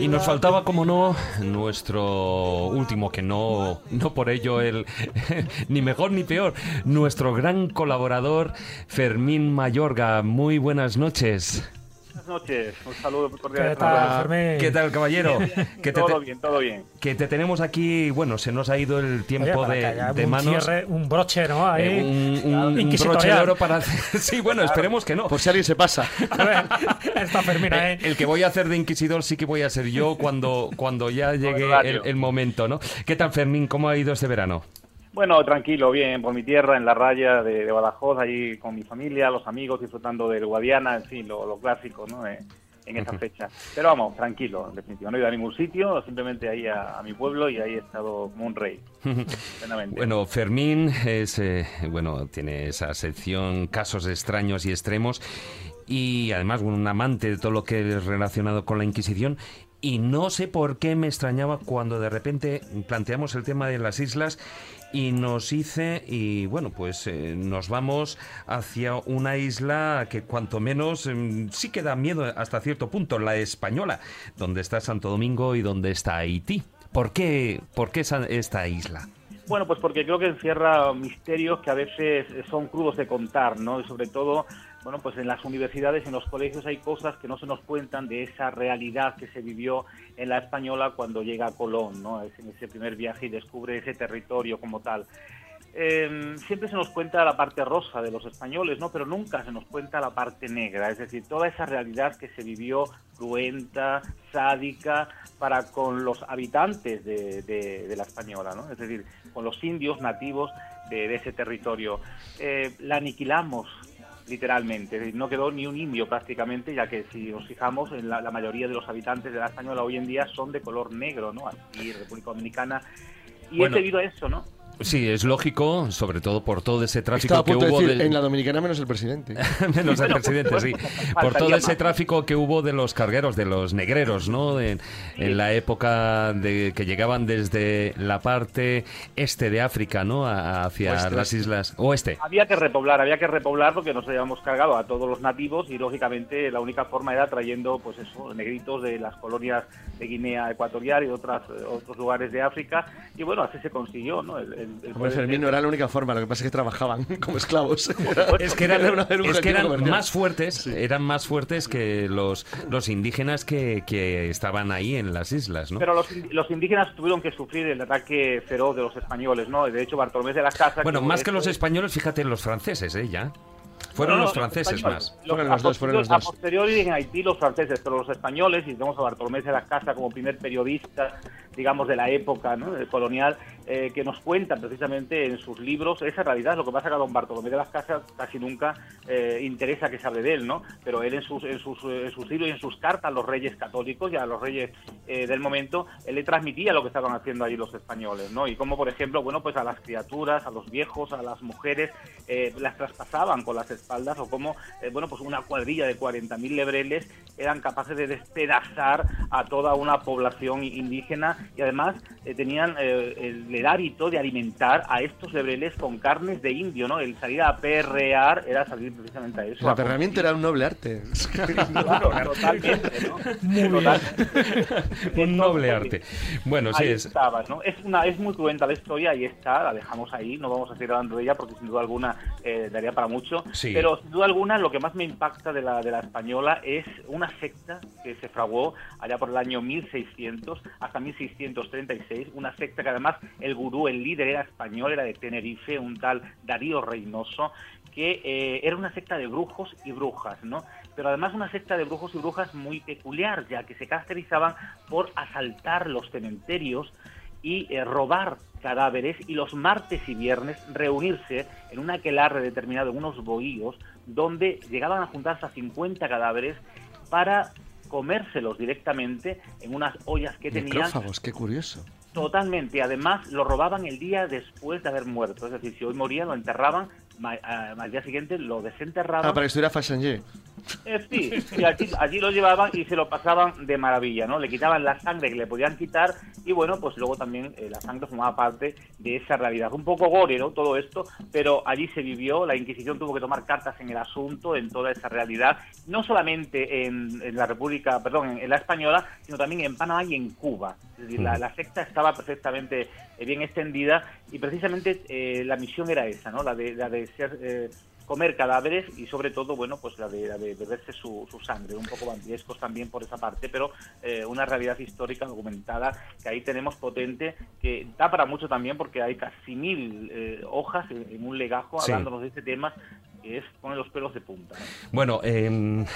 Y nos faltaba, como no, nuestro último, que no, no por ello el ni mejor ni peor, nuestro gran colaborador Fermín Mayorga. Muy buenas noches. Buenas noches, un saludo cordial. ¿Qué tal, Fermín? ¿Qué tal, caballero? Que te, todo bien, todo bien. que te tenemos aquí, bueno, se nos ha ido el tiempo Oye, de, haya de un manos. cierre, un broche, ¿no? Ahí, Eh, un, un- un inquisitorial. broche de oro para hacer- Sí, bueno, esperemos que no. Por si alguien se pasa. A ver, está Fermín ahí. Eh, El que voy a hacer de inquisidor sí que voy a ser yo cuando, cuando ya llegue el momento, ¿no? ¿Qué tal, Fermín? ¿Cómo ha ido este verano? Bueno, tranquilo, bien, por mi tierra, en la raya de, de Badajoz, allí con mi familia, los amigos, disfrutando del Guadiana, en fin, lo, lo clásico, ¿no? Eh, en esa fecha. Pero vamos, tranquilo, en definitiva. No he ido a ningún sitio, simplemente ahí a, a mi pueblo y ahí he estado como un rey. Bueno, Fermín es, eh, bueno, tiene esa sección casos extraños y extremos y además un amante de todo lo que es relacionado con la Inquisición. Y no sé por qué me extrañaba cuando de repente planteamos el tema de las islas y nos hice y bueno pues eh, nos vamos hacia una isla que cuanto menos em, sí que da miedo hasta cierto punto, la española, donde está Santo Domingo y donde está Haití. ¿Por qué, por qué esta isla? Bueno, pues porque creo que encierra misterios que a veces son crudos de contar, ¿no? Y sobre todo, bueno, pues en las universidades, en los colegios hay cosas que no se nos cuentan de esa realidad que se vivió en la española cuando llega Colón, ¿no? Es en ese primer viaje y descubre ese territorio como tal. Eh, siempre se nos cuenta la parte rosa de los españoles, ¿no? Pero nunca se nos cuenta la parte negra, es decir, toda esa realidad que se vivió cruenta, sádica, para con los habitantes de, la española, ¿no? Es decir, con los indios nativos de, de ese territorio. Eh, la aniquilamos literalmente, no quedó ni un indio prácticamente, ya que si nos fijamos, en la, la mayoría de los habitantes de la española hoy en día son de color negro, ¿no? Aquí, República Dominicana, y Bueno. es debido a eso, ¿no? Sí, es lógico, sobre todo por todo ese tráfico Estaba a que punto de hubo decir, de- en la dominicana menos el presidente. menos el presidente, sí. Por todo ese tráfico que hubo de los cargueros, de los negreros, ¿no? En, en la época de que llegaban desde la parte este de África, ¿no? A- hacia Oeste, las islas oeste. Había que repoblar, había que repoblar porque nos habíamos cargado a todos los nativos y lógicamente la única forma era trayendo pues eso, negritos de las colonias de Guinea Ecuatorial y de otras, eh, otros lugares de África y bueno, así se consiguió, ¿no? El, el- el Hombre, Fermín, no era la única forma, lo que pasa es que trabajaban como esclavos. Es que eran, es que eran más fuertes, eran más fuertes que los, los indígenas que, que estaban ahí en las islas, ¿no? Pero los, in- los indígenas tuvieron que sufrir el ataque feroz de los españoles, ¿no? De hecho, Bartolomé de las Casas... Bueno, que más que los españoles, fíjate, los franceses, ¿eh? Ya. Fueron No, no, los franceses españoles. más. Los- a posteriori- A posteriori en Haití los franceses, pero los españoles, y tenemos a Bartolomé de las Casas como primer periodista digamos, de la época ¿no? colonial, eh, que nos cuentan precisamente en sus libros esa realidad. Lo que pasa que a don Bartolomé de las Casas casi nunca eh, interesa que se hable de él, ¿no? Pero él en sus, en sus, en sus libros y en sus cartas a los reyes católicos y a los reyes eh, del momento, él le transmitía lo que estaban haciendo ahí los españoles, ¿no? Y como, por ejemplo, bueno, pues a las criaturas, a los viejos, a las mujeres, las traspasaban con las espaldas o como, bueno, pues una cuadrilla de 40.000 lebreles eran capaces de despedazar a toda una población indígena y además tenían el el hábito de alimentar a estos lebreles con carnes de indio, ¿no? El salir a perrear era salir precisamente a eso. El aperreamiento era un noble arte. claro, totalmente, ¿no? Muy un noble arte. Bueno, sí es. estabas, ¿no? Es, una, es muy cruenta la historia, ahí está, la dejamos ahí, no vamos a seguir hablando de ella porque sin duda alguna eh, daría para mucho. Sí. Pero sin duda alguna lo que más me impacta de la, de la española es una secta que se fraguó allá por el año 1600 hasta 1636, una secta que además el gurú, el líder era español, era de Tenerife, un tal Darío Reynoso, que eh, era una secta de brujos y brujas, ¿no? Pero además una secta de brujos y brujas muy peculiar, ya que se caracterizaban por asaltar los cementerios y eh, robar cadáveres y los martes y viernes reunirse en un aquelarre determinado, en unos bohíos, donde llegaban a juntarse a 50 cadáveres para comérselos directamente en unas ollas que tenían Necrófagos, qué curioso. Totalmente. Además, lo robaban el día después de haber muerto. Es decir, si hoy moría, lo enterraban, al día siguiente lo desenterraban. Ah, para que estuviera Fassangé. Eh, sí, y allí, allí lo llevaban y se lo pasaban de maravilla, ¿no? Le quitaban la sangre que le podían quitar y bueno, pues luego también eh, la sangre formaba parte de esa realidad. Un poco gore, ¿no? Todo esto, pero allí se vivió, la Inquisición tuvo que tomar cartas en el asunto, en toda esa realidad, no solamente en, en la República, perdón, en, en la Española, sino también en Panamá y en Cuba. Es decir, la, la secta estaba perfectamente eh, bien extendida y precisamente eh, la misión era esa, ¿no? La de, la de ser... eh, comer cadáveres y sobre todo, bueno, pues la de, la de beberse su, su sangre, un poco vampirescos también por esa parte, pero eh, una realidad histórica documentada que ahí tenemos potente, que da para mucho también porque hay casi mil eh, hojas en, en un legajo Sí. hablándonos de este tema, que es poner los pelos de punta. ¿no? Bueno, em,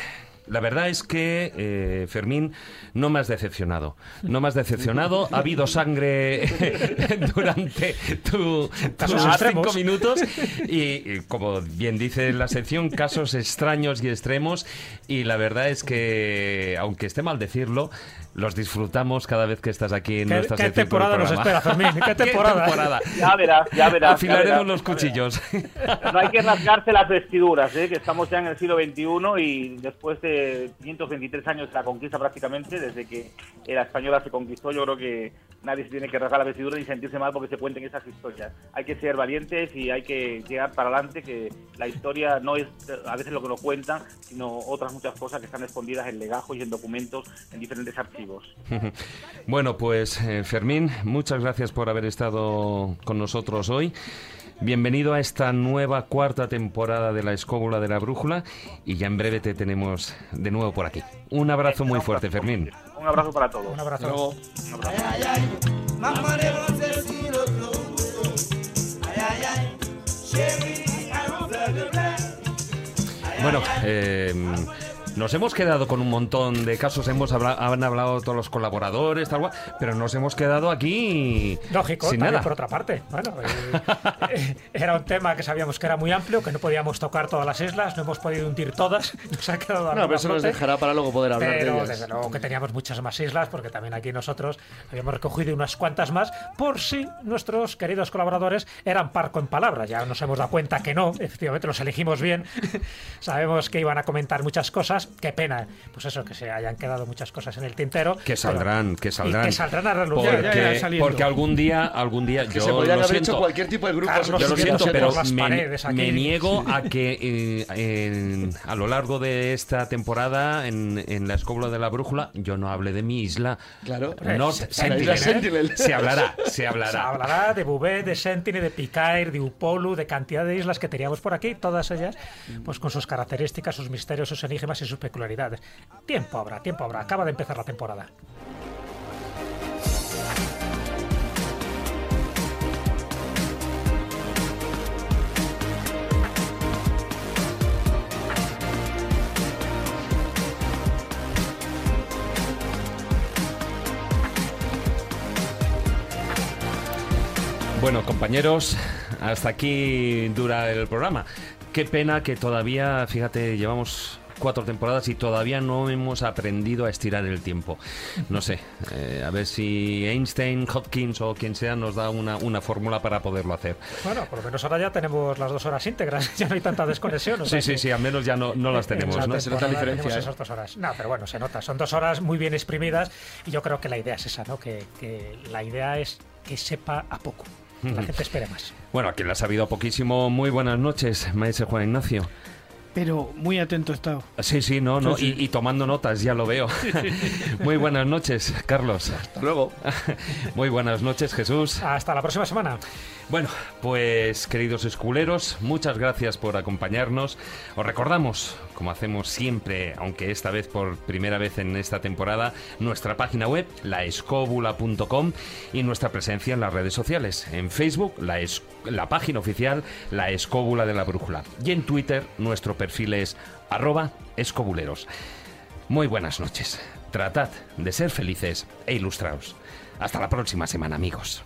la verdad es que, eh, Fermín, no me has decepcionado. No me has decepcionado. Ha habido sangre durante tu, tus cinco minutos. Y, y como bien dice la sección, casos extraños y extremos. Y la verdad es que, aunque esté mal decirlo, los disfrutamos cada vez que estás aquí en ¿Qué- nuestra qué temporada nos espera, Fermín? ¿Qué temporada? Ya verás, ya verás. ya Afilaremos verás. los cuchillos. No hay que rasgarse las vestiduras, ¿eh? que estamos ya en el siglo XXI y después de 523 años de la conquista prácticamente, desde que la española se conquistó, yo creo que nadie se tiene que rasgar la vestidura ni sentirse mal porque se cuenten esas historias. Hay que ser valientes y hay que llegar para adelante, que la historia no es eh, a veces lo que nos cuentan, sino otras muchas cosas que están escondidas en legajos y en documentos en diferentes archivos. Bueno, pues eh, Fermín, muchas gracias por haber estado con nosotros hoy. Bienvenido a esta nueva cuarta temporada de La Escóbula de la Brújula y ya en breve te tenemos de nuevo por aquí. Un abrazo muy fuerte, Fermín. Un abrazo para todos. Un abrazo. Un abrazo. Bueno, eh, nos hemos quedado con un montón de casos, hemos habla- han hablado todos los colaboradores, tal cual, pero nos hemos quedado aquí Lógico, sin nada. por otra parte. Bueno, eh, era un tema que sabíamos que era muy amplio, que no podíamos tocar todas las islas, no hemos podido hundir todas, nos ha quedado No, pero eso nos dejará para luego poder hablar de Pero ellas. desde luego que teníamos muchas más islas, porque también aquí nosotros habíamos recogido unas cuantas más, por si nuestros queridos colaboradores eran parco en palabras. Ya nos hemos dado cuenta que no, efectivamente los elegimos bien. Sabemos que iban a comentar muchas cosas. Qué pena, pues eso, que se hayan quedado muchas cosas en el tintero. Que saldrán, que saldrán. Que saldrán a relucir. Porque, porque algún día, algún día, Que yo se lo haber siento, hecho cualquier tipo de grupo. Carlos, yo lo si siento, pero me, me niego a que eh, en- a lo largo de esta temporada, en, en la escóbula de la brújula, yo no hable de mi isla. Claro. North Se- Sentinel. isla Sentinel. Se hablará, se Se hablará. hablará de Bouvet, de Sentinel, de Picair, de Upolu, de cantidad de islas que teníamos por aquí, todas ellas, pues con sus características, sus misterios, sus enigmas y sus peculiaridades. Tiempo habrá, tiempo habrá. Acaba de empezar la temporada. Bueno, compañeros, hasta aquí dura el programa. Qué pena que todavía, fíjate, llevamos cuatro temporadas y todavía no hemos aprendido a estirar el tiempo. No sé, eh, a ver si Einstein, Hopkins o quien sea nos da una, una fórmula para poderlo hacer. Bueno, por lo menos ahora ya tenemos las dos horas íntegras, ya no hay tanta desconexión. o Sí, sea sí, que- sí, al menos ya no, no las tenemos, en ¿no? esa temporada tenemos esas dos horas. No, pero bueno, se nota. Son dos horas muy bien exprimidas y yo creo que la idea es esa, ¿no? Que, que la idea es que sepa a poco. La gente espere más. Bueno, a quien la ha sabido poquísimo, muy buenas noches, maestro Juan Ignacio. Pero muy atento he estado. Sí, sí, no, no, Sí, sí. Y, y tomando notas, ya lo veo. Muy buenas noches, Carlos. Hasta luego. Muy buenas noches, Jesús. Hasta la próxima semana. Bueno, pues queridos esculeros, muchas gracias por acompañarnos. Os recordamos, como hacemos siempre, aunque esta vez por primera vez en esta temporada, nuestra página web, laescóbula.com y nuestra presencia en las redes sociales. En Facebook, la, es- la página oficial, La Escóbula de la Brújula. Y en Twitter, nuestro perfil es arroba escobuleros. Muy buenas noches. Tratad de ser felices e ilustraos. Hasta la próxima semana, amigos.